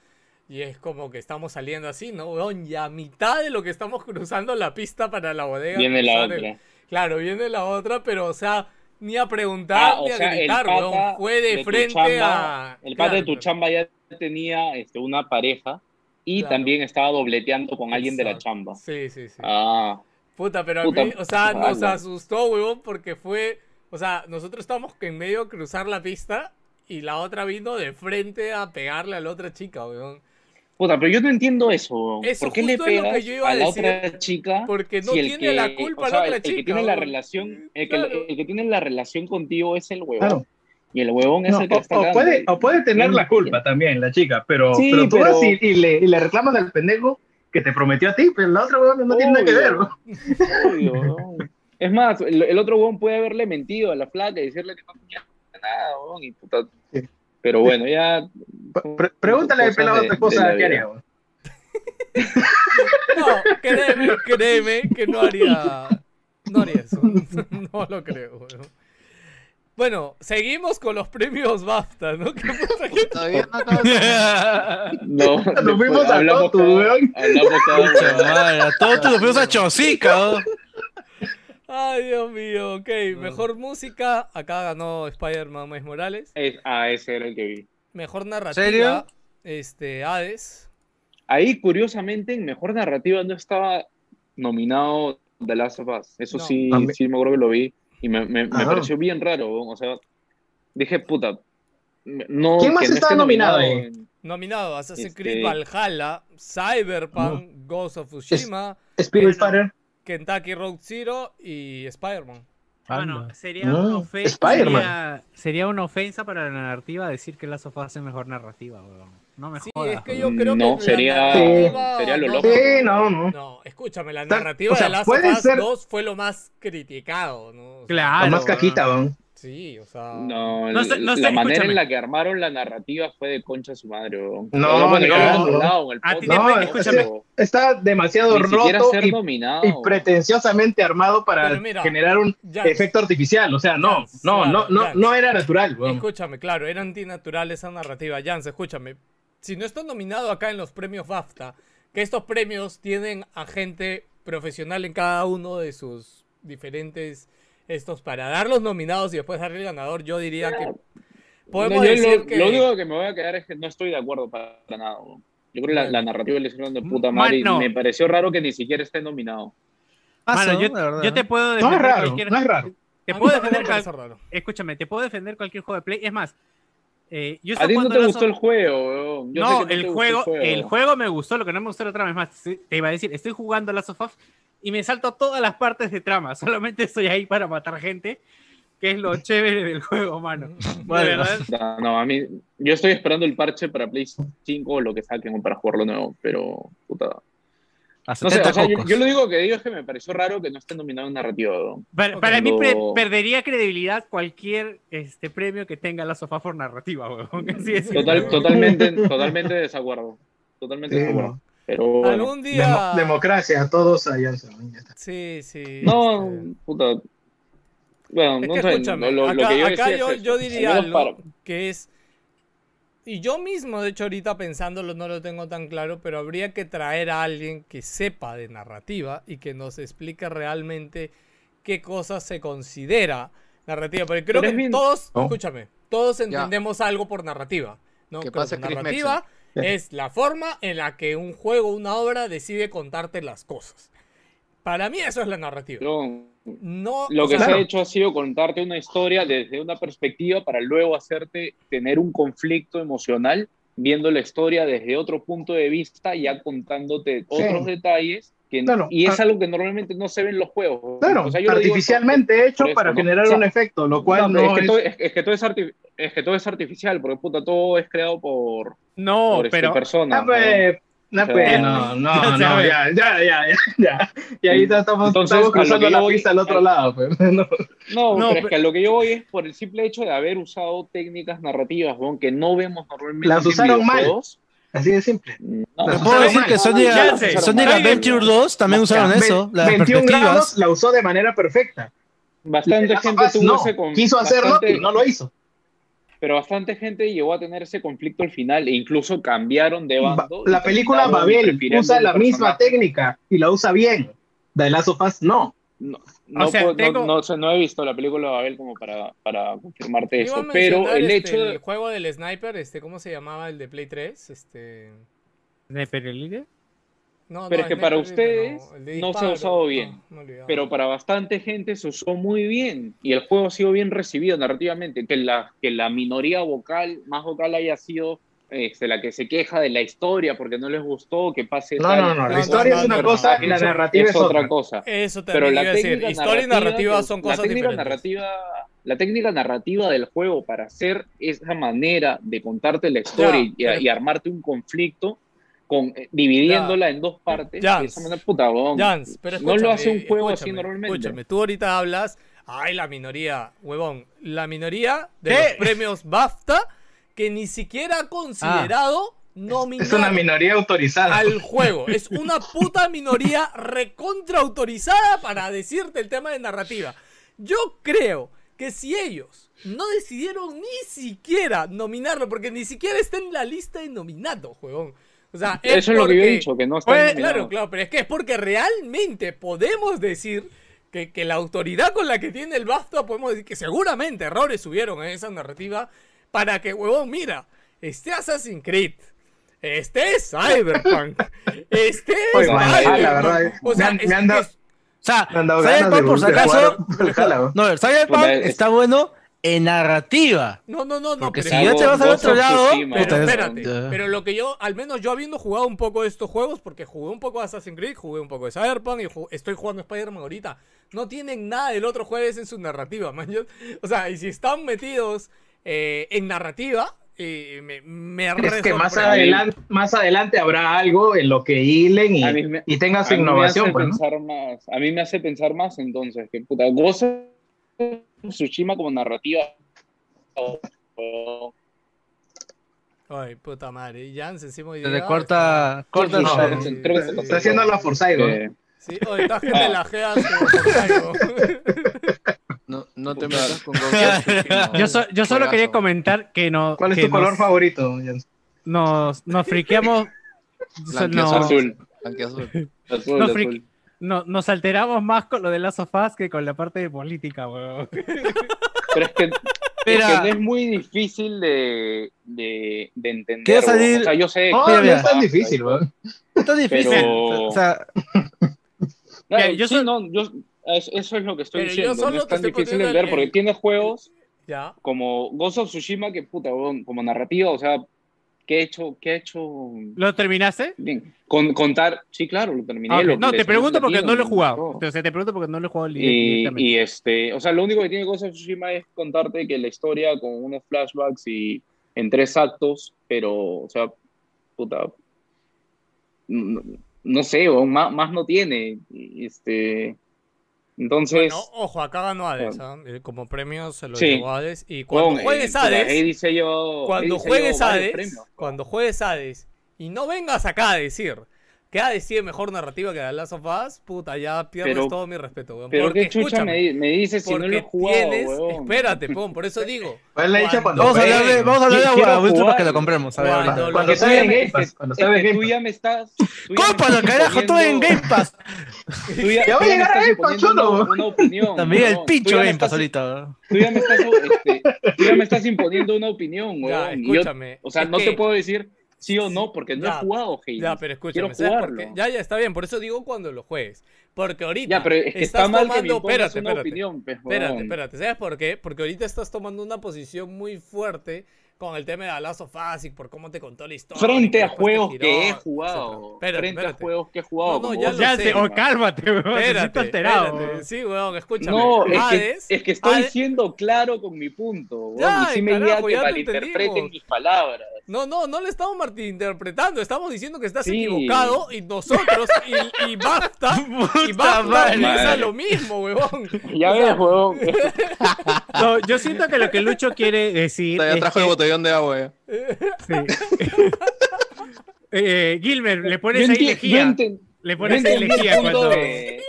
Y es como que estamos saliendo así, ¿no? Weón, y a mitad de lo que estamos cruzando la pista para la bodega. Viene la el- otra. Claro, viene la otra, pero o sea, ni a preguntar Ah, ni a sea, gritar, pata weón. Fue de, frente chamba- a. El padre de tu chamba ya tenía este, una pareja y Claro. también estaba dobleteando con alguien de la chamba. Sí, sí, sí. Ah, Puta, pero a mí, o sea, nos asustó, weón, porque fue, o sea, nosotros estábamos en medio de cruzar la pista y la otra vino de frente a pegarle a la otra chica, weón. Puta, pero yo no entiendo eso. Eso ¿Por qué le pegas a a la decir, otra chica? porque no si el tiene que- la culpa o la otra el, chica, que tiene la relación, el que, Claro. el que tiene la relación contigo es el huevón. Claro. Y el huevón es No, el que o, está o puede, o puede tener la culpa también, la chica, pero, Sí, pero tú pero- vas y, y le, y le reclamas al pendejo que te prometió a ti, pero la otra weón no tiene nada que ver. Obvio, ¿no? Es más, el, el otro huevón puede haberle mentido a la flaca y decirle que no tenía nada, huevón, y puta. Sí. Pero bueno, ya. Pre- pregúntale al pelado a de- tu esposa de la qué vida. haría. weón. No, créeme, créeme que no haría, no haría eso. No lo creo, weón. Bueno, seguimos con los premios BAFTA, ¿no? ¿Qué puta que- Todavía no acabo de- No, Nos fuimos a hablamos Totu, weón. Hablamos cada Todo tú lo fuimos a Chosica, ¿no? Ay, Dios mío, ok. Mejor música, acá ganó Spider-Man Miles Morales. Es- ah, ese era el que vi. Mejor narrativa, ¿Serio? este, Hades. Ahí, curiosamente, en mejor narrativa no estaba nominado The Last of Us. Eso No. sí, sí me acuerdo que lo vi. Y me, me- me Ajá. pareció bien raro. O sea, dije, puta. No, ¿Quién más que no estaba esté nominado ahí? en- Nominado Assassin's Este- Creed Valhalla, Cyberpunk, Ghost of Tsushima, Spirit Fighter. Kentucky Road Zero y Spider-Man. Anda. sería, No, una ofe- Spider-Man. sería, sería una ofensa para la narrativa decir que Last of Us es mejor narrativa, weón. No me Sí, jodas. es que yo creo No, que sería- narrativa sería lo loco. Sí, no, no. No, escúchame, la narrativa o sea, de Last of Us ser- 2 fue lo más criticado, ¿no? O sea, Claro. Lo más caquita, weón. Sí, o sea. No, No sé- no sé, la manera en la que armaron la narrativa fue de concha su madre. weón. No, no, no. A ¿no? Está demasiado Ni roto ser y, y pretenciosamente armado para mira, generar un efecto artificial. O sea, no, no, claro, no, no, no era natural. Escúchame, claro, era antinatural esa narrativa. Jans, escúchame. Si no estás nominado acá en los premios BAFTA, que estos premios tienen a gente profesional en cada uno de sus diferentes estos para dar los nominados y después darle el ganador, yo diría que podemos No, yo decir lo, que lo único que me voy a quedar es que no estoy de acuerdo para nada. weón. Yo creo que la, la narrativa le hicieron de puta madre y me pareció raro que ni siquiera esté nominado. Mano, yo, verdad. yo te puedo No defender es raro, cualquier... no es raro. Te a puedo defender. Escúchame, te puedo defender cualquier juego de Play. Es más, eh, yo A ti no jugando te gustó el juego, sé no, el juego, el juego me gustó, lo que no me gustó la trama. Es más, te iba a decir, estoy jugando Last of Us y me salto todas las partes de trama. Solamente estoy ahí para matar gente, que es lo chévere del juego, mano. Verdad. No, no, a mí, yo estoy esperando el parche para Play 5 o lo que saquen para jugarlo nuevo, pero puta. No sé, 70 o sea, yo, yo lo único que digo es que me pareció raro que no esté nominado en narrativa. Para, para mí perdería credibilidad cualquier este, premio que tenga Last of Us por narrativa, weón. Así es. Total, totalmente, totalmente desacuerdo. Totalmente Sí, desacuerdo. no. Pero bueno. Algún día. Demo- democracia, todos allá. ya. Sí, sí. No, este, puta. Bueno, Es no que sé, escúchame, lo, acá, que yo acá decía yo, es yo diría algo para- que es. Y yo mismo, de hecho, ahorita pensándolo, no lo tengo tan claro, pero habría que traer a alguien que sepa de narrativa y que nos explique realmente qué cosas se considera narrativa. Porque creo Pero que bien- todos, Oh. escúchame, todos entendemos algo por narrativa. ¿no? Que Creo pase Chris narrativa es la forma en la que un juego, una obra decide contarte las cosas. Para mí eso es la narrativa. No, Lo que sea, se ha hecho ha sido contarte una historia desde una perspectiva para luego hacerte tener un conflicto emocional viendo la historia desde otro punto de vista, ya contándote otros detalles. Que, Claro. y es Ah. algo que normalmente no se ve en los juegos. Claro, O sea, yo lo digo artificialmente hecho eso, para ¿no? generar O sea, un efecto, lo cual No, pero no, es, que es... todo, es, es que todo es, arti- es que todo es artificial, porque puta, todo es creado por, No, por este, pero. personas. Ah, pues, no, O sea, pues, no, no, ya no, ya, ya, ya, ya. Y ahorita estamos, Entonces, estamos cruzando la voy- pista al otro lado, pues. No. No, No, pero es que a lo que yo voy es por el simple hecho de haber usado técnicas narrativas, weón, que no vemos normalmente. Las en usaron mal. Así de simple. No, Puedo decir mal. que Sonic, Ya sé. Sonic Alguien- Adventure 2 también usaron Ya, eso, ve- las 21 grados perspectivas. la usó de manera perfecta. bastante of gente tuvo no, ese con- quiso hacerlo bastante- y no lo hizo. Pero bastante gente llegó a tener ese conflicto al final e incluso cambiaron de Ba- bando. La película Babel usa la misma técnica y la usa bien. The Last of Us no. No, no, O sea, puedo- no- tengo- no no he visto la película de Babel como para, para confirmarte eso, pero el este, hecho de... el juego del sniper, este, ¿cómo se llamaba el de Play 3? Este. ¿Sniper Elite? No, Pero no, es que para ustedes no se ha usado bien. pero para bastante gente se usó muy bien y el juego ha sido bien recibido narrativamente. Que la, que la minoría vocal, más vocal, haya sido este, la que se queja de la historia porque no les gustó que pase. No, tal no, no. no, La historia no, es una no, cosa no, y la eso narrativa es otra. cosa. Eso Pero la iba a decir. técnica Historia y narrativa son la cosas técnica diferentes. narrativa la técnica narrativa del juego para hacer esa manera de contarte la historia Ya, y, pero- y armarte un conflicto con, eh, dividiéndola en dos partes Ya. de esa manera puta huevón. Jans, pero no lo hace un juego así normalmente Escúchame, tú ahorita hablas, ay, la minoría, huevón, la minoría de ¿Qué? los premios BAFTA que ni siquiera ha considerado nominar Es una minoría autorizada. al juego. Es una puta minoría recontra autorizada para decirte el tema de narrativa. Yo creo que si ellos no decidieron ni siquiera nominarlo, porque ni siquiera está en la lista de nominados, juegón. O sea, eso es lo que yo he dicho que no está pues, claro, claro, pero es que es porque realmente podemos decir que, que la autoridad con la que tiene el BAFTA, podemos decir que seguramente errores hubieron en esa narrativa para que, huevón, mira, este Assassin's Creed, este es Cyberpunk, este es Oye, man, Cyberpunk. la verdad, o sea, me me es- O Cyberpunk por si acaso. No, el Cyberpunk Puta, es- está bueno en narrativa. No, no, no, no. Porque pero si ya te vas al otro lado, Pero espérate, pero lo que yo, al menos yo habiendo jugado un poco de estos juegos, porque jugué un poco de Assassin's Creed, jugué un poco de Cyberpunk y ju- estoy jugando Spider-Man ahorita, no tienen nada del otro jueves en su narrativa, man. Yo- o sea, y si están metidos eh, en narrativa, eh, me, me Es que más adelante, más adelante habrá algo en lo que hilen y, me- y tenga su A mí me innovación. hace pues, ¿no? pensar más, a mí me hace pensar más entonces que puta, of Tsushima como narrativa. Ay, puta madre, Jans encima hoy Se le día corta, está- corta el No, creo que sí, se Está haciendo la Forsyth, eh, Sí, oye, esta gente la gea como por algo. No, te metas con Tsushima, Yo, so- yo solo quería comentar que no. ¿Cuál es que tu color nos- favorito, Jens? Nos, nos friqueamos. Blanquiazul. no- azul, azul, No, azul. fric- no- nos alteramos más con lo de Last of Us que con la parte de política, weón. Pero es que, es que es muy difícil de, de, de entender. Quiero weón. salir- O sea, yo sé. No, Mira, no es tan difícil, weón. Está difícil. Pero- O sea, Claro, yo sí, soy- no, yo, es- eso es lo que estoy Pero diciendo. solo No es tan difícil de entender el- porque tiene juegos Ya. como Ghost of Tsushima que, puta, como narrativa, o sea, ¿qué he hecho? ¿Qué he hecho? ¿Lo terminaste? Bien, con, contar, sí, claro, lo terminé. Ah, ok. lo- No, te pregunto porque platino no lo he jugado. todo. Entonces te pregunto porque no lo he jugado Y, y este, o sea, lo único que tiene Ghost of Tsushima es contarte que la historia con unos flashbacks y en tres actos, pero, o sea, puta, no, no sé, weón, más, más no tiene. Este, entonces, Bueno, ojo, acá ganó Hades, ¿ah? Eh, Como premio se lo Sí. llevó Hades. Y cuando weón, eh, juegues Hades, ahí dice yo, ahí cuando dice juegues yo Hades, premios. cuando juegues Hades, y no vengas acá a decir que Hades tiene mejor narrativa que The Last of Us, puta, ya pierdes Pero- todo mi respeto, weón. Pero Porque, qué chucha me, me dices si no lo he porque jugado, tienes, weón. espérate, pon, por eso digo. ¿Cuál es la dicha cuando vamos a hablar de, vamos a hablar de Wilson, para que lo compremos. A ver, Cuando lo Cuando tú- Game Pass. Cuando es salga en que Game tú Pass. ya me estás. tú ya me Cómpalo, carajo, todo en Game Pass. Tú ya, tú a llegar estás a Game Pass, imponiendo cholo. una, opinión. También el pincho Game Pass ahorita. weón. Tú ya me estás, este, tú ya me estás imponiendo una opinión, weón. Escúchame. o sea, no te puedo decir sí o no porque no Ya, he jugado Hades. Ya, pero escúchame, Quiero ¿sabes por jugarlo. Ya, ya, está bien, por eso digo cuando lo juegues. Porque ahorita Ya, pero es que estás está mal que me tomando... Espérate, una espérate. opinión, pues, Espérate, espérate. ¿Sabes por qué? Porque ahorita estás tomando una posición muy fuerte con el tema de Us y por cómo te contó la historia. Frente a juegos giró, que he jugado. Espérate, Frente a espérate. juegos que he jugado. No, no, ya Ya sé. Tsushima. cálmate, weón. Espérate, alterado. espérate. weón. Sí, weón, escúchame. No, es que, es que estoy Hades- siendo claro con mi punto. weón, Ya, y sí me carajo, llega que ya te malinterpreten mis palabras. No, no, no le estamos malinterpretando, estamos diciendo que estás Sí. equivocado y nosotros y, y basta y basta piensa lo mismo, huevón. Ya O sea, ves, weón. No, yo siento que lo que Lucho quiere decir. Ya es trajo que- el botellón de agua. ya. sí. Eh, Gilmer, le Yo, pones ahí lejía. Le pones ahí lejía cuando. de-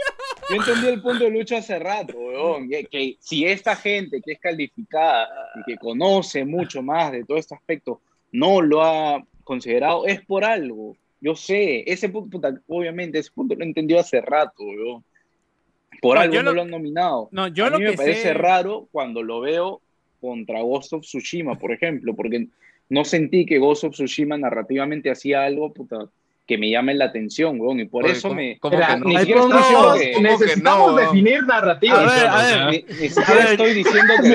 yo entendí el punto de Lucho hace rato, weón. Que, que si esta gente que es calificada y que conoce mucho más de todo este aspecto no lo ha considerado, es por algo. Yo sé, ese punto, puta, obviamente, ese punto lo entendió hace rato. Por No, algo yo no lo- lo han nominado. No, yo a lo mí que me parece sé- raro cuando lo veo contra Ghost of Tsushima, por ejemplo, porque no sentí que Ghost of Tsushima narrativamente hacía algo puta, que me llame la atención, weón, y por Oye, eso ¿cómo- me... cómo que no? estoy que- ¿Cómo que necesitamos no? definir narrativa. A ver, a sea, Ni, ni siquiera estoy diciendo que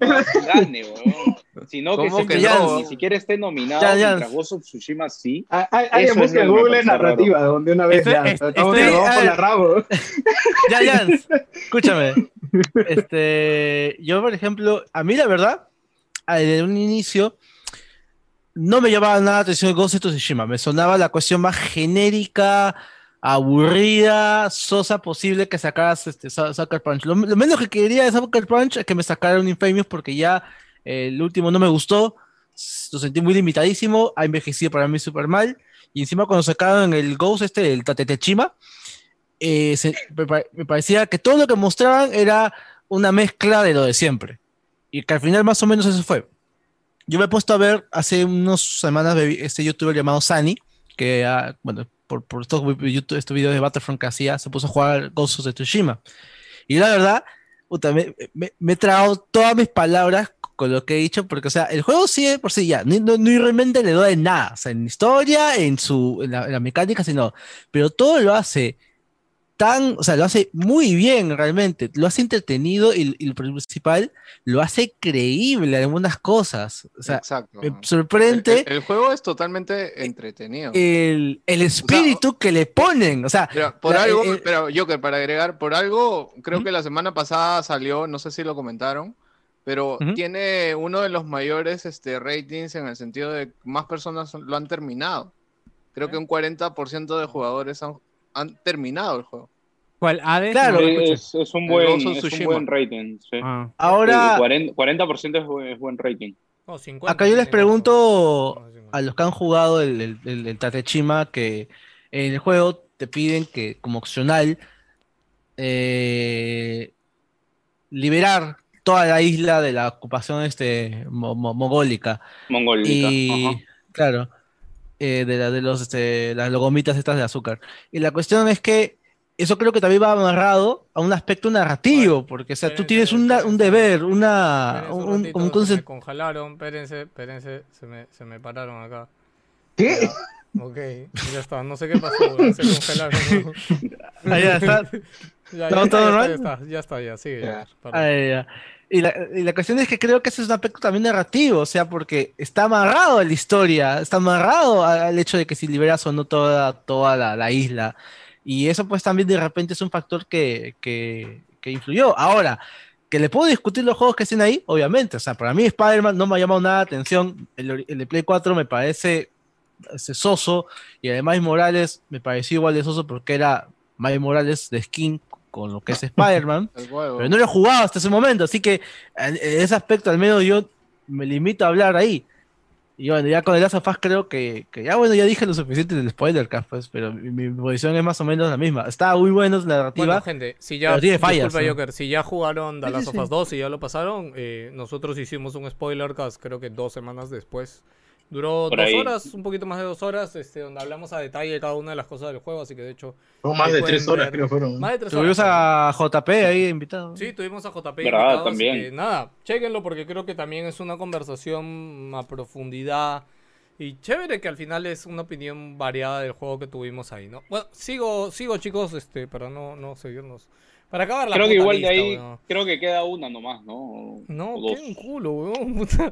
Us gane, weón. Sino que, ¿Cómo que simplemente no? ni siquiera esté nominado Ya, ya. mientras Ghost of Tsushima sí. Busca en que me Google narrativa, donde una vez Estoy- ya. estoy- la rabo. Ya, escúchame. Este, yo, por ejemplo, a mí la verdad, desde un inicio, no me llamaba nada la atención Ghost of Tsushima. Me sonaba la cuestión más genérica, aburrida, sosa posible que sacaras este, Su- Sucker Punch. Lo, lo menos que quería de Sucker Punch es que me sacara un Infamous porque ya eh, el último no me gustó. Lo sentí muy limitadísimo, ha envejecido para mí súper mal. Y encima cuando sacaron el Ghost este, el Tatetechima, eh, se- me parecía que todo lo que mostraban era una mezcla de lo de siempre. Y que al final más o menos eso fue. Yo me he puesto a ver hace unas semanas este youtuber llamado Sani, que ah, bueno, por, por estos, YouTube, estos videos de Battlefront que hacía, se puso a jugar Ghost of Tsushima. Y la verdad, puta, me, me- me he tragado todas mis palabras con lo que he dicho, porque, o sea, el juego sigue por sí ya, ni, no, ni realmente le doy nada, o sea, en historia, en su, en la, en la mecánica, sino, pero todo lo hace tan, o sea, lo hace muy bien realmente, lo hace entretenido y, y lo principal, lo hace creíble en algunas cosas. O sea, Exacto. me sorprende el- el juego es totalmente entretenido. el, el espíritu que le ponen. O sea, Pero por la- algo, el- pero Joker, para agregar, por algo, creo que la semana pasada salió, no sé si lo comentaron, pero tiene uno de los mayores este, ratings en el sentido de que más personas lo han terminado. Creo que un 40% de jugadores han, han terminado el juego. ¿Cuál? ¿Hades? Claro. No es, es un buen, es un buen rating. Sí. Ah. ahora, El 40%, 40% es, buen- es buen rating. 50 acá yo les pregunto 50. a los que han jugado el, el, el, el Tatechima que en el juego te piden que como opcional eh, liberar toda la isla de la ocupación este, mo- mo- mogólica. Mongólica. Y ajá. claro, eh, de, la- de los, este, las logomitas estas de azúcar. Y la cuestión es que eso creo que también va amarrado a un aspecto narrativo, porque o sea, tú tienes una- un deber, una, un un, ratito, me congelaron, espérense, espérense, se me, se me pararon acá. ¿Qué? Ok, ya está, no sé qué pasó, se congelaron. Ah, ya está. Ya, ¿Todo- ya, está, todo ya, normal? está, ya está, ya está, ya, sigue. Ya. ya. Ah, ya, ya. Y la, la cuestión es que creo que ese es un aspecto también narrativo, o sea, porque está amarrado a la historia, está amarrado al hecho de que si liberas o no toda, toda la, la isla. Y eso pues también de repente es un factor que, que, que influyó. Ahora, que le puedo discutir los juegos que estén ahí, obviamente. O sea, para mí Spider-Man no me ha llamado nada la atención. El, de Play 4 me parece soso. Y además Morales me pareció igual de soso porque era Miles Morales de skin con lo que es Spider-Man. Pero no lo he jugado hasta ese momento, así que en, ese aspecto al menos yo me limito a hablar ahí. Y bueno, ya con el Last of Us creo que, que ya bueno, ya dije lo suficiente del spoiler, pues, pero mi, mi posición es más o menos la misma. Está muy bueno la narrativa. Bueno, gente, si ya, pero tiene fallas, disculpa, ¿no? Joker, si ya jugaron The Last of. Us 2 y ya lo pasaron, eh, nosotros hicimos un spoiler cast creo que dos semanas después. Duró Por dos ahí. horas, un poquito más de dos horas, este, donde hablamos a detalle de cada una de las cosas del juego, así que de hecho, Fue más de tres horas, ver. creo fueron. más de tres Tuvimos horas. a JP ahí invitado. Sí, tuvimos a JP invitado, así También. que nada, chequenlo porque creo que también es una conversación a profundidad y chévere que al final es una opinión variada del juego que tuvimos ahí, ¿no? Bueno, sigo, sigo chicos, este, para no, no seguirnos. Para acabar la Creo que igual lista, de ahí, weón. creo que queda una nomás, ¿no? No, qué un culo, weón. puta.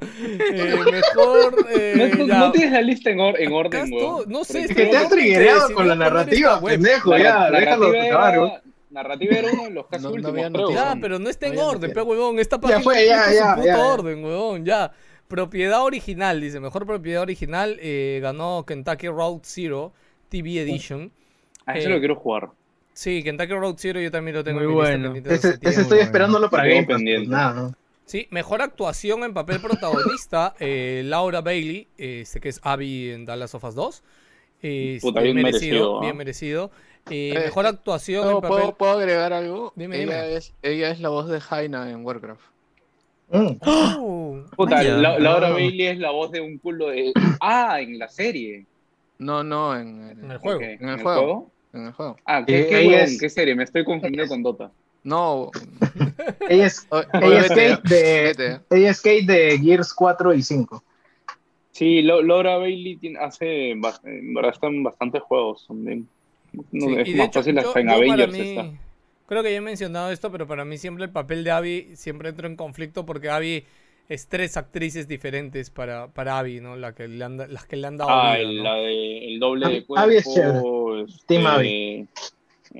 Eh, mejor. eh, No, ya. no tienes la lista en, or- en Acá orden, weón. no sé, es Que te no has triggereado con la narrativa, pendejo, ya, déjalo narrativa acabar, era- weón. narrativa era uno de los casi No- no últimos, noticias. Ya, pero no está en orden, no pe huevón. Esta página fue, no ya, puso ya, su puto ya. orden, huevón, ya. Propiedad original, dice, mejor propiedad original, eh, ganó Kentucky Road Zero TV Edition. Ah, eso Eh, lo quiero jugar. Sí, Kentucky Road Zero yo también lo tengo Muy en mi lista bueno. pendiente de Ese, hace ese tiempo. estoy esperándolo para Lo tengo Game Pass, pendiente. pues, nada, ¿no? Sí, mejor actuación en papel protagonista, eh, Laura Bailey, eh, este que es Abby en Dallas of Us 2. Eh, Puta, bien bien merecido, merecido, ¿ah? bien merecido. Eh, Eh, mejor actuación No, en papel... ¿puedo, puedo agregar algo? Dime, ella, dime. Es, ella es la voz de Jaina en Warcraft. Mm. Oh, Puta, la, Laura No. Bailey es la voz de un culo de. Ah, en la serie. No, no, en el, En el juego. En el juego. En el juego. Ah, ¿qué, Eh, qué, ella huevón? es- ¿Qué serie? Me estoy confundiendo con Dota. No, Ella es, o- ella es Kate de, vete. ella es Kate de Gears 4 y 5. Sí, Lo- Laura Bailey tiene, hace. están bastantes juegos también. No, Sí, es y de más hecho, fácil yo- hasta en yo Avengers mí- está. Creo que ya he mencionado esto, pero para mí siempre el papel de Abby siempre entró en conflicto porque Abby es tres actrices diferentes para, para Abby, ¿no? La que le han, las que le han dado Ah, vida, el, ¿no? la de, el doble de Abby- Abby es cuerpo. este, Team Abby.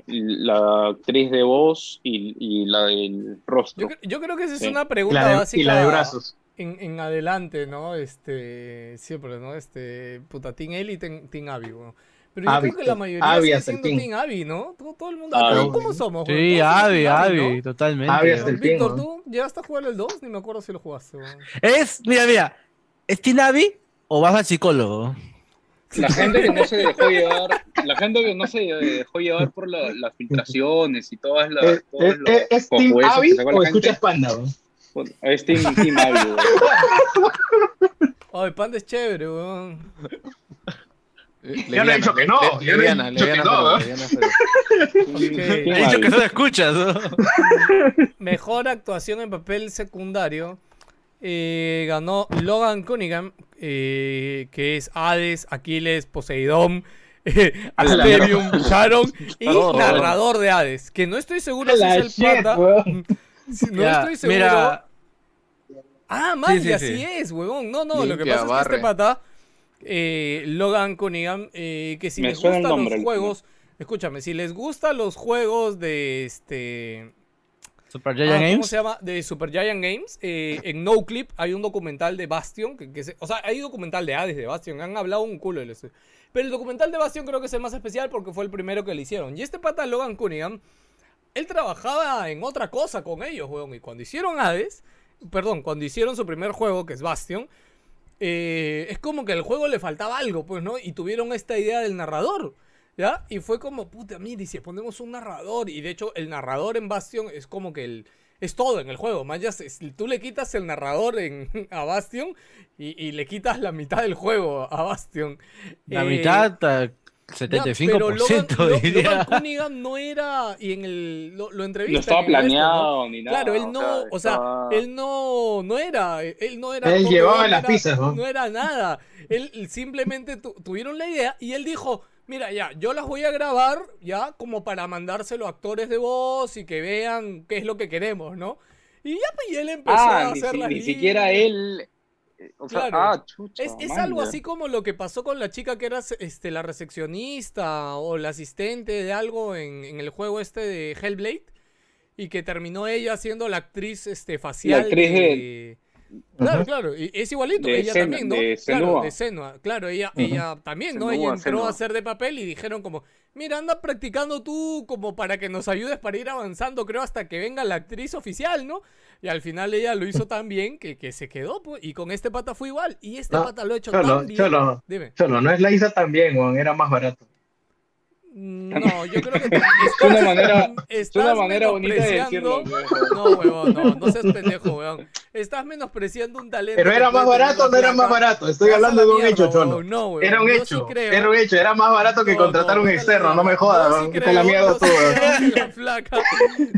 La actriz de voz y, y la del rostro. Yo, cre- yo creo que esa es Sí. una pregunta de, básica y la de brazos. En, en adelante, ¿no? Este, siempre, ¿no? Este, puta, Team Ellie y Team, Abby, weón. Pero yo Abby, creo que la mayoría Abby sigue hasta el siendo team. Team Abby, ¿no? Todo, todo el mundo, Abby. ¿cómo, somos? Sí, Abby, Team Abby, ¿no? totalmente. Abby hasta el fin, Víctor, ¿no? ¿tú llegaste a jugar el 2? Ni me acuerdo si lo jugaste. Es, mira, mira, ¿es Team Abby o vas al psicólogo? La gente que no se dejó llevar, la gente que no se dejó llevar por la- las filtraciones y todas las. ¿Es, todos es, los es- es Team Abby o gente, escuchas Panda? weón? Es Team, team Abby, weón. Ay, Panda es chévere, weón. Ya no he dicho que no, Le- ya no he Leviana, dicho que Leviana, no, ¿eh? Leviana, He dicho que no escuchas, ¿no? Mejor actuación en papel secundario. eh, ganó Logan Cunningham, eh, que es Hades, Aquiles, Poseidón, Asterium, Sharon y Oh. narrador de Hades. Que no estoy seguro si es el shit, pata. No Ya, estoy seguro. Mira, Ah, man, Sí, sí, y así sí. es, huevón. No, no, lo que pasa es que este pata, eh, Logan Cunningham, eh, que si Me les gustan nombre, los el- juegos, escúchame, si les gustan los juegos de este... Super ah, Giant ¿Cómo Games. se llama? De Super Giant Games. eh, en No Clip hay un documental de Bastion. Que, que se- o sea, hay documental de Hades de Bastion. Han hablado un culo del estudio. Pero el documental de Bastion creo que es el más especial porque fue el primero que le hicieron. Y este pata Logan Cunningham, él trabajaba en otra cosa con ellos, weón. Y cuando hicieron Hades, perdón, cuando hicieron su primer juego, que es Bastion, eh, es como que al juego le faltaba algo, pues, ¿no? Y tuvieron esta idea del narrador, ¿ya? Y fue como, puta, mira, y si ponemos un narrador, y de hecho el narrador en Bastion es como que el... Es todo en el juego, ya se- tú le quitas el narrador en, a Bastion y, y le quitas la mitad del juego a Bastion. La Eh, mitad, ah, ya, pero 75% Logan. Logan Cunningham no era, y en el, lo, lo entrevistan No estaba planeado ni nada. Claro, él no, o sea, estaba- él no, no era, él no era. Él todo, llevaba las era- pizzas, ¿no? No era nada. Él simplemente tu- tuvieron la idea y él dijo, mira, ya, yo las voy a grabar, ya, como para mandárselo a actores de voz y que vean qué es lo que queremos, ¿no? Y ya, pues, y él empezó a Ah, ni, hacer si- las ni siquiera él. O sea, Claro. ah, chucha. Es, es algo así como lo que pasó con la chica que era este, la recepcionista o la asistente de algo en, en el juego este de Hellblade y que terminó ella siendo la actriz este, facial. actriz de... Claro, claro, y es igualito, De ella Senua- también, ¿no? de claro, Senua. de Senua, claro, ella, ella también, ¿no? Ella entró Senua. a hacer de papel y dijeron como, mira, anda practicando tú como para que nos ayudes para ir avanzando, creo, hasta que venga la actriz oficial, ¿no? Y al final ella lo hizo tan bien que, que se quedó, pues, y con este pata fue igual, y este No, pata lo ha hecho Cholo, tan bien. Cholo, Dime. Cholo, no es la hizo tan bien, weón, era más barato. Mm, No, yo creo que te- Es una manera, es estás una manera bonita de decirlo. menospreciando- No, huevón, no, no seas pendejo, weón. Estás menospreciando un talento. Pero era más barato no era más barato. Estoy hablando la de un mierda, hecho, Cholo. huevón. No, huevón, Era un yo hecho, sí creo. era un hecho, era más barato que No, contratar no, un externo, no me jodas, creo, la mierda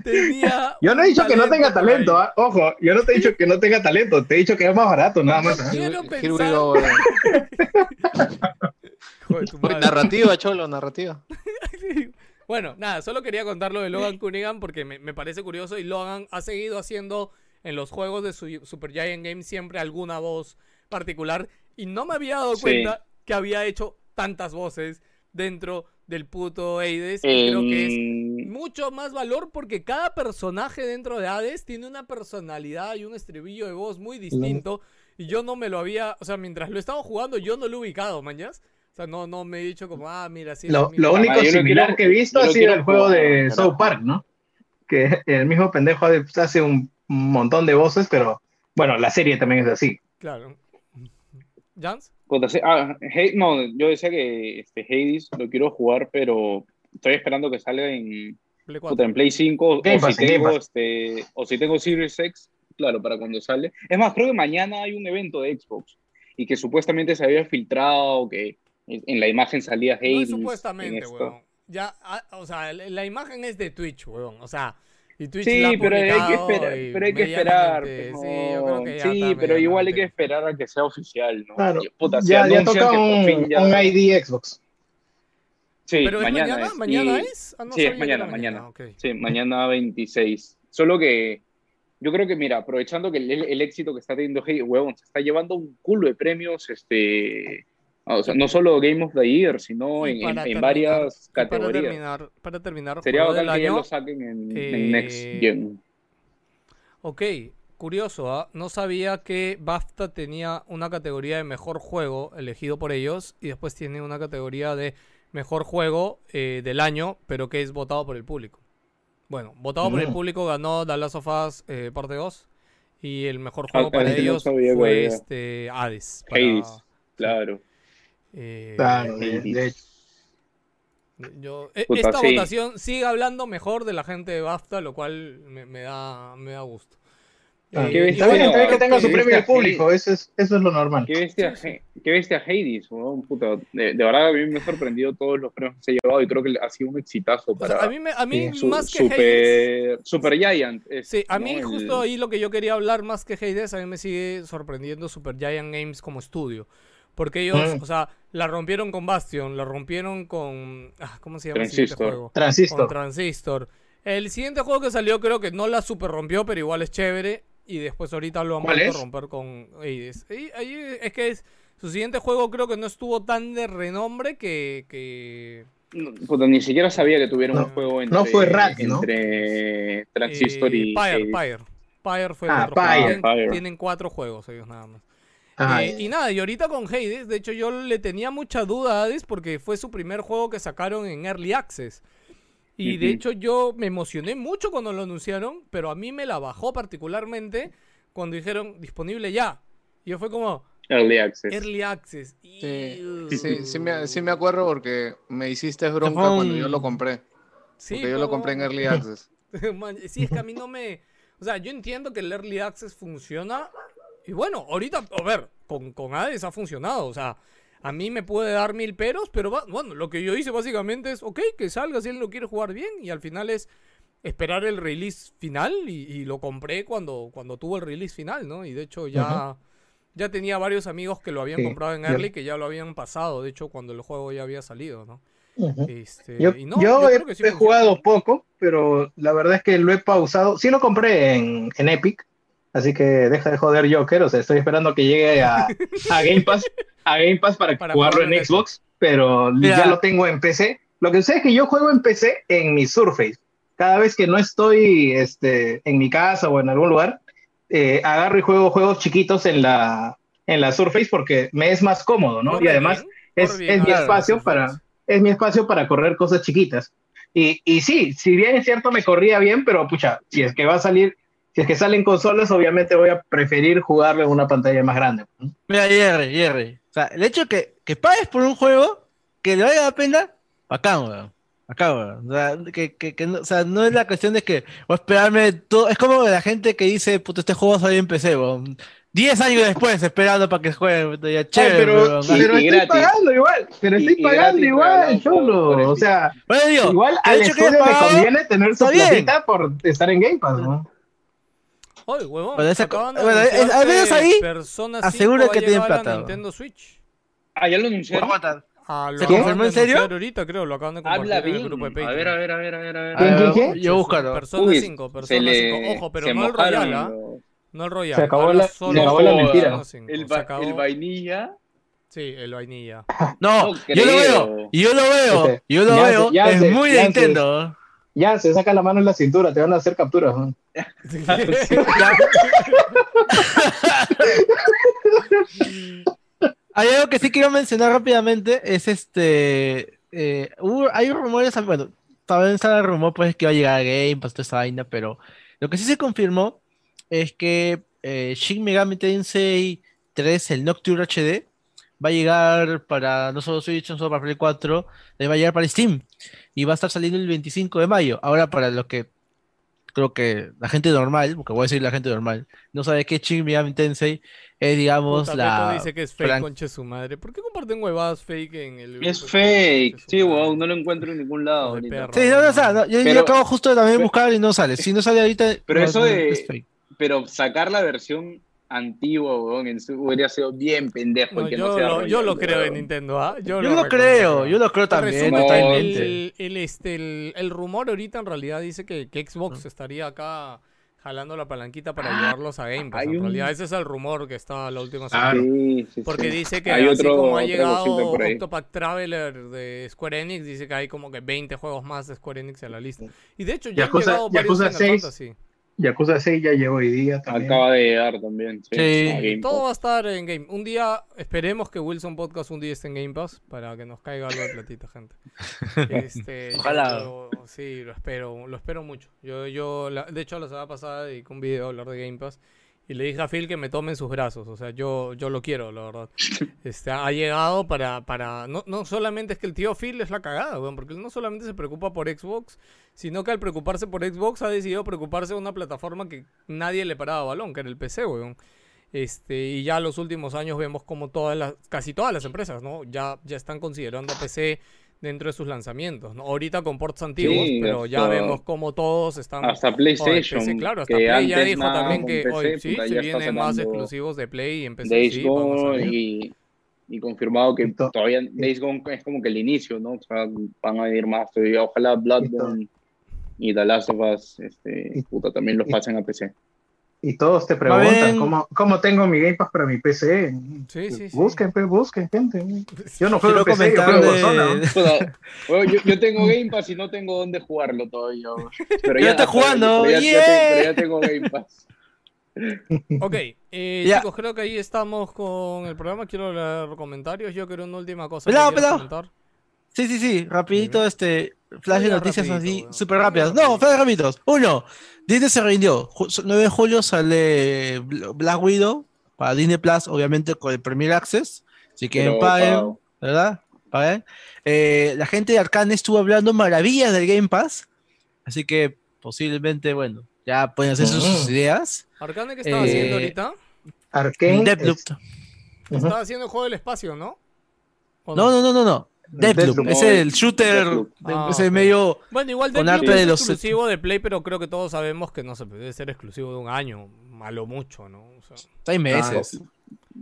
tenía Yo no he dicho que no tenga talento. ¿ah? ojo, yo no te he dicho que no tenga talento, te he dicho que es más barato, nada más. ¿ah? Quiero pensar- madre. narrativa, cholo, narrativa. Bueno, nada, solo quería contar lo de Logan Cunningham porque me, me parece curioso y Logan ha seguido haciendo en los juegos de su Super Giant Games siempre alguna voz particular y no me había dado Sí. cuenta que había hecho tantas voces dentro del puto Hades y creo que es En- mucho más valor porque cada personaje dentro de Hades tiene una personalidad y un estribillo de voz muy distinto y yo no me lo había, o sea, mientras lo estaba jugando yo no lo he ubicado, mañas. O sea, no, no me he dicho como, ah, mira, sí. Lo, el mismo". lo único Ah, similar quiero- que he visto ha sido el juego jugar, de carajo. South Park, ¿no? Que el mismo pendejo hace un montón de voces, pero bueno, la serie también es así. Claro. ¿Jans? Ah, Hades- no, yo decía que este, Hades lo quiero jugar, pero estoy esperando que salga en, Play puta, 4. en Play 5 Game o, Pass, si tengo, este, o si tengo Series X, claro, para cuando sale. Es más, creo que mañana hay un evento de Xbox y que supuestamente se había filtrado que en la imagen salía No Hades. es en supuestamente, esto. weón. Ya, ah, o sea, la, imagen es de Twitch, weón. O sea, y Twitch Sí, la ha pero hay que esperar, pero hay que esperar. pues, Sí, yo creo que ya sí, está pero igual hay que esperar a que sea oficial, ¿no? Claro, Y, puta, si ya, ya toca un, fin ya- un ID Xbox. Sí, Pero es mañana, mañana, es. mañana Y- es. Ah, no sí, es mañana, mañana. Sí, mañana 26. Solo que yo creo que, mira, aprovechando que el, el éxito que está teniendo Hey, huevón, se está llevando un culo de premios, este, o sea, no solo Game of the Year, sino en, en- terminar- varias y Para categorías. terminar, para terminar, Sería bacán que ya lo saquen en, en eh, Next Gen. Ok, curioso, ¿ah? No sabía que BAFTA tenía una categoría de mejor juego elegido por ellos y después tiene una categoría de mejor juego eh, del año, pero que es votado por el público. Bueno, votado por el Mm. público ganó The Last of Us eh, parte 2 y el mejor juego Ah, para no ellos sabía fue este Hades. para- Hades, claro. Eh, Claro, de- Hades. de hecho. yo- e- Puta, esta sí. votación sigue hablando mejor de la gente de BAFTA, lo cual me, me da, me da gusto. Ah, Eh, Está bueno, bien que tenga su premio esta público, eso es, eso es lo normal. Qué bestia, qué bestia Hades, puta. De, de verdad a mí me ha sorprendido todos los premios que se ha llevado y creo que ha sido un exitazo O sea, para a mí, me- a mí su- más que Hades, super, super Giant. es, Sí, a mí El- justo ahí lo que yo quería hablar más que Hades, a mí me sigue sorprendiendo Super Giant Games como estudio. Porque ellos, Mm. o sea, la rompieron con Bastion, la rompieron con. ah, ¿Cómo se llama el siguiente Transistor. juego? Con Transistor. Transistor. El siguiente juego que salió creo que no la super rompió, pero igual es chévere. Y después ahorita lo han ¿Cuál vuelto a romper con Hades. Y ahí es que es, su siguiente juego creo que no estuvo tan de renombre que... que No, puta, ni siquiera sabía que tuvieron No, un juego entre, no fue Rack, ¿no? entre Transistor eh, y Pyre. Pyre. Pyre fue el Ah, otro juego. Pyre. Tienen, Pyre. tienen cuatro juegos ellos nada más. Eh, y nada, y ahorita con Hades, de hecho yo le tenía mucha duda a Hades porque fue su primer juego que sacaron en Early Access. Y de Ujú. hecho yo me emocioné mucho cuando lo anunciaron, pero a mí me la bajó particularmente cuando dijeron disponible ya. Y yo fue como Early Access. Early Access. Sí, sí, sí me, sí me acuerdo porque me hiciste bronca cuando yo lo compré. Sí, Porque yo lo compré en. Early Access. Man, sí, es que a mí no me. O sea, yo entiendo que el Early Access funciona. Y bueno, ahorita, a ver, con, con Hades ha funcionado. O sea, a mí me puede dar mil peros, pero va- bueno, lo que yo hice básicamente es, ok, que salga si él lo quiere jugar bien. Y al final es esperar el release final. Y, y lo compré cuando, cuando tuvo el release final, ¿no? Y de hecho ya. Ya tenía varios amigos que lo habían Sí, comprado en yo- Early que ya lo habían pasado, de hecho, cuando el juego ya había salido, ¿no? Este, Yo, y no, yo he, creo que sí he jugado poco, pero la verdad es que lo he pausado. Sí lo compré en, en Epic, así que deja de joder Joker. O sea, estoy esperando que llegue a, a Game Pass, a Game Pass para, Para jugarlo en Xbox, pero Mira. ya lo tengo en PC. Lo que sé es que yo juego en PC en mi Surface. Cada vez que no estoy este, en mi casa o en algún lugar, eh, agarro y juego juegos chiquitos en la, en la Surface porque me es más cómodo, ¿no? Corre Y además bien, es, bien, es mi espacio para es mi espacio para correr cosas chiquitas. Y, y sí, si bien es cierto me corría bien, pero pucha, si es que va a salir, si es que salen consolas, obviamente voy a preferir jugarlo en una pantalla más grande. Mira, Jerry, Jerry. O sea, el hecho que, que pagues por un juego que le valga la pena, acá, weón. Acá, weón. O sea, que, que, que no, o sea, no es la cuestión de que, o esperarme todo. Es como la gente que dice, puto, este juego salió en PC, weón. 10 años después esperando para que juegue, ya Ay, chévere, pero weón. y- pero y estoy gratis. pagando igual, pero estoy y pagando igual, por O sea, Bueno, digo, igual al hecho que estudio haya le conviene tener su platita por estar en Game Pass, ¿no? Oye, huevón, Bueno, esa- bueno, es- menos que ahí, Persona 5 asegura a que tienen a plata, Nintendo Switch. Ah, ya lo anunciaron. Ah, lo ¿Se confirmó en serio? ahorita, creo, lo acaban de compartir Habla en el bien. grupo de A Patreon. ver, a ver, a ver, a ver. a ver. A ver, ¿Quién, quién? Yo buscarlo. Persona Uy, 5, se Persona le- 5. Ojo, pero no el Royal, ¿ah? No el Royal. Se acabó la- solo se acabó la mentira. Persona 5. El, va- acabó- el vainilla. Sí, el vainilla. No, No yo lo veo, yo lo veo, Este, yo lo veo, se- ya es se- muy de Nintendo. Ya, se saca la mano en la cintura, te van a hacer capturas. ¿no? Hay algo que sí quiero mencionar rápidamente, es este, eh, hubo- hay rumores, bueno, todavía está el rumor pues que va a llegar a Game Pass, toda esa vaina, pero lo que sí se confirmó es que eh, Shin Megami Tensei 3, el Nocturne HD, va a llegar para no solo Switch, no solo para Play 4, eh, va a llegar para Steam y va a estar saliendo el 25 de mayo. Ahora para lo que creo que la gente normal, porque voy a decir la gente normal, no sabe qué Shin Megami Tensei es, digamos, Puta, la... Dice que es fake, conche su madre. ¿Por qué comparten huevadas fake en el? Es fake. Sí, weón, no lo encuentro en ningún lado. Sí, no, no, no, yo, yo Pero- acabo justo de también pero- buscar y no sale. Si no sale ahorita, Pero no, eso de- es fake. Pero sacar la versión antigua, weón, en su, hubiera sido bien pendejo. No, el que yo, no sea lo, yo Royal, lo creo en. Nintendo, ¿ah? Yo lo creo, yo lo creo también. resumen, el, el, este, el, el rumor ahorita en realidad dice que, que Xbox estaría acá jalando la palanquita para llevarlos a Game Pass. En un- realidad ese es el rumor que está la última Ah, semana. Sí, sí, Porque sí. dice que Hay así otro- como ha llegado. Octopath Traveler de Square Enix, dice que hay como que 20 juegos más de Square Enix en la lista. Y de hecho ya Yakuza- han llegado varios Yakuza Final 6. Yakuza 6 ya llegó hoy día también. Acaba de llegar también. Sí, Todo va a estar en Game. Un día, esperemos que Wilson Podcast un día esté en Game Pass para que nos caiga algo de platita, gente. Este, Ojalá. yo- sí, lo espero, lo espero mucho. Yo, yo, la- de hecho, la semana pasada dediqué un video a hablar de Game Pass y le dije a Phil que me tome en sus brazos. O sea, yo, yo lo quiero, la verdad. Este, ha llegado para, para, no, no solamente es que el tío Phil es la cagada, weón, porque él no solamente se preocupa por Xbox, sino que al preocuparse por Xbox ha decidido preocuparse de una plataforma que nadie le paraba balón, que era el PC, weón. Este, y ya los últimos años vemos como todas las, casi todas las empresas, ¿no? Ya, ya están considerando PC dentro de sus lanzamientos, ¿no? Ahorita con ports antiguos, Sí, pero ya vemos como todos están... Hasta PlayStation. PC, claro, hasta que Play ya dijo nada también que PC, hoy sí, se vienen más exclusivos de Play y en PC sí, y y confirmado que todavía Days Gone es como que el inicio, ¿no? O sea, van a ir más todavía. Ojalá Bloodborne y The Last of Us este, puta, también los pasen a PC. Y todos te preguntan. ¿cómo, cómo tengo mi Game Pass para mi PC. Sí, sí, sí. Busquen, pe, busquen, gente. Yo no juego PC, yo juego ¿no? de... Bueno, yo, yo tengo Game Pass y no tengo dónde jugarlo todavía. Pero Ya está jugando, Pero ya, ya yeah. tengo, pero ya tengo Game Pass. Ok, eh, chicos, creo que ahí estamos con el programa. Quiero leer comentarios. Yo quiero una última cosa. Pelado, pelado. comentar. Sí, sí, sí, rapidito, este, flash de noticias rapidito, así, súper rápidas. No, flash rapiditos. Uno, Disney se rindió. Ju- 9 de julio sale Bl- Black Widow para Disney Plus, obviamente con el Premier Access. Si quieren Pero, paguen. ¿verdad? Paguen. Eh, la gente de Arcane estuvo hablando maravillas del Game Pass, así que posiblemente, bueno, ya pueden hacer sus, sus Mm. ideas. Arcane, ¿qué estaba Eh, haciendo ahorita? Arcane. Deathloop. es- Ujú. Estaba haciendo el juego del espacio, ¿no? ¿O No, no, no, no, no. Deathloop, Deathloop. es No, el shooter, Deathloop. de- Ah, ese ok. medio Bueno, igual Con arte es de los- exclusivo de Play, pero creo que todos sabemos que no se puede ser exclusivo de un año, malo mucho, ¿no? O sea, seis meses.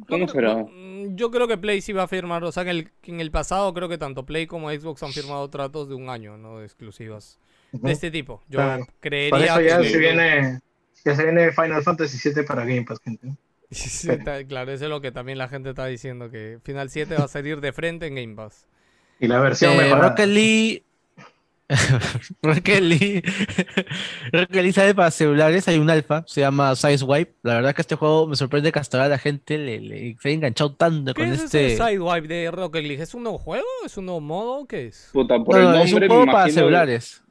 ¿Cómo será? mm, yo creo que Play sí va a firmar, o sea, en el, en el pasado creo que tanto Play como Xbox han firmado tratos de un año, ¿no? De exclusivas de este tipo. Yo Claro. Creería eso ya que... se viene, ya se viene Final Fantasy VII para Game Pass, gente. Sí, está- claro, eso es lo que también la gente está diciendo, que Final 7 va a salir de frente en Game Pass. Y la versión Eh, mejorada. Rocket League. Rocket League. Rocket League sale para celulares. Hay un alfa, se llama Sizewipe. La verdad que este juego me sorprende que hasta ahora la gente le, le- se haya enganchado tanto ¿Qué con es este. Sidewipe de Rocket League? ¿Es un nuevo juego? ¿Es un nuevo modo? ¿Qué es? Puta, por No, el no, es un juego para celulares.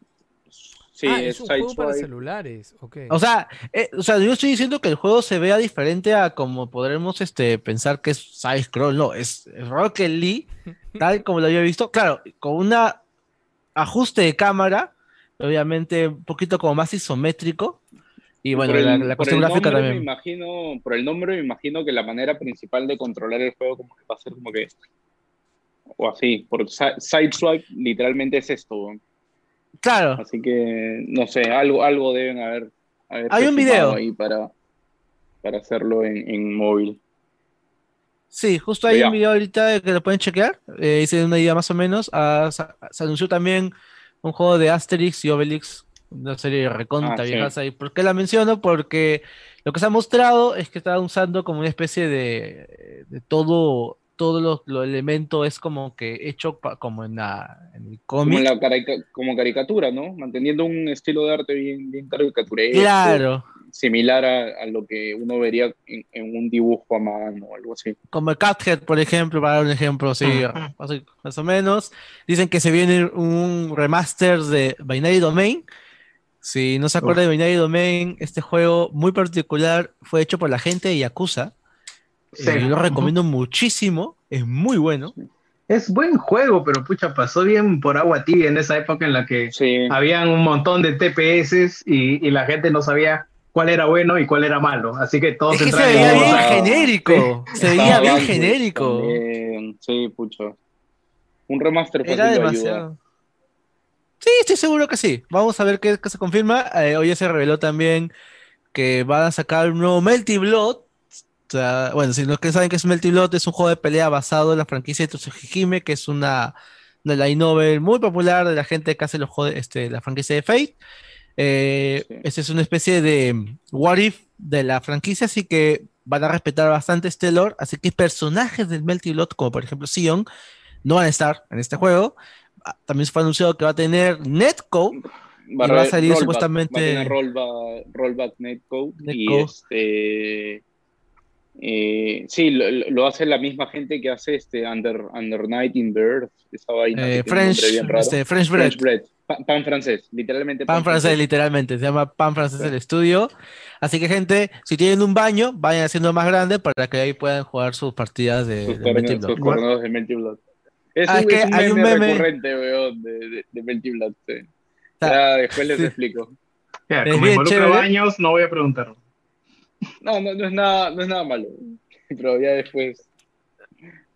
Sí, ah, es es un juego para Sideswipe. celulares. Ok. O sea, eh, o sea, yo estoy diciendo que el juego se vea diferente a como podremos este, pensar que es side scroll. No, es Rocket League, tal como lo había visto. Claro, con una ajuste de cámara, obviamente un poquito como más isométrico. Y bueno, Por el- la, la por cuestión gráfica nombre Me también. imagino, por el nombre me imagino que la manera principal de controlar el juego como que va a ser como que o así, porque si- Sideswipe literalmente es esto, weón. Claro, así que no sé, algo, algo deben haber, haber Hay un video. ahí para, para hacerlo en, en móvil. sí, justo hay un video ahorita que lo pueden chequear. Eh, hice una idea más o menos. Ah, se anunció también un juego de Asterix y Obelix, una serie recontra Ah, sí. viejas ahí. ¿Por qué la menciono? Porque lo que se ha mostrado es que está usando como una especie de, de todo, todos los los elementos es como que hecho pa- como en, la, en el Como, cómic. la carica- como caricatura, ¿no? Manteniendo un estilo de arte bien, bien caricaturesco. Claro, Similar a, a lo que uno vería en, en un dibujo a mano o algo así. como el Cuphead, por ejemplo, para dar un ejemplo así, más o menos. Dicen que se viene un remaster de Binary Domain. Si no se acuerda de Binary Domain, este juego muy particular fue hecho por la gente de Yakuza. Sí. Eh, yo lo recomiendo muchísimo, es muy bueno. Es buen juego, pero pucha, pasó bien por agua tibia en esa época en la que Sí. habían un montón de TPS y, y la gente no sabía cuál era bueno y cuál era malo. Así que todos Es que se veía en bien genérico, se Estaba veía bien genérico. también, Sí, pucho. Un remaster fácil Era de ayuda. demasiado. Sí, estoy seguro que sí. Vamos a ver qué, qué se confirma. Eh, hoy ya se reveló también que van a sacar un nuevo Melty Blood. Bueno, si los que saben que es Melty Blood, es un juego de pelea basado en la franquicia de Tsujihime, que es una, una light novel muy popular de la gente que hace los juegos, este, la franquicia de Fate. Eh, Sí. Esta es una especie de what if de la franquicia, así que van a respetar bastante este lore. Así que personajes del Melty Blood, como por ejemplo Sion, no van a estar en este juego. Ah, También se fue anunciado que va a tener Netcode. Va, Y va a salir rollback, supuestamente- Va a tener rollback, rollback netcode. Y Netcode. este. Eh, sí, lo, lo- hace la misma gente que hace este Under, Under Night in Birth. Esa vaina. eh, French, este, French Bread. French bread. Pa- pan francés, literalmente. Pan francés, literalmente. Se llama Pan francés el estudio. Así que, gente, si tienen un baño, vayan haciendo más grande para que ahí puedan jugar sus partidas de, Sus, de torneos- Melty Blood. sus torneos de Melty Blood. Es, Ah, un, es que es un hay un meme, meme- recurrente, weón, de, de, de Melty Blood. sí. sea, Ya después les sí. explico. Ya, Es como involucra baños, no voy a preguntar. No, no, no es nada, no es nada malo. Pero ya después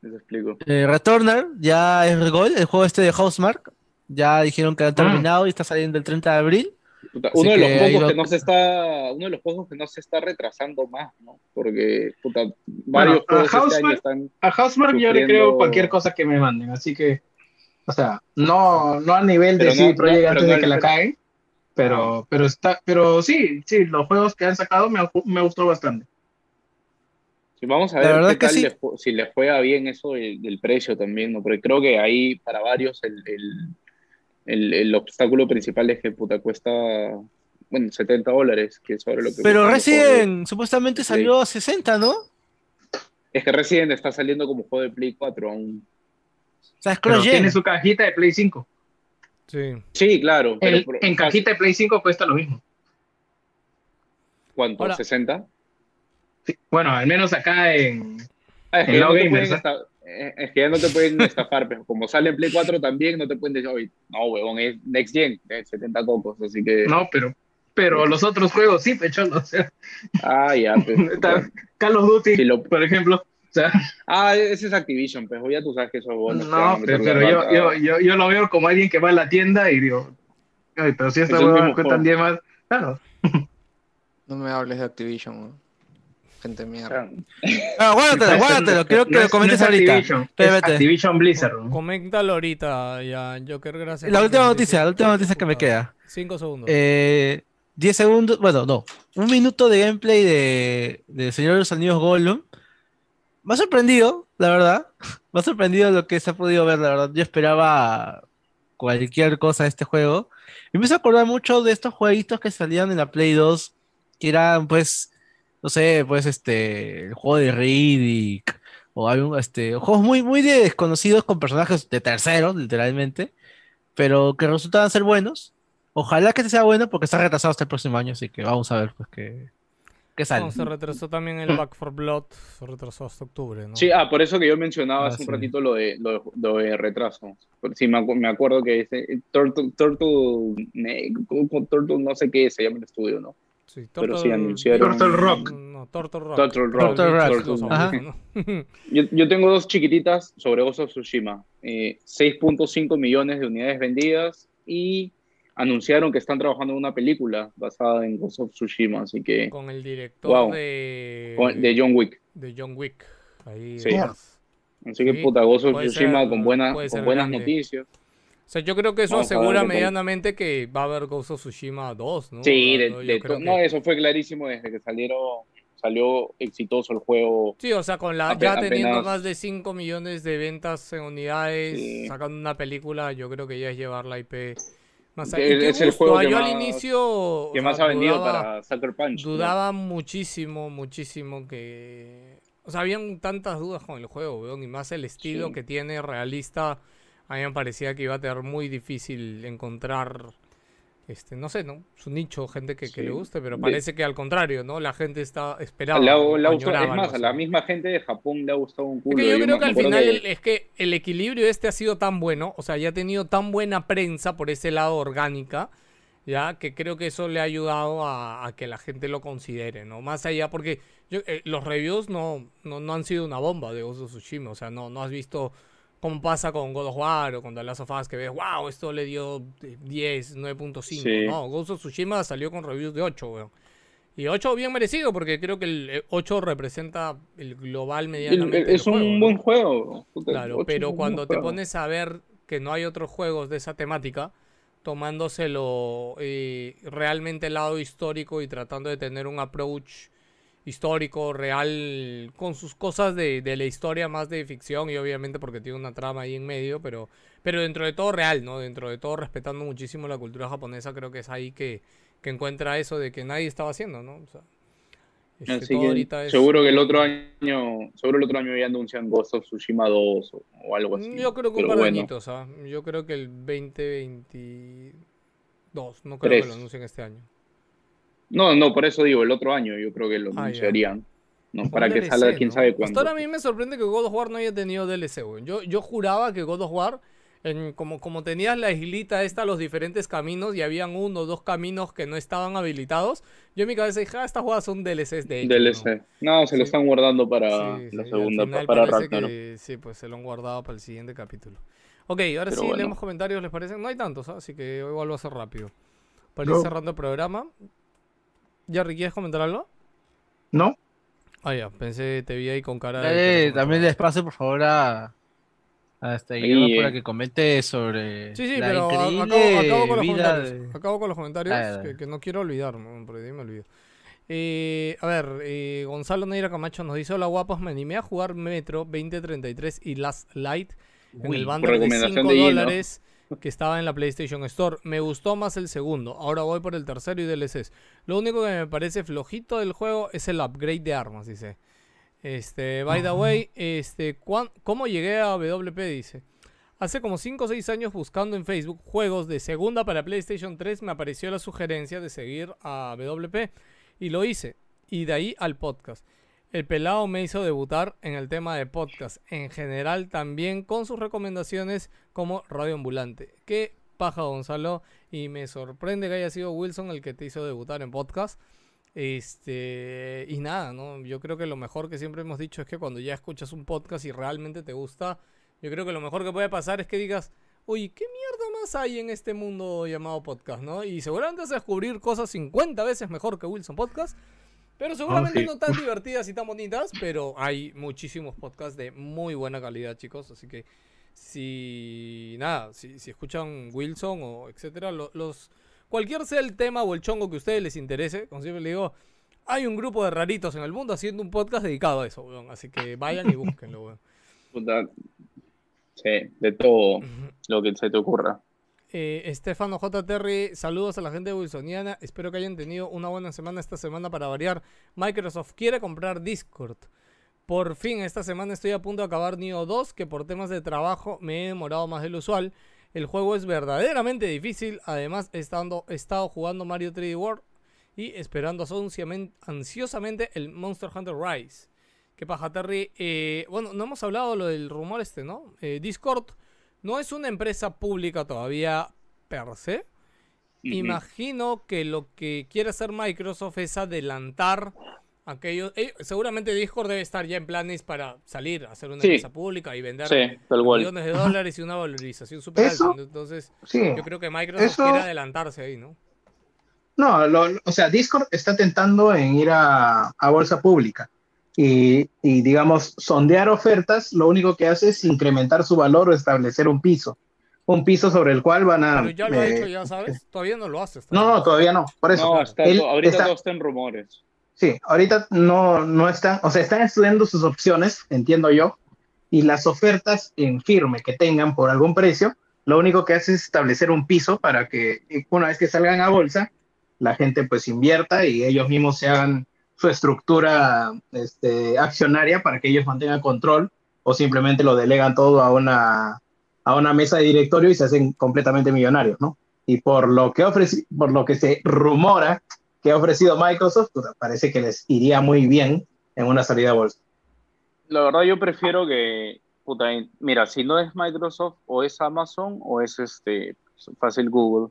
les explico. Eh, Returner ya es gol, el juego este de Housemark. Ya dijeron que Ah. han terminado y está saliendo el 30 de abril. Puta, uno de los que lo- que no se está, uno de los juegos que no se está retrasando más, ¿no? Porque puta, varios a juegos este Housemarque- año están. A Housemark yo le Sufriendo- creo cualquier cosa que me manden, así que, o sea, no, no a nivel de Pero no- sí, no, pero antes no de que la caguen, pero, pero está, pero sí, sí, los juegos que han sacado me, me gustó bastante. Sí, Vamos a La ver verdad qué que tal sí. les ju- si les juega bien eso del, del precio también, ¿no? Porque creo que ahí para varios el, el, el, el obstáculo principal es que puta cuesta, bueno, 70 dólares, que es sobre lo que Pero Resident supuestamente salió a 60, ¿no? O Es que Resident está saliendo como juego de Play 4 aún. sea, es Pero tiene su cajita de Play 5. Sí. Sí, claro. pero El- por- en cajita de Play 5 cuesta lo mismo. ¿Cuánto? Ahora- ¿60? Sí, Bueno, al menos acá en... Ah, es, que En no eh, es que ya no te pueden estafar, pero como sale en Play 4 también, no te pueden decir, oye, no, huevón, es Next Gen, es 70 cocos, así que... No, pero, pero los otros juegos sí, pechón, o sea, Ah, ya, pues, está Call of Duty, Si lo- por ejemplo. Sea, Ah, ese es Activision, pues ya tú sabes que eso a no, pero, yo, yo, yo, yo lo veo como alguien que va a la tienda y digo, ay, pero si esta Es el hueva mismo cuestan juego. 10 más, claro. No me hables de Activision, gente mierda. Ah, guárdatelo, guárdatelo. Quiero que No lo es- comentes no es ahorita. Activision, es Espérate. Activision Blizzard. ¿no? Coméntalo ahorita, ya, Joker, gracias. La última noticia, la última noticia que me queda. Cinco segundos. Eh, 10 segundos, bueno, no. Un minuto de gameplay de, de Señor de los Anillos Gollum. Me ha sorprendido, la verdad. Me ha sorprendido lo que se ha podido ver, la verdad. Yo esperaba cualquier cosa de este juego. Y me hizo acordar mucho de estos jueguitos que salían en la Play 2, que eran, pues, no sé, pues, este, el juego de Riddick, o algún, este, juegos muy, muy de desconocidos con personajes de terceros, literalmente, pero que resultaban ser buenos. Ojalá que sea bueno porque está retrasado hasta el próximo año, así que vamos a ver, pues, qué, qué sale. No, se retrasó también el Back for Blood, se retrasó hasta octubre, ¿no? Sí, ah, por eso que yo mencionaba Ah, hace un ratito lo de, lo, de- lo de retraso. Sí, me, acu- me acuerdo que ese Turtle, Turtle, Ne- Turtle no sé qué se llama el estudio, ¿no? Sí, pero sí Turtle- anunciaron- Turtle Rock. No, Turtle Rock. Turtle Rock. Turtle Rock, ajá. Yo, yo tengo dos chiquititas sobre Ghost of Tsushima. Eh, 6.5 millones de unidades vendidas y anunciaron que están trabajando en una película basada en Ghost of Tsushima, así que Con el director Wow. de, con- de John Wick. de John Wick. Ahí Sí. Así que Sí, puta, Ghost of Tsushima ser- con buenas, puede con buenas grande. noticias. O sea, yo creo que eso Vamos a ver asegura medianamente que va a haber Ghost of Tsushima 2, ¿no? Sí, de- de que- no, eso fue clarísimo desde que salieron, salió exitoso el juego. Sí, o sea, con la, ya teniendo apenas- más de 5 millones de ventas en unidades, Sí. sacando una película, yo creo que ya es llevar la IP Es- el juego que yo al más- inicio que o más sea, ha vendido dudaba- para Sucker Punch. ¿no? Dudaba muchísimo, muchísimo que... O sea, habían tantas dudas con el juego, weón, y más el estilo Sí. que tiene realista, a mí me parecía que iba a tener muy difícil encontrar, este, no sé, ¿no? Su nicho, gente que, que Sí. le guste, pero De- parece que al contrario, ¿no? La gente está esperando. Es más, a la misma gente de Japón le ha gustado un es culo. que yo Yo creo que al final el- es que el equilibrio este ha sido tan bueno, o sea, ya ha tenido tan buena prensa por ese lado orgánica, ya que creo que eso le ha ayudado a, a que la gente lo considere, ¿no? Más allá, porque yo- eh, los reviews no, no, no han sido una bomba de of Tsushima, o sea, no, no has visto cómo pasa con God of War o con The Last of Us, que ves, wow, esto le dio eh, 10, 9.5, Sí. no, Ghost of Tsushima salió con reviews de 8, weón. Y 8 bien merecido, porque creo que el eh, 8 representa el global medianamente. el- es un juego, ¿no? buen juego. puta, Claro, pero cuando te juego. pones a ver que no hay otros juegos de esa temática, tomándoselo eh, realmente el lado histórico y tratando de tener un approach histórico, real, con sus cosas de, de la historia más de ficción y obviamente porque tiene una trama ahí en medio, pero, pero dentro de todo real, ¿no? Dentro de todo respetando muchísimo la cultura japonesa, creo que es ahí que, que encuentra eso de que nadie estaba haciendo, ¿no? O sea, este, Así que es- seguro que el otro año, seguro el otro año ya anuncian Ghost of Tsushima 2 o, o algo así. Yo creo que un par de bueno, añitos, ¿ah? Yo creo que el 2022, no creo Tres. que lo anuncien este año. No, no, por eso digo, el otro año yo creo que lo Ah, anunciarían. ¿no? Para que DLC, salga quién ¿no? sabe Hasta cuándo. ahora a mí me sorprende que God of War no haya tenido DLC, güey. Yo, yo juraba que God of War, en, como, como tenías la islita esta, los diferentes caminos, y habían uno o dos caminos que no estaban habilitados, yo en mi cabeza dije, ah, estas jugadas son DLCs de ¿no? DLC. No, se lo Sí. están guardando para Sí, la sí, segunda, al final para Ragnarok. que sí, pues se lo han guardado para el siguiente capítulo. Ok, ahora Pero sí bueno. leemos comentarios, ¿les parece? No hay tantos, ¿ah? así que igual va a ser rápido. para ir No. cerrando el programa. Jerry, ¿quieres comentar algo? ¿No? Ah, ya, pensé, te vi ahí con cara de... Dale, que no también les paso, por favor, a, a este Ahí, para eh. que comente sobre Sí, sí, la pero acabo, con los vida comentarios. de- Acabo con los comentarios. Que, que no quiero olvidar, ¿no? porque de ahí me olvido. Eh, a ver, eh, Gonzalo Neira Camacho nos dice: Hola guapos, me animé a jugar Metro 2033 y Last Light en Uy, el bundle de recomendación 5 de Gino. Que estaba en la PlayStation Store. Me gustó más el segundo. Ahora voy por el tercero y DLCs. Lo único que me parece flojito del juego es el upgrade de armas, dice. Este, by the way, este, ¿cuán- ¿cómo llegué a WP? Dice. Hace como 5 o 6 años buscando en Facebook juegos de segunda para PlayStation 3 me apareció la sugerencia de seguir a WP y lo hice. Y de ahí al podcast. El pelado me hizo debutar en el tema de podcast en general también con sus recomendaciones como Radio Ambulante. Qué paja Gonzalo y me sorprende que haya sido Wilson el que te hizo debutar en podcast. Este, y nada, ¿no? Yo creo que lo mejor que siempre hemos dicho es que cuando ya escuchas un podcast y realmente te gusta, yo creo que lo mejor que puede pasar es que digas, oye, ¿qué mierda más hay en este mundo llamado podcast, no? Y seguramente vas a descubrir cosas 50 veces mejor que Wilson Podcast, pero seguramente sí. no tan divertidas y tan bonitas, pero hay muchísimos podcasts de muy buena calidad, chicos, así que si nada, si, si escuchan Wilson o etcétera, lo- los cualquier sea el tema o el chongo que a ustedes les interese, como siempre le digo, hay un grupo de raritos en el mundo haciendo un podcast dedicado a eso, weón, así que vayan y búsquenlo, weón. Sí, de todo lo que se te ocurra. Eh, Estefano J. Terry, saludos a la gente Wilsoniana. Espero que hayan tenido una buena semana esta semana para variar. Microsoft quiere comprar Discord. Por fin, esta semana estoy a punto de acabar Neo 2, que por temas de trabajo me he demorado más de lo usual. El juego es verdaderamente difícil. Además, he estado, he estado jugando Mario 3D World y esperando ansiosamente el Monster Hunter Rise. ¿Qué paja, Terry? Eh, bueno, no hemos hablado lo del rumor este, ¿no? Eh, Discord no es una empresa pública todavía per se. Imagino que lo que quiere hacer Microsoft es adelantar aquellos. eh, seguramente Discord debe estar ya en planes para salir, hacer una Sí. empresa pública y vender Sí, millones de dólares y una valorización súper Eso- alta. Entonces, Sí. yo creo que Microsoft Eso- quiere adelantarse ahí, ¿no? No, lo- o sea, Discord está tentando en ir a, a bolsa pública y, y, digamos, sondear ofertas, lo único que hace es incrementar su valor o establecer un piso, un piso sobre el cual van a... Pero ya lo ha eh, hecho, ya sabes. Todavía no lo hace. está No, no, todavía no, por eso. No, está Él to- ahorita está- todo está en rumores. Sí, ahorita no, no están, o sea, están estudiando sus opciones, entiendo yo, y las ofertas en firme que tengan por algún precio, lo único que hace es establecer un piso para que una vez que salgan a bolsa, la gente pues invierta y ellos mismos se hagan su estructura este, accionaria para que ellos mantengan control o simplemente lo delegan todo a una, a una mesa de directorio y se hacen completamente millonarios, ¿no? Y por lo que, ofreci- por lo que se rumora que ha ofrecido Microsoft, pues, parece que les iría muy bien en una salida a bolsa. La verdad yo prefiero que, puta, mira, si no es Microsoft o es Amazon o es este fácil Google.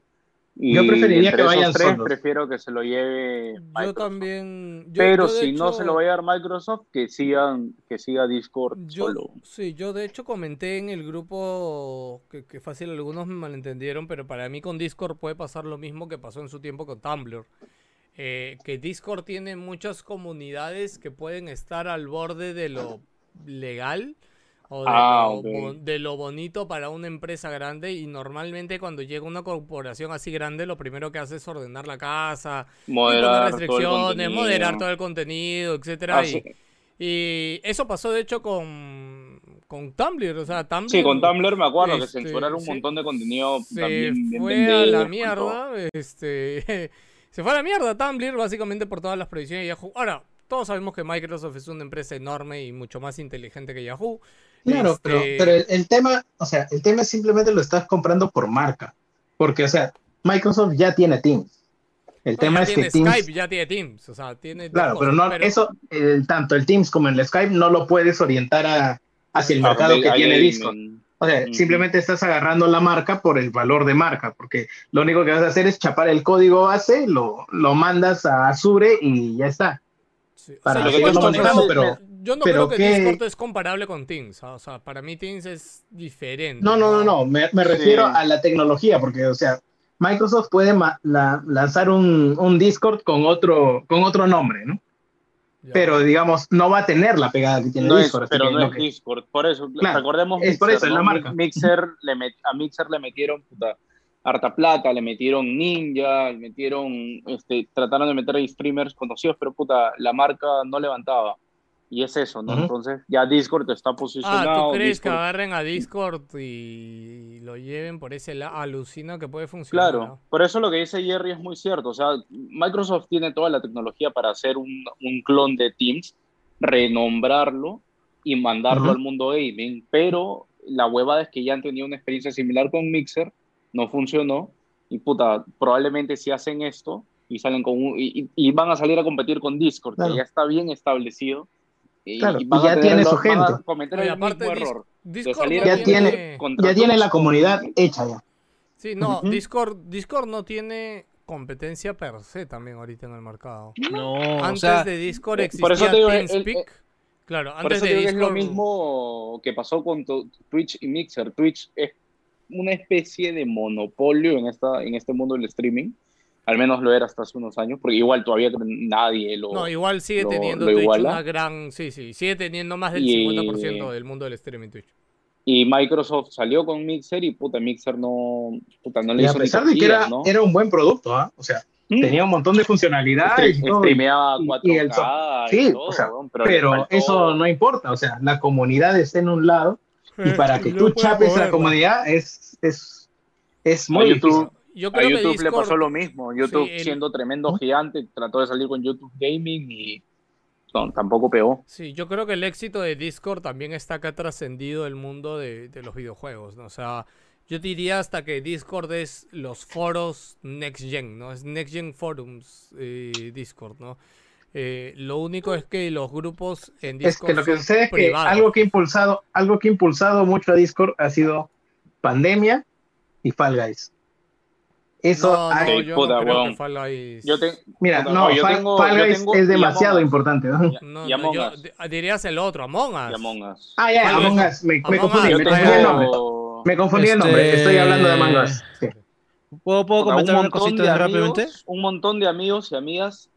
Y Yo preferiría entre que esos vayan tres solos. prefiero que se lo lleve Yo Microsoft. también. yo- Pero yo de si no se lo va a llevar Microsoft, que sigan, que siga Discord Yo, solo. sí, yo de hecho comenté en el grupo que, que fácil algunos me malentendieron, pero para mí con Discord puede pasar lo mismo que pasó en su tiempo con Tumblr. Eh, que Discord tiene muchas comunidades que pueden estar al borde de lo legal o de, Ah, lo, de lo bonito para una empresa grande y normalmente cuando llega una corporación así grande lo primero que hace es ordenar la casa, Moderar restricciones, moderar todo el contenido, etcétera. Ah, y- sí. y eso pasó de hecho con, con Tumblr, o sea, Tumblr Sí, con Tumblr me acuerdo que este, censuraron un sí, montón de contenido se también bien fue a la mierda, este, se fue a la mierda Tumblr básicamente por todas las prohibiciones de Yahoo. Ahora, todos sabemos que Microsoft es una empresa enorme y mucho más inteligente que Yahoo. Claro, pero, Este, pero el, el tema, o sea, el tema es simplemente lo estás comprando por marca, porque, o sea, Microsoft ya tiene Teams. El no, tema ya es que tiene Teams, Skype, ya tiene Teams, o sea, tiene claro, pero no, eso, el- tanto el Teams como el Skype no lo puedes orientar a, hacia el Ah, mercado que tiene Discord. O sea, simplemente estás agarrando la marca por el valor de marca, porque lo único que vas a hacer es chapar el código base, lo, lo mandas a Azure y ya está. Sí, o para sea, seguirlo yo no manejando, creo- pero- yo no creo que. Discord es comparable con Teams, ¿ah? o sea, para mí Teams es diferente. No, no, no, no, me, me refiero Sí. a la tecnología, porque, o sea, Microsoft puede la- lanzar un, un Discord con otro, con otro nombre, ¿no? Ya. Pero digamos, no va a tener la pegada que tiene No es, Discord. pero no es que- Discord. Por eso, Claro, recordemos es por eso, es la ¿no? marca. Mixer le met- a Mixer le metieron puta, harta plata, le metieron Ninja, le metieron, este, trataron de meter streamers conocidos, pero puta, la marca no levantaba. Y es eso, ¿no? Ujú. Entonces ya Discord está Ah, posicionado. ¿tú crees que Discord- agarren a Discord y lo lleven por ese lado? Alucina que puede funcionar. Claro, ¿no? por eso lo que dice Jerry es muy cierto. O sea, Microsoft tiene toda la tecnología para hacer un, un clon de Teams, renombrarlo y mandarlo Ujú. al mundo gaming, pero la huevada es que ya han tenido una experiencia similar con Mixer, no funcionó, y puta, probablemente si hacen esto y salen con un- y, y- y van a salir a competir con Discord, Claro. que ya está bien establecido. Y, Claro, y ya tiene su gente. cometer Oye, el aparte, mismo error. Discord no Ya tiene- Ya tiene la comunidad hecha ya. Sí, no, Ujú. Discord, Discord no tiene competencia per se también ahorita en el mercado. No, Antes o sea, de Discord por existía eso te digo, el- el- TeamSpeak. claro, Por antes eso de digo que es Discord. lo mismo que pasó con tu- Twitch y Mixer. Twitch es una especie de monopolio en, esta, en este mundo del streaming. Al menos lo era hasta hace unos años, porque igual todavía nadie lo... No, igual sigue lo- teniendo lo Twitch iguala. una gran. Sí, sí, sigue teniendo más del Y- 50% del mundo del streaming Twitch. Y Microsoft salió con Mixer y puta, Mixer no, puta, no le Y hizo a ni pesar de que era, ¿no? era un buen producto, ¿ah? O sea, Mm. tenía un montón de funcionalidades y Stre- todo. Streameaba y- 4K y el so- y Sí, todo, o sea, pero, eso no importa, o sea, la comunidad está en un lado y para que tú chapes la comunidad es, es, es muy YouTube, difícil. Yo a que YouTube le pasó lo mismo. YouTube, Sí, el- siendo tremendo gigante, trató de salir con YouTube Gaming y no, tampoco pegó. Sí, yo creo que el éxito de Discord también está que ha trascendido el mundo de, de los videojuegos, ¿no? O sea, yo diría hasta que Discord es los foros Next Gen, ¿no? Es Next Gen Forums eh, Discord, ¿no? Eh, lo único es que los grupos en Es Discord que lo que sucede es que privados. algo que ha impulsado, algo que ha impulsado mucho a Discord ha sido pandemia y Fall Guys. Eso No, no, ha- Sí, yo puta, no creo que Fall Guys- Yo te, mira, puta, no, yo Fall, tengo- Fall yo Guys tengo- es demasiado importante. ¿no? No, y no, Among yo Us. di- dirías el otro, Among Us. y Among Us. Ah, ya, Among. Us, me, me confundí, me Yo confundí el nombre. Me confundí el Este- nombre, estoy hablando de Among Us. Sí. ¿puedo, puedo comentar un una montón cosita de rápidamente? amigos, un montón de amigos y amigas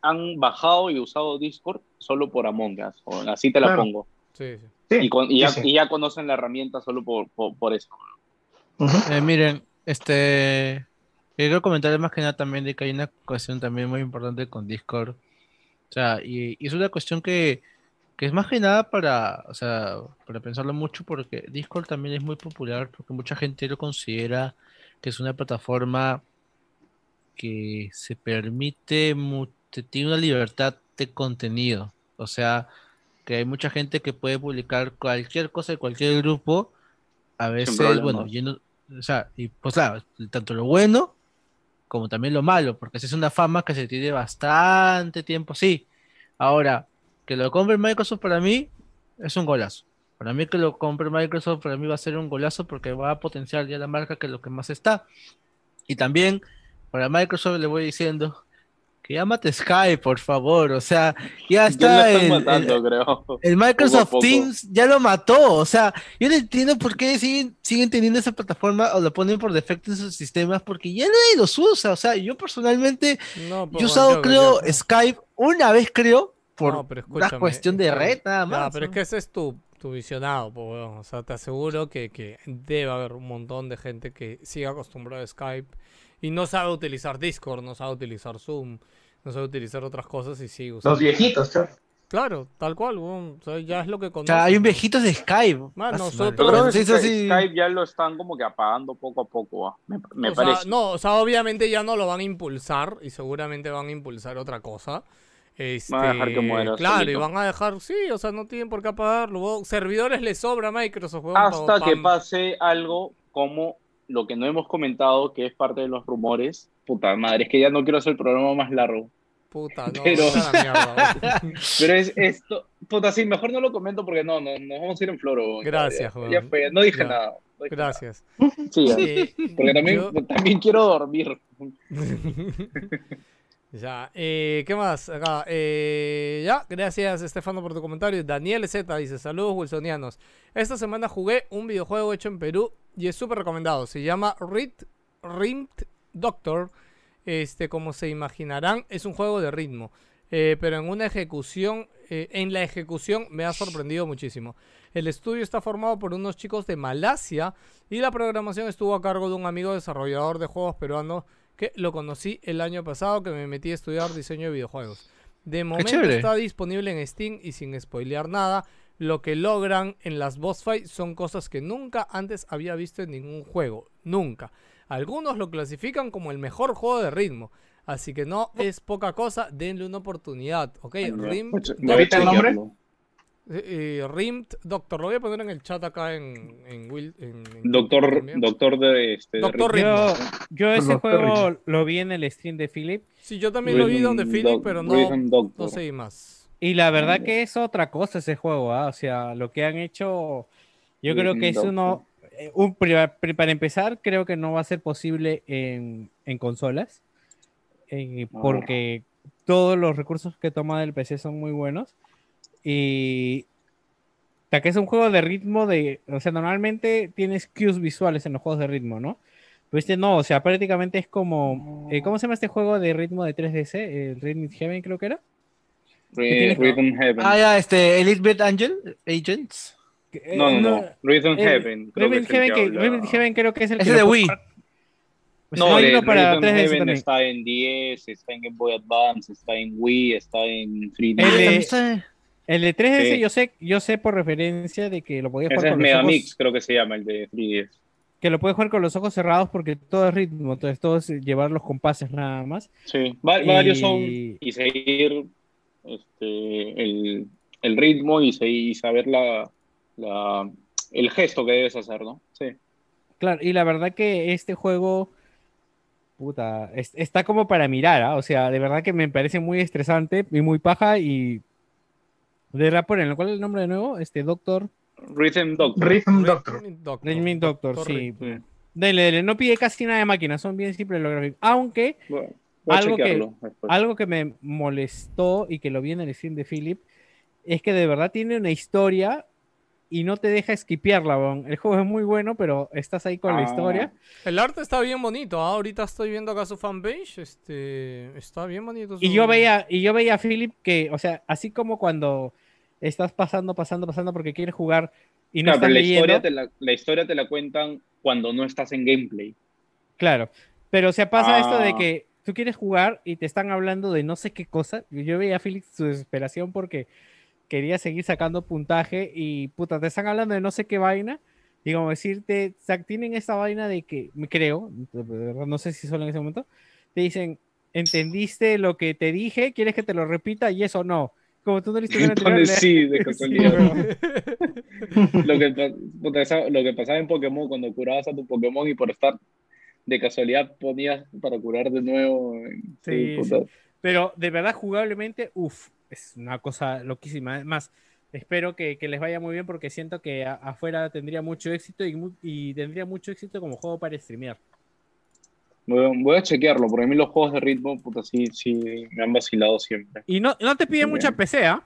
han bajado y usado Discord solo por Among Us. o así te la Claro. pongo. Sí, sí. Sí, Y, con- y ya, y ya conocen la herramienta solo por, por, por eso. Ujú. Eh, miren, este, quiero comentarles más que nada también de que hay una cuestión también muy importante con Discord. O sea, y, y es una cuestión que, que es más que nada para, o sea, para pensarlo mucho porque Discord también es muy popular porque mucha gente lo considera que es una plataforma que se permite, tiene una libertad de contenido. O sea, que hay mucha gente que puede publicar cualquier cosa de cualquier grupo. A veces, bueno, o sea, y pues claro, tanto lo bueno como también lo malo, porque esa es una fama que se tiene bastante tiempo, sí. Ahora, que lo compre Microsoft para mí es un golazo. Para mí que lo compre Microsoft para mí va a ser un golazo porque va a potenciar ya la marca que es lo que más está. Y también para Microsoft le voy diciendo que llámate Sky, por favor. O sea, ya Ya lo está están el, matando, el- creo. el Microsoft. Teams ya lo mató. O sea, yo no entiendo por qué siguen, siguen teniendo esa plataforma o lo ponen por defecto en sus sistemas porque ya nadie los usa. O sea, yo personalmente, No, yo he usado, yo- creo, yo- Skype una vez, creo, por No, pero una escúchame, cuestión de red nada Ya, más. pero es ¿no? que ese es tu, tu visionado. O sea, te aseguro que, que debe haber un montón de gente que sigue acostumbrado a Skype y no sabe utilizar Discord, no sabe utilizar Zoom, no sabe utilizar otras cosas y sigue usando. Los viejitos, chao. Claro, tal cual. O sea, ya es lo que O sea, hay un viejito de Skype. Man, Ah, nosotros- que sí, sí. Skype ya lo están como que apagando poco a poco, ah, me, me o sea, parece. no, o sea, obviamente ya no lo van a impulsar y seguramente van a impulsar otra cosa. Este, Van a dejar que muera Claro, solito. y van a dejar, sí, o sea, no tienen por qué apagarlo. Servidores les sobra a Microsoft, weón, Hasta que pa- pase algo como lo que no hemos comentado, que es parte de los rumores. Puta madre, es que ya no quiero hacer el programa más largo. Puta, no, Pero- mierda. Pero es esto. Puta, sí, mejor no lo comento porque no, no, nos vamos a ir en floro. Gracias, ya, ya fue, no dije Ya. nada. no dije Gracias. nada. Sí, ya. Eh, porque también, yo- también quiero dormir. ya, eh, ¿qué más? Acá, eh, ya, gracias Estefano por tu comentario. Daniel Z dice, saludos wilsonianos. Esta semana jugué un videojuego hecho en Perú y es súper recomendado. Se llama Rit, Rimmed Doctor, este, como se imaginarán, es un juego de ritmo. eh, pero en una ejecución, eh, en la ejecución me ha sorprendido muchísimo. El estudio está formado por unos chicos de Malasia y la programación estuvo a cargo de un amigo desarrollador de juegos peruano que lo conocí el año pasado que me metí a estudiar diseño de videojuegos. De momento está disponible en Steam y sin spoilear nada, lo que logran en las boss fights son cosas que nunca antes había visto en ningún juego, nunca. Algunos lo clasifican como el mejor juego de ritmo, así que no es poca cosa, denle una oportunidad, ¿ok? Rim, Voy a ¿De ahorita el nombre? Eh, eh, Rimmed Doctor, lo voy a poner en el chat acá en, en Will. en- en Doctor, también. doctor de este. de Doctor ritmo. Yo, yo ese Doctor juego lo vi en el stream de Philip Sí, yo también lo vi donde Philip, pero no, no seguí más. y la verdad que es otra cosa ese juego, ¿ah? O sea, lo que han hecho, yo creo que es Doctor. uno, eh, un, para empezar, creo que no va a ser posible en, en consolas, eh, Ah. porque todos los recursos que toma del PC son muy buenos y o sea, que es un juego de ritmo de, o sea, normalmente tienes cues visuales en los juegos de ritmo, ¿no? Pero este no, o sea, prácticamente es como, eh, ¿cómo se llama este juego de ritmo de 3DS? El Rhythm Heaven creo que era. Rhythm Heaven. Ah, ya, este, Elite Angel Agents. Que- eh, no, no, no. Rhythm eh, Heaven. Rhythm el Heaven, que Rhythm Heaven creo que es el Ese que de Wii. Pues No, no, uno para Rhythm 3DS Heaven está en 10, está en Game Boy Advance, está en Wii, está en 3D. El de- También está- El de 3DS Sí. yo sé, yo sé por referencia de que lo podías Ese jugar es con los ojos, Megamix, creo que se llama, el de 3DS. que lo puedes jugar con los ojos cerrados porque todo es ritmo, entonces todo es llevar los compases nada más. Sí, va- varios son Y- seguir este, el, el ritmo y, saber la, la- el gesto que debes hacer, ¿no? Sí. Claro, y la verdad que este juego, puta, es- está como para mirar, ¿ah? O sea, de verdad que me parece muy estresante y muy paja y de verdad ponen, ¿cuál es el nombre de nuevo? Este Doctor, Rhythm Doctor. Rhythm Doctor. Rhythm Doctor. Rhythm Doctor, sí. Rhythm. Dele, dele, no pide casi nada de máquina, son bien simples los gráficos. Aunque Bueno, Algo que- algo que me molestó y que lo vi en el stream de Philip es que de verdad tiene una historia y no te deja skipearla, weón. El juego es muy bueno, pero estás ahí con la Ah. historia. El arte está bien bonito. ¿ah? Ahorita estoy viendo acá su fanpage. Este, está bien bonito. Y yo veía, y yo veía a Philip que, o sea, así como cuando estás pasando, pasando, pasando porque quieres jugar y no Claro, estás la leyendo. historia, te la, la historia te la cuentan cuando no estás en gameplay. Claro, pero o sea, pasa esto de Ah. que tú quieres jugar y te están hablando de no sé qué cosa. Yo veía a Felix su desesperación porque quería seguir sacando puntaje y puta, te están hablando de no sé qué vaina. Y como decirte, tienen esa vaina de que, me creo, de verdad, no sé si solo en ese momento, te dicen, ¿entendiste lo que te dije? ¿Quieres que te lo repita? Y eso no. Como tú no anterior, le- sí, de Sí, casualidad. lo, que, lo que pasaba en Pokémon cuando curabas a tu Pokémon y por estar de casualidad ponías para curar de nuevo. Sí, puta. Pero de verdad, jugablemente, uff, es una cosa loquísima. Además, espero que, que les vaya muy bien porque siento que a- afuera tendría mucho éxito y, tendría mucho éxito como juego para streamear. Voy, a- voy a chequearlo, porque a mí los juegos de ritmo, puta, sí, sí, me han vacilado siempre. Y no, no te pide Bien. mucha PC, ¿ah?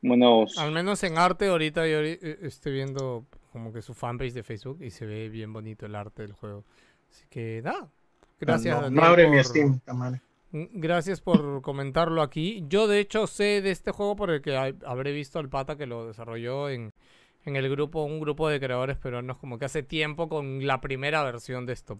Bueno, Al menos en arte, ahorita yo eh, estoy viendo como que su fanpage de Facebook y se ve bien bonito el arte del juego. Así que nada. Gracias, No, no abre mi Steam, cámara. Mm, Gracias por comentarlo aquí. Yo de hecho sé de este juego por habré visto al pata que lo desarrolló en, en el grupo, un grupo de creadores peruanos como que hace tiempo con la primera versión de esto.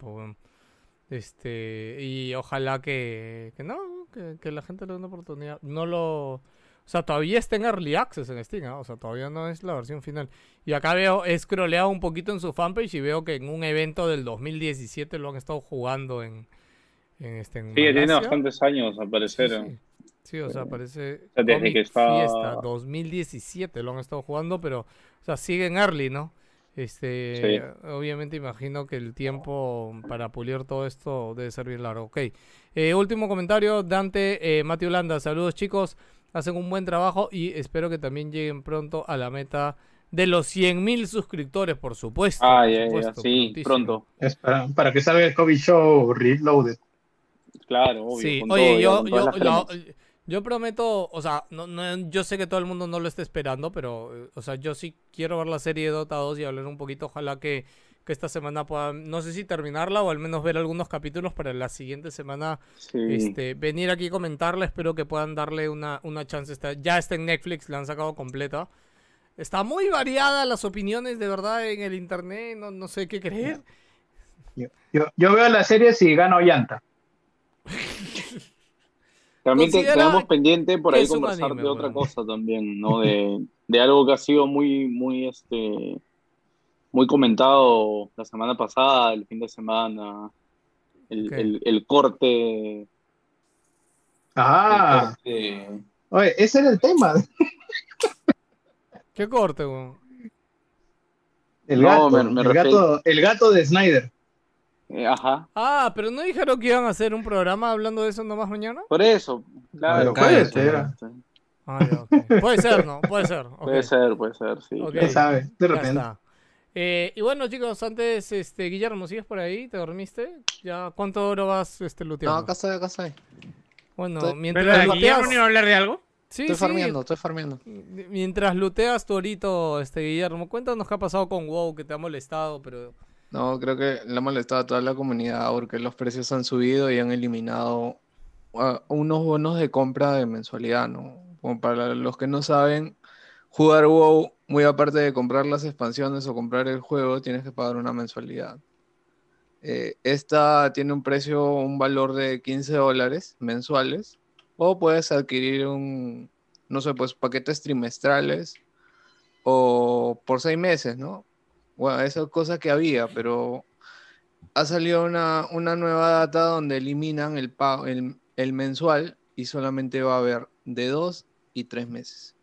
Este, y ojalá que, que no, que, la gente le dé una oportunidad. No lo... O sea, todavía está en Early Access en Steam, ¿ah? o sea, todavía no es la versión final. Y acá veo, he scrolleado un poquito en su fanpage y veo que en un evento del 2017 lo han estado jugando en, en este en sí, tiene Malasia. bastantes años al parecer. Sí, sí. Sí, o sea, parece sea, desde que está- Fiesta 2017 lo han estado jugando, pero o sea, siguen early, ¿no? Este, obviamente imagino que el tiempo para pulir todo esto debe ser bien largo. Ok. Eh, último comentario, Dante, eh, Mateo Landa, saludos chicos, hacen un buen trabajo y espero que también lleguen pronto a la meta de los 100.000 suscriptores, por supuesto. Ah, por ya, ya, supuesto, sí, prontísimo. pronto. Es para, para que salga el Kobe Show Reloaded. Claro, obvio. Sí, con oye, todo, yo, con yo, cremas. yo prometo, o sea, no, no- yo sé que todo el mundo no lo está esperando, pero, eh, o sea, yo sí quiero ver la serie de Dota 2 y hablar un poquito, ojalá que que esta semana pueda, no sé si terminarla o al menos ver algunos capítulos para la siguiente semana Sí. este, venir aquí y comentarla. Espero que puedan darle una, una chance. Está, ya está en Netflix, la han sacado completa. Está muy variada las opiniones de verdad en el internet, no, no sé qué creer. Yo, yo, yo veo la serie si gano llanta. También te, tenemos pendiente por ahí conversar anime, de otra cosa también, ¿no? De, de algo que ha sido muy, muy, este, muy comentado la semana pasada, el fin de semana, el, el, el corte. el Ah, corte- oye, ese era el tema. ¿Qué corte, weón? El No, gato, me- me el, refiero- gato el gato de Snyder. Eh, ajá, Ah, pero no dijeron que iban a hacer un programa hablando de eso nomás mañana. por eso, claro. Puede ser. este, Ah, ya. Puede ser, ¿no? Puede ser. Puede ser, puede ser, sí. Ok. ¿Quién sabe? De Ya repente. está. Eh, y bueno, chicos, antes, este, Guillermo, ¿sigues por ahí? ¿Te dormiste? ¿Ya cuánto hora vas este, No, luteando? acá estoy, acá estoy. Bueno, estoy- mientras Pero. Guillermo no iba a hablar de algo. Sí, Estoy sí, farmeando, estoy farmeando. Mientras luteas tu orito, este, Guillermo, cuéntanos qué ha pasado con WoW, que te ha molestado, pero... No, creo que le ha molestado a toda la comunidad porque los precios han subido y han eliminado ah, unos bonos de compra de mensualidad, ¿no? Como para los que no saben, jugar WoW, muy aparte de comprar las expansiones o comprar el juego, tienes que pagar una mensualidad. Eh, esta tiene un precio, un valor de 15 dólares mensuales, o puedes adquirir un, no sé, pues paquetes trimestrales o por seis meses, ¿no? Bueno, esa cosa que había, pero ha salido una, una nueva data donde eliminan el, el, el mensual y solamente va a haber de dos y tres meses.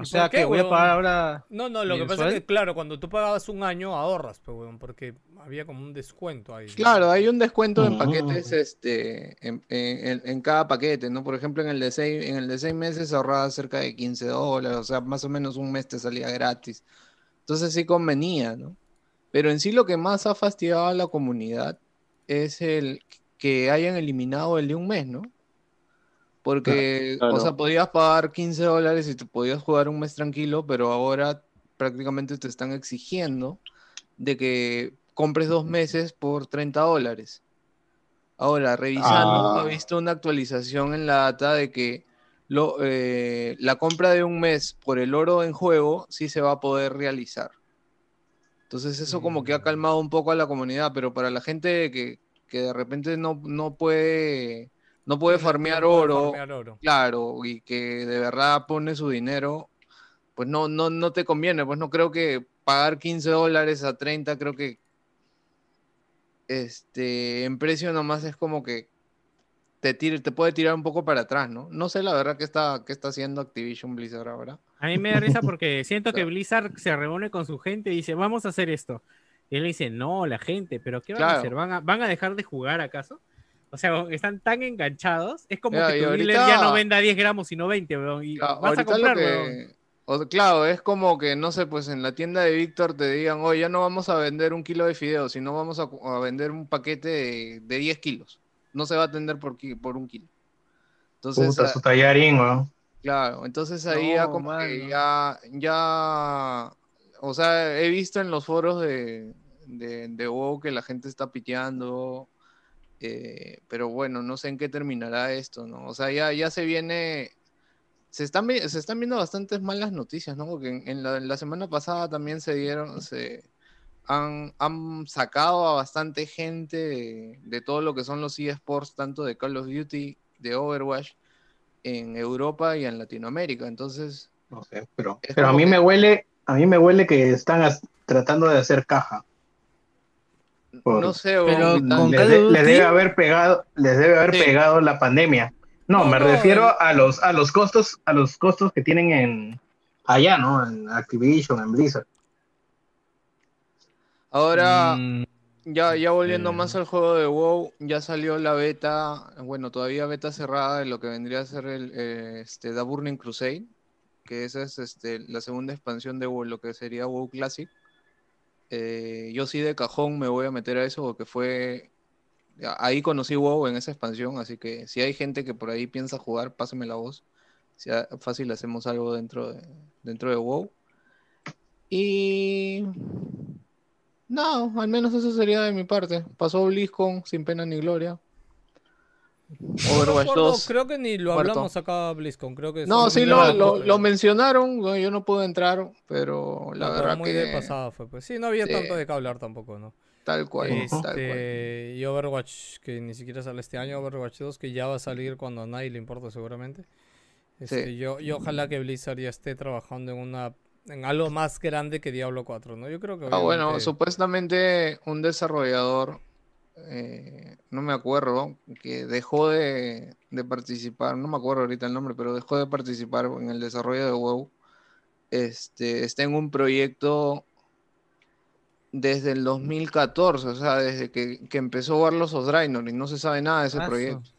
O ¿Y sea qué, que voy a pagar ahora. No, no, lo que pasa es que, claro, cuando tú pagabas un año ahorras, pues, weón, porque había como un descuento ahí. Claro, hay un descuento en Mm. paquetes este, en, en- en- en cada paquete, ¿no? Por ejemplo, en el de seis, en el de seis meses ahorrabas cerca de 15 dólares, o sea, más o menos un mes te salía gratis. Entonces sí convenía, ¿no? Pero en sí lo que más ha fastidiado a la comunidad es el que hayan eliminado el de un mes, ¿no? Porque, Claro. o sea, podías pagar 15 dólares y te podías jugar un mes tranquilo, pero ahora prácticamente te están exigiendo de que compres dos meses por 30 dólares. Ahora, revisando, Ah. he visto una actualización en la data de que lo, eh, la compra de un mes por el oro en juego sí se va a poder realizar. Entonces eso como que ha calmado un poco a la comunidad, pero para la gente que, que de repente no, no puede, no puede farmear oro, farmear oro. claro, y que de verdad pone su dinero, pues no, no, no te conviene, pues no creo que pagar 15 dólares a 30, creo que este, en precio nomás es como que te, tire- te puede tirar un poco para atrás, ¿no? No sé la verdad qué está, qué está haciendo Activision Blizzard ahora. A mí me da risa porque siento que. Blizzard se reúne con su gente y dice, vamos a hacer esto. Y él dice, no, la gente, pero ¿qué van a hacer? ¿Van a, ¿Van a dejar de jugar acaso? O sea, están tan enganchados. Es como que tu dealer ahorita- ya no venda 10 gramos, sino 20, weón. Y Claro, vas a comprar, que- weón. o- claro, es como que, no sé, pues en la tienda de Víctor te digan, oye, ya no vamos a vender un kilo de fideos, sino vamos a, vender un paquete de, de 10 kilos. No se va a atender por, por un kilo. Entonces, Puta, ah, su tallarín, weón. claro, entonces ahí ya como que ya, ya, o sea, he visto en los foros de, de, de WoW que la gente está piteando, eh, pero bueno, no sé en qué terminará esto, ¿no? O sea, ya, ya se viene, se están, se están viendo bastantes malas noticias, ¿no? Porque en, en la, en la semana pasada también se dieron, se han, han sacado a bastante gente de, de todo lo que son los eSports, tanto de Call of Duty, de Overwatch, en Europa y en Latinoamérica. Entonces, No sé, pero, pero a mí que- me huele, a mí me huele que están tratando de hacer caja. Por- no sé, Pero con les, de- debe haber pegado, les debe haber Sí. pegado la pandemia. No, No, me no, refiero a los, a los costos, a los costos que tienen en allá, ¿no? En Activision, en Blizzard. ahora, Mm, ya, ya volviendo eh. más al juego de WoW, ya salió la beta, bueno, todavía beta cerrada de lo que vendría a ser el eh, este, The Burning Crusade, que esa es este, la segunda expansión de WoW, lo que sería WoW Classic. Eh, yo sí de cajón me voy a meter a eso porque fue... Ahí conocí WoW en esa expansión, así que si hay gente que por ahí piensa jugar, pásame la voz. Si ha- fácil hacemos algo dentro de, dentro de WoW. Y. No, al menos eso sería de mi parte. Pasó BlizzCon sin pena ni gloria. No Overwatch 2. creo que ni lo muerto. hablamos acá BlizzCon, creo que No, sí lo, lo, lo mencionaron, no, yo no pude entrar, pero la No, pero verdad muy que de pasada fue, pues sí, no había Sí. tanto de qué hablar tampoco, ¿no? tal cual, tal cual. Este, y Overwatch, que ni siquiera sale este año, Overwatch 2, que ya va a salir cuando a nadie le importa seguramente. Este, Sí. yo, yo ojalá que Blizzard ya esté trabajando en una en algo más grande que Diablo 4, ¿no? Yo creo que Ah, bueno, supuestamente un desarrollador, eh, no me acuerdo, que dejó de, de participar, no me acuerdo ahorita el nombre, pero dejó de participar en el desarrollo de WoW. Este, está en un proyecto desde el 2014, o sea, desde que, que empezó Warlords of Draenor y no se sabe nada de ese Ah, proyecto.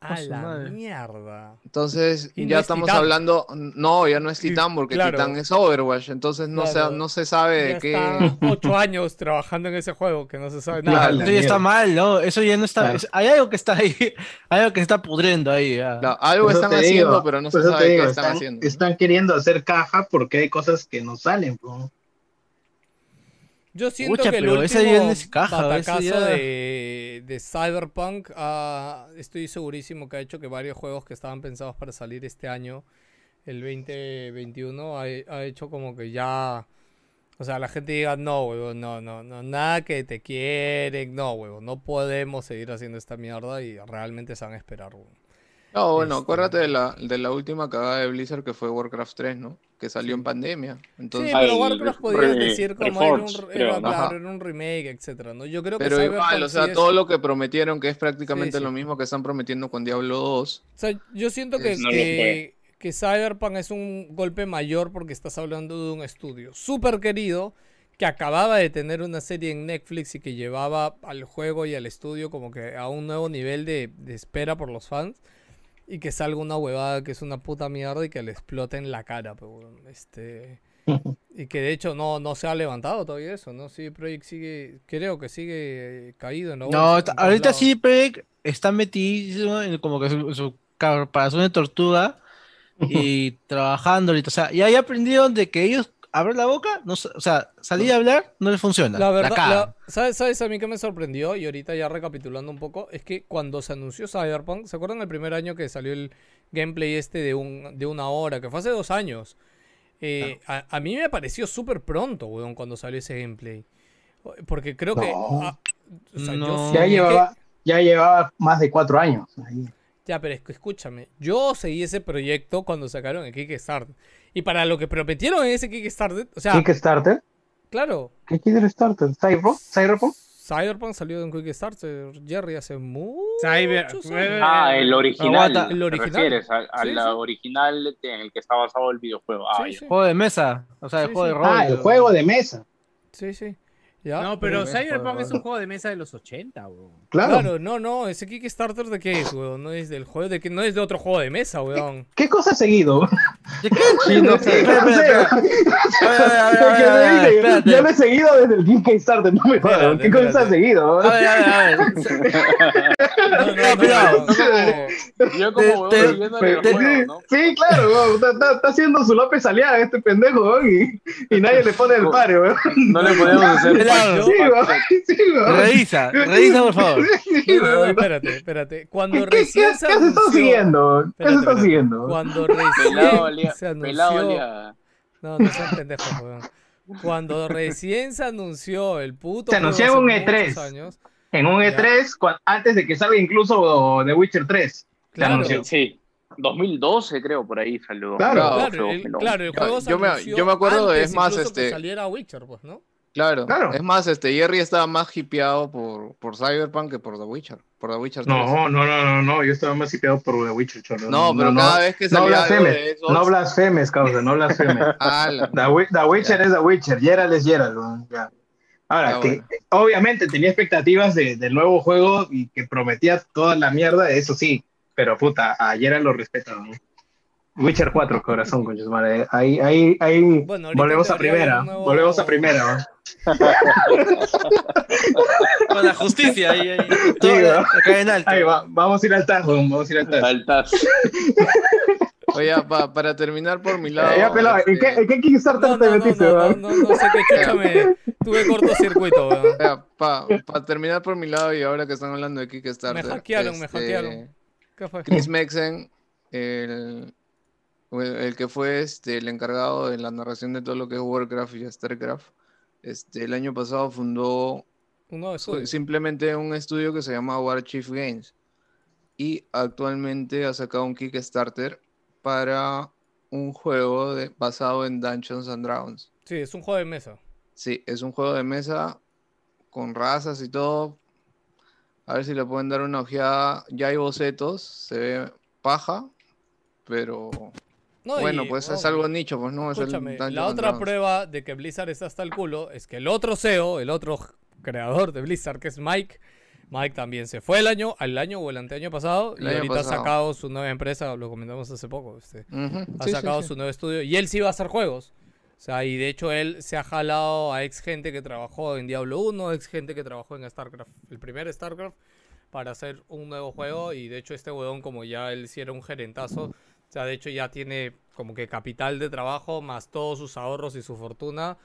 A la madre. mierda. Entonces, no ya es estamos Titán. hablando, no, ya no es Titán porque claro. Titán es Overwatch, entonces no, Claro. se, no se sabe Ya de qué... está ocho años trabajando en ese juego que no se sabe nada. Claro. Eso ya está mal, ¿no? Eso ya no está. Claro. es- hay algo que está ahí. Hay algo que está pudriendo ahí. algo están haciendo, digo, pero no se sabe digo, qué están, están, haciendo. están queriendo hacer caja porque hay cosas que no salen. po. Yo siento que el último caja, ese batacazo ya- de, de Cyberpunk ah, estoy segurísimo que ha hecho que varios juegos que estaban pensados para salir este año, el 2021, ha, ha hecho como que ya... O sea, la gente diga, no, huevón, no, no, no, nada que te quieren, no, huevón, no podemos seguir haciendo esta mierda y realmente se van a esperar, huevón. No, bueno, Este- acuérdate de la, de la última cagada de Blizzard que fue Warcraft 3, ¿no? Que salió en pandemia. Entonces, Sí, pero Warcraft podías decir como era un, Reforged, era, creo, ¿no? claro, Ajá. era un remake, etcétera, ¿no? Yo creo que pero igual, Cyberpunk o sea, sí es- todo lo que prometieron, que es prácticamente Sí, sí. lo mismo que están prometiendo con Diablo 2. O sea, yo siento que, Es- No lo que, que Cyberpunk es un golpe mayor porque estás hablando de un estudio súper querido que acababa de tener una serie en Netflix y que llevaba al juego y al estudio como que a un nuevo nivel de, de espera por los fans y que salga una huevada que es una puta mierda y que le explote en la cara, pero este y que de hecho no, no se ha levantado todavía eso, ¿no? Sí, Project sigue, creo que sigue eh, caído en la No, está- en ahorita sí, Preg está metido en como que su, su caparazón de tortuga y trabajando ahorita. O sea, ya, ya aprendieron de que ellos abren la boca, no, o sea, salir a hablar no les funciona. La verdad, la- ¿sabes, ¿sabes a mí que me sorprendió? Y ahorita ya recapitulando un poco, es que cuando se anunció Cyberpunk, ¿se acuerdan el primer año que salió el gameplay este de, un, de una hora, que fue hace dos años? Eh, a, a mí me pareció súper pronto, weón, cuando salió ese gameplay. Porque creo que... Ah, o sea, No. Ya llevaba, ya llevaba más de cuatro años. ahí. Ya, pero escúchame, yo seguí ese proyecto cuando sacaron el Kickstarter. Y para lo que prometieron en ese Kickstarter, o sea, Kickstarter. claro, ¿Qué Kickstarter? ¿Cyberpunk? ¿Cyberpunk? Cyberpunk salió en Kickstarter, Jerry, hace muchos Cyber- años. Ah, el original. Aguanta. El ¿te original. refieres? A, a Sí, la sí. original en el que está basado el videojuego. Ah, Sí, Juego de mesa, o sea, el Sí, juego sí. de rol. Ah, el juego de mesa. sí, sí. Ya. No, pero Cyberpunk es un juego de mesa de los 80, weón. Claro. Claro, no, no, ese Kickstarter de qué es, weón, no es del juego, de que no es de otro juego de mesa, weón. ¿Qué cosa ha seguido? ¿De qué? Sí, no sé. Espera, No sé. espera, espera. A ver, a ver, a ver, a ver, a ver, Porque espérate. Yo lo he seguido desde el Kickstarter, no me jodas. ¿Qué cosas ha seguido? A ver, a ver, a ver. Yo como el Sí, juego, ¿no? sí, claro, weón, está, haciendo su López Aliaga este pendejo, weón, y, y nadie le pone el pare, weón. No le podemos hacer Claro. Sí, sí. Revisa, revisa, por favor. No, no, espérate, espérate. ¿Qué, Cuando qué, qué, recién qué se se está anunció- siguiendo? ¿Qué se Espérate, está espérate. siguiendo? Cuando recién se anunció... No, no sean pendejos, weón. Cuando recién se anunció el puto Se anunció en un muchos E3. años, En un Ya. E3, cua- antes de que salga incluso The Witcher 3. Claro, anunció. Sí, 2012 creo por ahí salió. Claro. Claro, el, claro, el Yo- juego se yo me- yo me acuerdo de- es más, incluso que este- saliera Witcher, pues, ¿no? Claro. Claro. Es más, este Jerry estaba más hipeado por, por Cyberpunk que por The Witcher. Por The Witcher 3. No, no, no, no, no, yo estaba más hipeado por The Witcher, cholo. No, pero cada vez que no salía algo blasfemes, de eso. no blasfemes, causa, no blasfemes. Ah, la- The, Wi- The Witcher es The Witcher, Geralt es Geralt. weón, ya. Ahora, Ah, que bueno. obviamente tenía expectativas de- del nuevo juego y que prometía toda la mierda, eso sí, pero puta, a Geralt lo respetaba. ¿no? Witcher 4, corazón, coño, su madre. Ahí, ahí, ahí Bueno, volvemos a primera, nuevo- volvemos a primera. ¿no? Con la justicia ahí, ahí. Todo Sí, cae en alto. Ahí va, vamos a ir al tajo, vamos a ir al tajo. Faltas. Oye, pa- para terminar por mi lado. Eh, ya, pelado, ¿en este, qué, en qué Kickstarter No, te no, metiste, no, no, no, no sé qué me... Tuve cortocircuito, weón. para terminar por mi lado y ahora que están hablando de Kickstarter. Me hackearon, me este, hackearon. ¿Qué fue? Chris Mexen, el, el, que fue este, el encargado de la narración de todo lo que es Warcraft y StarCraft, este, el año pasado fundó simplemente un estudio que se llama War Chief Games y actualmente ha sacado un Kickstarter para un juego de- basado en Dungeons and Dragons. Sí, es un juego de mesa. Sí, es un juego de mesa con razas y todo. A ver si le pueden dar una ojeada. Ya hay bocetos, se ve paja, pero No, bueno, y, pues es algo nicho, pues no es el Escúchame, la otra Dragons. prueba de que Blizzard está hasta el culo es que el otro CEO, el otro creador de Blizzard, que es Mike, Mike también se fue el año, al año o el anteaño pasado, El y año ahorita ha sacado su nueva empresa, lo comentamos hace poco, este, ha sí, sacado sí. su nuevo estudio, y él sí va a hacer juegos. O sea, y de hecho él se ha jalado a ex gente que trabajó en Diablo 1, ex gente que trabajó en StarCraft, el primer StarCraft, para hacer un nuevo juego. Y de hecho este huevón, como ya él sí era un gerentazo, o sea, de hecho ya tiene como que capital de trabajo, más todos sus ahorros y su fortuna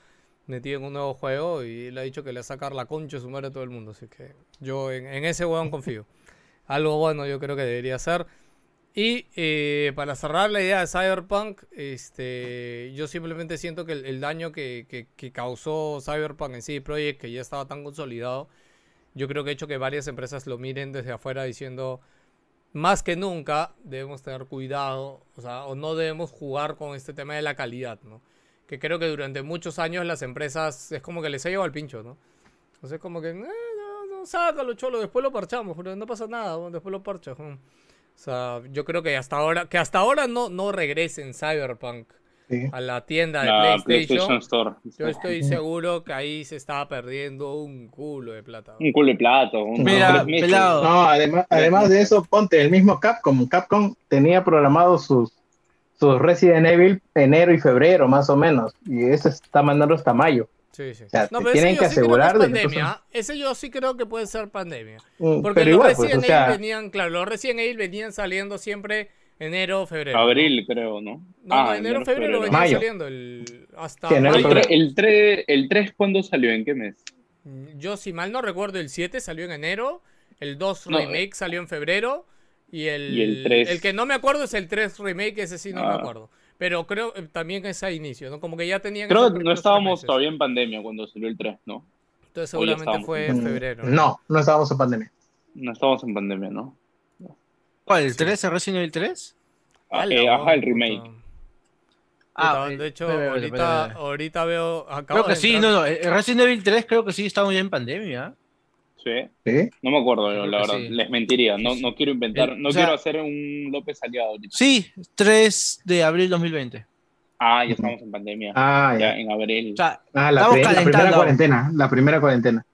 metido en un nuevo juego. Y él ha dicho que le va a sacar la concha de su madre a todo el mundo. Así que yo en, ese huevón confío. Algo bueno yo creo que debería ser. Y eh, para cerrar la idea de Cyberpunk, este, yo simplemente siento que el, daño que, que- que causó Cyberpunk en CD Projekt, que ya estaba tan consolidado, yo creo que ha hecho que varias empresas lo miren desde afuera diciendo, más que nunca debemos tener cuidado, o sea, o no debemos jugar con este tema de la calidad, ¿no? Que creo que durante muchos años las empresas es como que les ha llevado al pincho, ¿no? Entonces como que, "Eh, no, no, sácalo, cholo, después lo parchamos, pero no pasa nada, bueno, después lo parchas. mm". O sea, yo creo que hasta ahora, que hasta ahora no, no regresen Cyberpunk Sí. a la tienda de La PlayStation. PlayStation Store. Yo estoy seguro que ahí se estaba perdiendo un culo de plata. Un culo de plato. Un Mira, pelado. No, además, además de eso, ponte el mismo Capcom. Capcom tenía programado sus, sus Resident Evil enero y febrero, más o menos. Y ese está mandando hasta mayo. Sí, sí. sea, no, te pero tienen ese que sí asegurar es que pandemia. Ese yo sí creo que puede ser pandemia. Mm, Porque Pero los igual, pues, Resident o sea, Evil venían, claro, los Resident Evil venían saliendo siempre enero, febrero. ¿no? Abril, creo, ¿no? No, Ah, no, enero, febrero, venían Mayo. saliendo. El, hasta Sí, enero, El, el, tre- el 3, ¿cuándo salió? ¿En qué mes? Mm, Yo, si mal no recuerdo, el 7 salió en enero, el 2 No, remake salió en febrero y el, Y el 3. el que no me acuerdo es el 3 remake, ese sí no me Ah. acuerdo. Pero creo eh, también es a inicio, ¿no? Como que ya tenían Creo que no estábamos meses. todavía en pandemia cuando salió el 3, ¿no? Entonces seguramente fue en mm, febrero. No, no estábamos en pandemia. No estábamos en pandemia, ¿no? ¿Cuál? ¿El 3? ¿El Resident Evil 3? Ah, eh, ajá, el remake. Puta, Ah, de hecho, ahorita, ahorita veo. acabo Creo que de sí, no, no. El Resident Evil 3 creo que sí estamos ya en pandemia. Sí. ¿Sí? No me acuerdo, Creo la verdad. sí. Les mentiría. No, no quiero inventar. No o sea- quiero hacer un López aliado ahorita. Sí, 3 de abril 2020. Ah, ya estamos en pandemia. Ah, ya ya. en abril. O sea, Ah, la, la primera cuarentena. La primera cuarentena.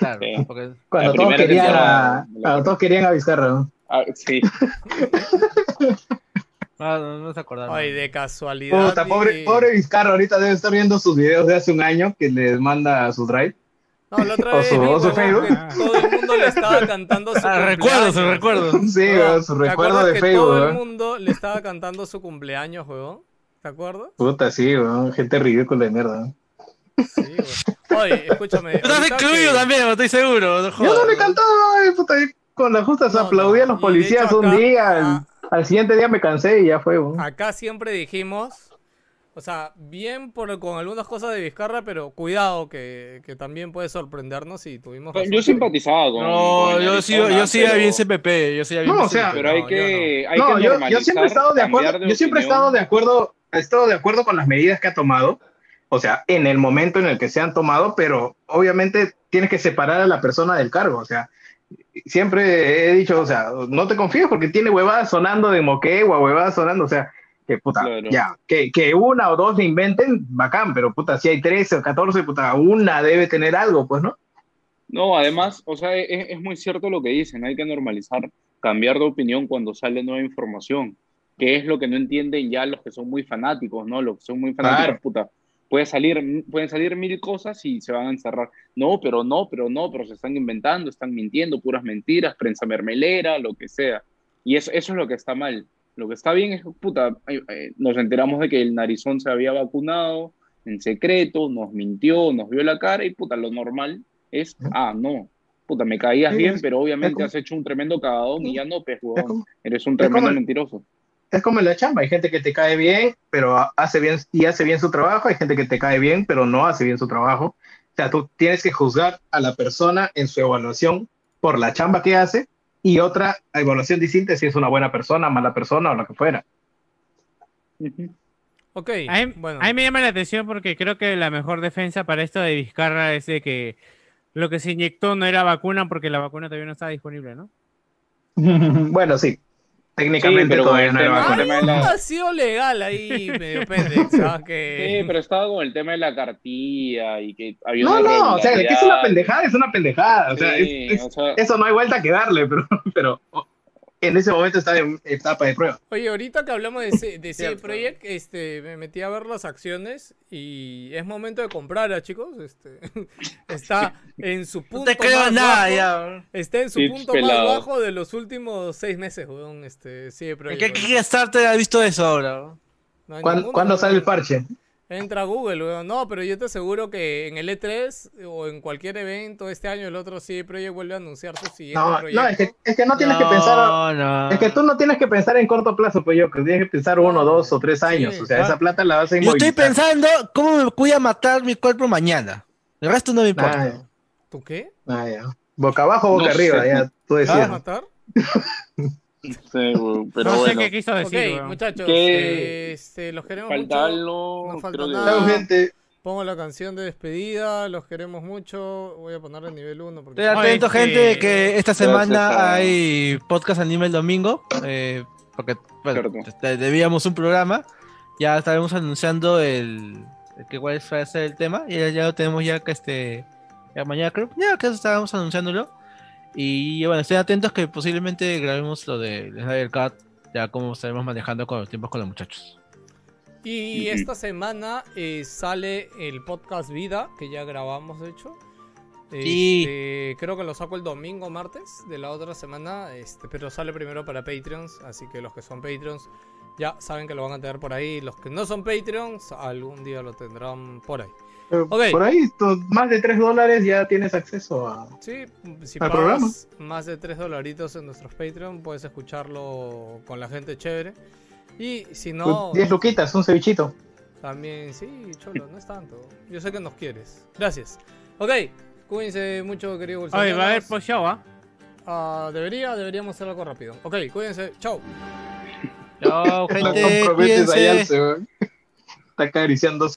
claro, Sí. porque Cuando La todos querían, sea a, la- cuando todos querían a Vizcarra. ¿no? Ah, sí. ah, no, no se acordaron. Ay, de casualidad. Puta, pobre, y- pobre Vizcarra ahorita debe estar viendo sus videos de hace un año que les manda a su drive. No, la otra o vez su- o su Facebook. todo el mundo le estaba cantando su Ah, recuerdo, cumpleaños. recuerdo. Sí, Huevón, weón, su ¿te recuerdo de que Facebook. Todo el weón. mundo le estaba cantando su cumpleaños, huevón. ¿Te acuerdas? Puta, sí, weón, gente ridícula de mierda. Sí, huevón. Oye, escúchame. Estás ahorita incluido que- también, estoy seguro. No Yo no le cantaba, puta, con las justas No, aplaudía a los policías hecho un acá- día, al, ah, al siguiente día me cansé y ya fue. Acá siempre dijimos, o sea, bien por, con algunas cosas de Vizcarra, pero cuidado que, que también puede sorprendernos y tuvimos. Yo simpatizaba con. No, con yo sigo, yo sigo pero- bien CPP. Yo sigo bien No, o sea, Pero hay No, que. Hay no, que yo, yo siempre he estado de acuerdo, yo siempre he estado de acuerdo, he estado de acuerdo con las medidas que ha tomado, o sea, en el momento en el que se han tomado, pero obviamente tienes que separar a la persona del cargo, o sea, siempre he dicho, o sea, no te confíes porque tiene huevadas sonando de moquegua, huevadas sonando, o sea, que puta, Claro. ya, que, que una o dos le inventen, bacán, pero puta, si hay 13 o 14, puta, una debe tener algo, pues, ¿no? No, además, o sea, es, es muy cierto lo que dicen, hay que normalizar, cambiar de opinión cuando sale nueva información, que es lo que no entienden ya los que son muy fanáticos, ¿no? Los que son muy fanáticos, Claro. puta, puede salir, pueden salir mil cosas y se van a encerrar. No, pero no, pero no, pero se están inventando, están mintiendo, puras mentiras, prensa mermelera, lo que sea. Y eso, eso es lo que está mal. Lo que está bien es puta, eh, nos enteramos de que el narizón se había vacunado en secreto, nos mintió, nos vio la cara y, puta, lo normal es, ah, no, puta, me caías bien, pero obviamente has hecho un tremendo cagadón y ya no, pues, eres un tremendo mentiroso. Es como en la chamba, hay gente que te cae bien, pero hace bien y hace bien su trabajo, hay gente que te cae bien, pero no hace bien su trabajo. O sea, tú tienes que juzgar a la persona en su evaluación por la chamba que hace y otra evaluación distinta si es una buena persona, mala persona o lo que fuera. Ok, A mí, bueno. a mí me llama la atención porque creo que la mejor defensa para esto de Vizcarra es de que lo que se inyectó no era vacuna porque la vacuna todavía no estaba disponible, ¿no? bueno, sí, técnicamente Sí, pero todavía el no era vacuna. la- Ha sido legal ahí, medio ¿sabes? Sí, pero estaba con el tema de la cartilla y que había No, no, o sea, de que es una pendejada, es una pendejada. O sea, es- Sí, es- o sea, eso no hay vuelta que darle, pero, pero en ese momento está en etapa de prueba. Oye, ahorita que hablamos de, C- de CD. Projekt, este, me metí a ver las acciones y es momento de comprar, ¿ah, chicos. Este, está en su punto No te creo más nada bajo, ya. Está en su punto pelado. más bajo de los últimos seis meses, weón, este, CD ¿En Projekt. qué weón. Kickstarter has visto eso ahora? No ¿Cuándo, sale el parche? Entra a Google, weón. No, pero yo te aseguro que en el E3 o en cualquier evento este año el otro CD Projekt vuelve a anunciar su siguiente No, proyecto. no, es que, es que no tienes que pensar. No, no. Es que tú no tienes que pensar en corto plazo, pues yo, que tienes que pensar uno, dos o tres años. Sí. O sea, esa plata la vas a Yo estoy inmovilizar. pensando cómo me voy a matar mi cuerpo mañana. El resto no me importa. Ah, ¿Tú qué? ah, ya. Boca abajo, boca No arriba, sé. ya tú ¿Te vas a matar? sí, pero no bueno, sé qué quiso decir, weón. muchachos, ¿Qué? este, los queremos falta mucho. no falta que- nada. Chao, gente. Pongo la canción de despedida, los queremos mucho. Voy a ponerle el nivel 1 porque... Estoy atento, gente, que- que esta Gracias semana a- hay podcast anime el domingo. eh, porque bueno, debíamos un programa. Ya estaremos anunciando el, el que cuál va a ser el tema. Y ya, ya lo tenemos ya que este. Ya mañana creo. Ya que estábamos anunciándolo. Y bueno, estén atentos que posiblemente grabemos lo de Snyder Cut. Ya como estaremos manejando con los tiempos con los muchachos. Y esta semana eh, sale el podcast Vida, que ya grabamos de hecho. Sí. Este, creo que lo saco el domingo martes de la otra semana, este, pero sale primero para Patreons, así que los que son Patreons ya saben que lo van a tener por ahí. Los que no son Patreons, algún día lo tendrán por ahí. Por ahí, tú- más de tres dólares ya tienes acceso a. Sí, si Al pagas programa. más de 3 dolaritos en nuestros Patreon, puedes escucharlo con la gente chévere. Y si no, 10 luquitas, un cevichito. también, sí, cholo, no es tanto. Yo sé que nos quieres. Gracias. Ok, cuídense mucho, querido Oye, va a haber bolsonianos. post-show, ¿ah? Ah, debería, deberíamos hacer algo rápido. Ok, cuídense. Chao. Chao, No gente. comprometes a weón. Está acariciando